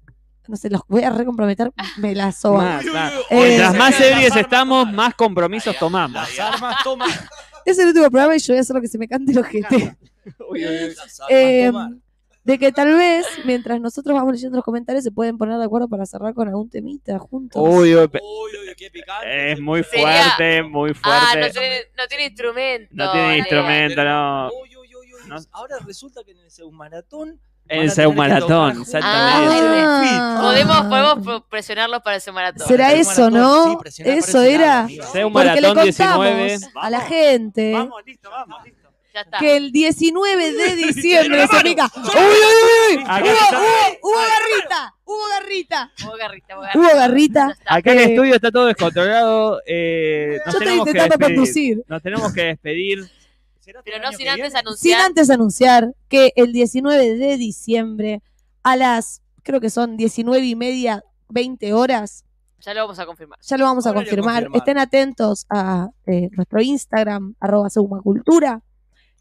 Speaker 7: no sé, los voy a recomprometer, me la soba.
Speaker 6: Más, más.
Speaker 7: Eh,
Speaker 6: Mientras más ebrios estamos, más compromisos tomamos.
Speaker 4: Las armas toman.
Speaker 7: Es el último programa y yo voy a hacer lo que se me cante Eh,
Speaker 4: toman.
Speaker 7: de que tal vez, mientras nosotros vamos leyendo los comentarios, se pueden poner de acuerdo para cerrar con algún temita juntos.
Speaker 6: Uy, uy,
Speaker 4: Uy, uy, qué picante.
Speaker 6: es muy
Speaker 5: Sería-
Speaker 6: fuerte, muy
Speaker 5: Ah,
Speaker 6: fuerte.
Speaker 5: no tiene, no tiene instrumento.
Speaker 6: No tiene instrumento, no.
Speaker 4: Uy, uy, uy, uy.
Speaker 6: No.
Speaker 4: Ahora resulta que en el Maratón.
Speaker 6: El Seus Maratón, exactamente.
Speaker 7: Ah.
Speaker 5: Podemos, podemos presionarlos para ese maratón.
Speaker 7: ¿Será eso,
Speaker 4: Maratón,
Speaker 7: no?
Speaker 4: sí,
Speaker 7: eso era. Porque le
Speaker 6: Maratón
Speaker 7: contamos
Speaker 6: 19.
Speaker 7: a la gente
Speaker 10: Vamos, listo, vamos, listo.
Speaker 5: Ya está.
Speaker 7: que el 19 de diciembre se pica. ¡Uy, uy, uy! ¡Hubo, garrita! ¡Hubo garrita!
Speaker 5: Hubo garrita, hubo garrita.
Speaker 6: Acá en el
Speaker 7: Eh,
Speaker 6: estudio está todo descontrolado. eh, nos
Speaker 7: Yo estoy
Speaker 6: tenemos
Speaker 7: intentando conducir.
Speaker 6: Nos tenemos que despedir.
Speaker 5: Pero no sin antes
Speaker 7: Sin
Speaker 5: anunciar.
Speaker 7: antes anunciar que el 19 de diciembre a las, creo que son 19 y media, 20 horas,
Speaker 5: Ya lo vamos a confirmar.
Speaker 7: ya lo vamos a confirmar. Estén atentos a eh, nuestro Instagram, arroba Cultura.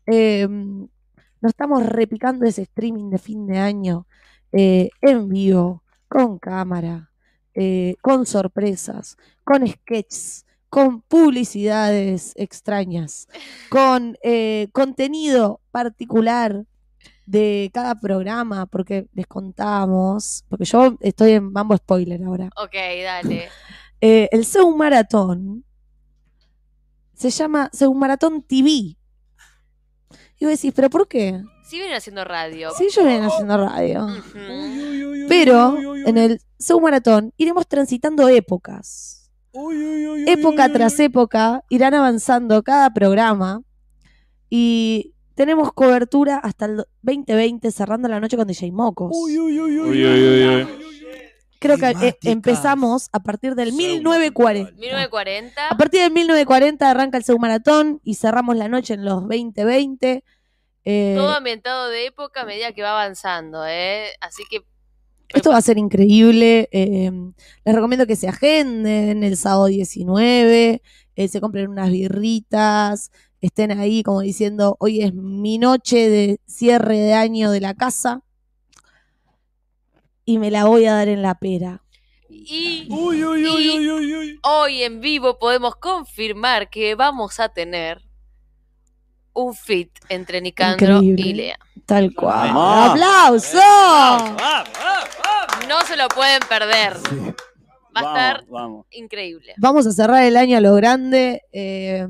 Speaker 7: Eh, nos estamos repicando ese streaming de fin de año eh, en vivo, con cámara, eh, con sorpresas, con sketches, con publicidades extrañas, con eh, contenido particular de cada programa, porque les contamos, porque yo estoy en Mambo Spoiler ahora.
Speaker 5: Ok, dale.
Speaker 7: Eh, el Seun Maratón se llama Seun Maratón TV. Y vos decís, ¿pero por qué?
Speaker 5: Sí vienen haciendo radio.
Speaker 7: Si ellos vienen haciendo radio. Pero en el Seun Maratón iremos transitando épocas. Época tras época irán avanzando cada programa y tenemos cobertura hasta el 2020 cerrando la noche con DJ Mocos.
Speaker 6: Uy, uy, uy.
Speaker 7: Creo que eh, empezamos a partir del 1940.
Speaker 5: 1940.
Speaker 7: A partir del 1940 arranca el Maratón y cerramos la noche en los 2020. Eh,
Speaker 5: Todo ambientado de época a medida que va avanzando, ¿eh? Así que
Speaker 7: esto va a ser increíble. eh, les recomiendo que se agenden el sábado 19, eh, se compren unas birritas, estén ahí como diciendo, hoy es mi noche de cierre de año de la casa y me la voy a dar en la pera.
Speaker 5: Y,
Speaker 4: Uy, uy, uy,
Speaker 5: y
Speaker 4: uy, uy, uy.
Speaker 5: hoy en vivo podemos confirmar que vamos a tener un fit entre Nicandro
Speaker 7: Increíble.
Speaker 5: y Lea.
Speaker 7: Tal cual. ¡Aplauso!
Speaker 4: Vamos, vamos, vamos.
Speaker 5: No se lo pueden perder. Va a estar
Speaker 6: Vamos.
Speaker 5: increíble.
Speaker 7: Vamos a cerrar el año a lo grande. eh,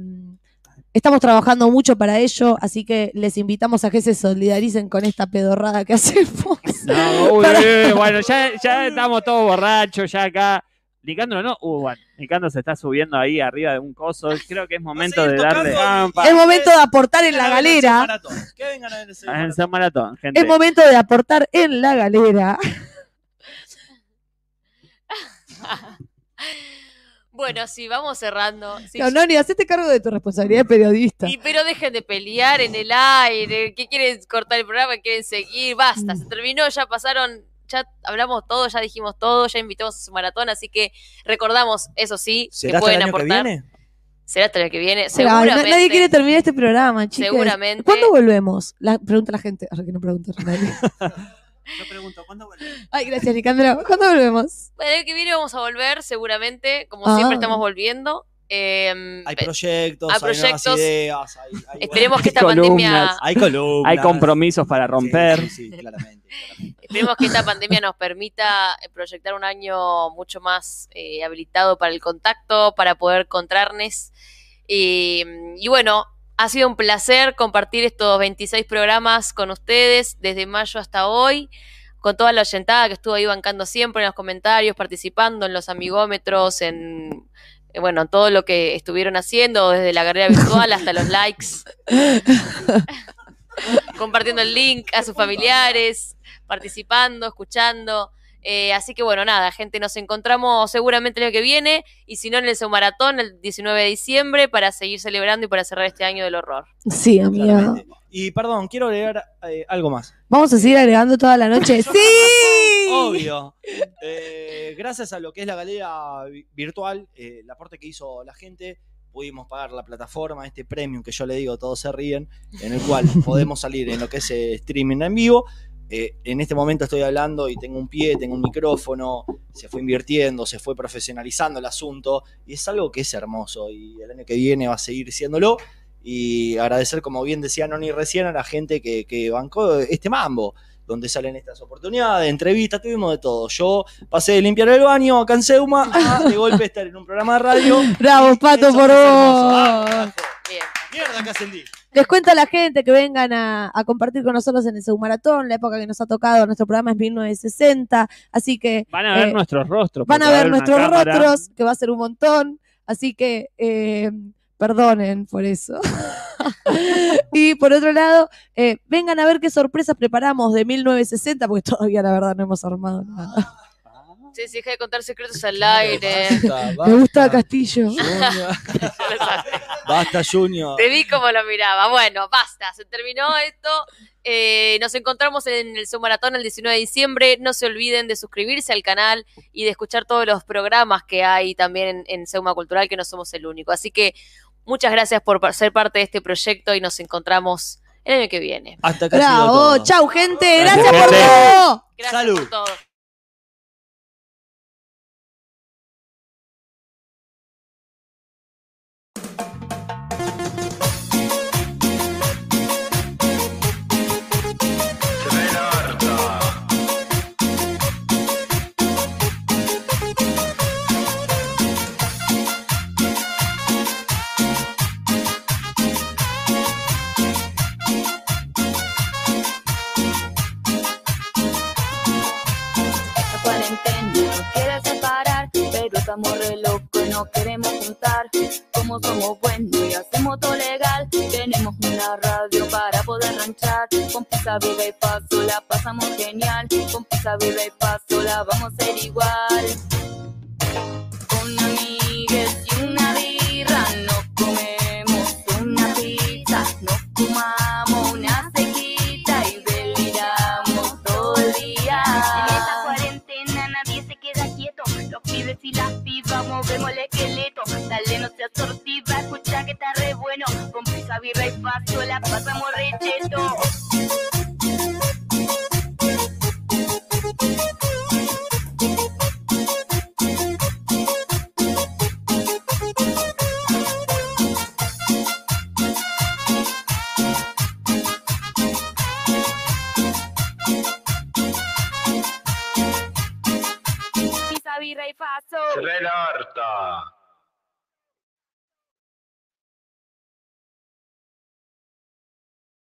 Speaker 7: estamos trabajando mucho para ello, así que les invitamos a que se solidaricen con esta pedorrada que hacemos.
Speaker 6: No, uy, uy, uy, bueno, ya, ya estamos todos borrachos, ya acá. Nicandro no, uh, bueno, Nicandro se está subiendo ahí arriba de un coso. Creo que es momento de darle. Ah,
Speaker 7: Es momento de aportar en la galera.
Speaker 4: maratón. Que vengan a ver ese
Speaker 6: en
Speaker 4: maratón.
Speaker 6: San Maratón, gente.
Speaker 7: Es momento de aportar en la galera.
Speaker 5: Bueno, sí, vamos cerrando. Sí,
Speaker 7: No, no, ni hacete cargo de tu responsabilidad de periodista.
Speaker 5: Y pero dejen de pelear en el aire. ¿Qué quieren cortar el programa? ¿Qué quieren seguir? Basta, se terminó, ya pasaron, ya hablamos todo, ya dijimos todo, ya invitamos a su maratón, así que recordamos, eso sí, que
Speaker 4: ¿Será hasta
Speaker 5: pueden
Speaker 4: el año que
Speaker 5: aportar.
Speaker 4: viene?
Speaker 5: Será hasta el año que viene, seguramente.
Speaker 7: nadie quiere terminar este programa, chicos.
Speaker 5: Seguramente.
Speaker 7: ¿Cuándo volvemos? La, pregunta la gente. Ahora que no pregunta nadie.
Speaker 4: Yo pregunto, ¿cuándo vuelve?
Speaker 7: Ay, gracias, Nicandro. ¿Cuándo volvemos?
Speaker 5: Bueno, el año que viene vamos a volver, seguramente, como
Speaker 7: Ah.
Speaker 5: siempre estamos volviendo. Eh,
Speaker 4: Hay proyectos,
Speaker 5: hay
Speaker 4: hay, nuevas
Speaker 5: proyectos.
Speaker 4: ideas, hay, hay-
Speaker 5: esperemos que esta
Speaker 6: Columnas.
Speaker 5: pandemia
Speaker 4: hay columnas.
Speaker 6: Hay compromisos para romper.
Speaker 4: Sí, sí, sí, claramente, claramente.
Speaker 5: Esperemos que esta pandemia nos permita eh, proyectar un año mucho más eh, habilitado para el contacto, para poder encontrarnos. Y, y bueno, ha sido un placer compartir estos 26 programas con ustedes desde mayo hasta hoy, con toda la oyentada que estuvo ahí bancando siempre en los comentarios, participando en los amigómetros, en, bueno, todo lo que estuvieron haciendo, desde la carrera virtual hasta los likes. compartiendo el link a sus familiares, participando, escuchando. Eh, así que bueno, nada, gente, nos encontramos seguramente el año que viene y si no en el Seu Maratón el 19 de diciembre para seguir celebrando y para cerrar este año del horror.
Speaker 7: Sí, amiga.
Speaker 4: claramente. Y perdón, quiero agregar eh, algo más.
Speaker 7: Vamos a seguir agregando toda la noche. ¡Sí!
Speaker 4: Obvio. Eh, gracias a lo que es la galería vi- virtual, eh, el aporte que hizo la gente, pudimos pagar la plataforma, este premium que yo le digo, todos se ríen, en el cual podemos salir en lo que es eh, streaming en vivo. Eh, en este momento estoy hablando y tengo un pie, tengo un micrófono, se fue invirtiendo, se fue profesionalizando el asunto y es algo que es hermoso y el año que viene va a seguir siéndolo y agradecer, como bien decía Noni recién, a la gente que, que bancó este mambo, donde salen estas oportunidades, entrevistas, tuvimos de todo. Yo pasé de limpiar el baño acá en Seuma a de golpe estar en un programa de radio.
Speaker 7: Bravo, Pato, por vos.
Speaker 4: Ah. Mierda que ascendí.
Speaker 7: Les cuento a la gente que vengan a, a compartir con nosotros en el Maratón, la época que nos ha tocado. Nuestro programa es 1960, así que
Speaker 6: Van a ver
Speaker 7: Eh,
Speaker 6: nuestros rostros.
Speaker 7: van a ver nuestros
Speaker 6: cámara.
Speaker 7: rostros, que va a ser un montón. Así que eh, perdonen por eso. y por otro lado, eh, vengan a ver qué sorpresas preparamos de 1960, porque todavía la verdad no hemos armado nada.
Speaker 5: Sí, sí, deja de contar secretos al aire.
Speaker 4: Basta,
Speaker 7: Me gusta Castillo.
Speaker 4: Junior. Basta, Junior.
Speaker 5: Te vi como lo miraba. Bueno, basta, se terminó esto. Eh, nos encontramos en el Submaratón el 19 de diciembre. No se olviden de suscribirse al canal y de escuchar todos los programas que hay también en, en Seuma Cultural, que no somos el único. Así que muchas gracias por ser parte de este proyecto y nos encontramos el año que viene.
Speaker 4: Hasta acá
Speaker 7: Bravo, chau gente,
Speaker 6: Gracias,
Speaker 7: gracias por
Speaker 6: gente.
Speaker 7: todo.
Speaker 5: Gracias
Speaker 4: Salud.
Speaker 5: por todo.
Speaker 1: Estamos re locos y no queremos juntar. Como somos buenos y hacemos todo legal, tenemos una radio para poder ranchar. Con pizza, vida y paso la pasamos genial. Con pizza, vida y paso la vamos a hacer igual.
Speaker 3: Movemos el esqueleto. Dale, no seas sortiva, escucha que está re bueno. Con pizza, birra y paso la pasamos re cheto. Pizza,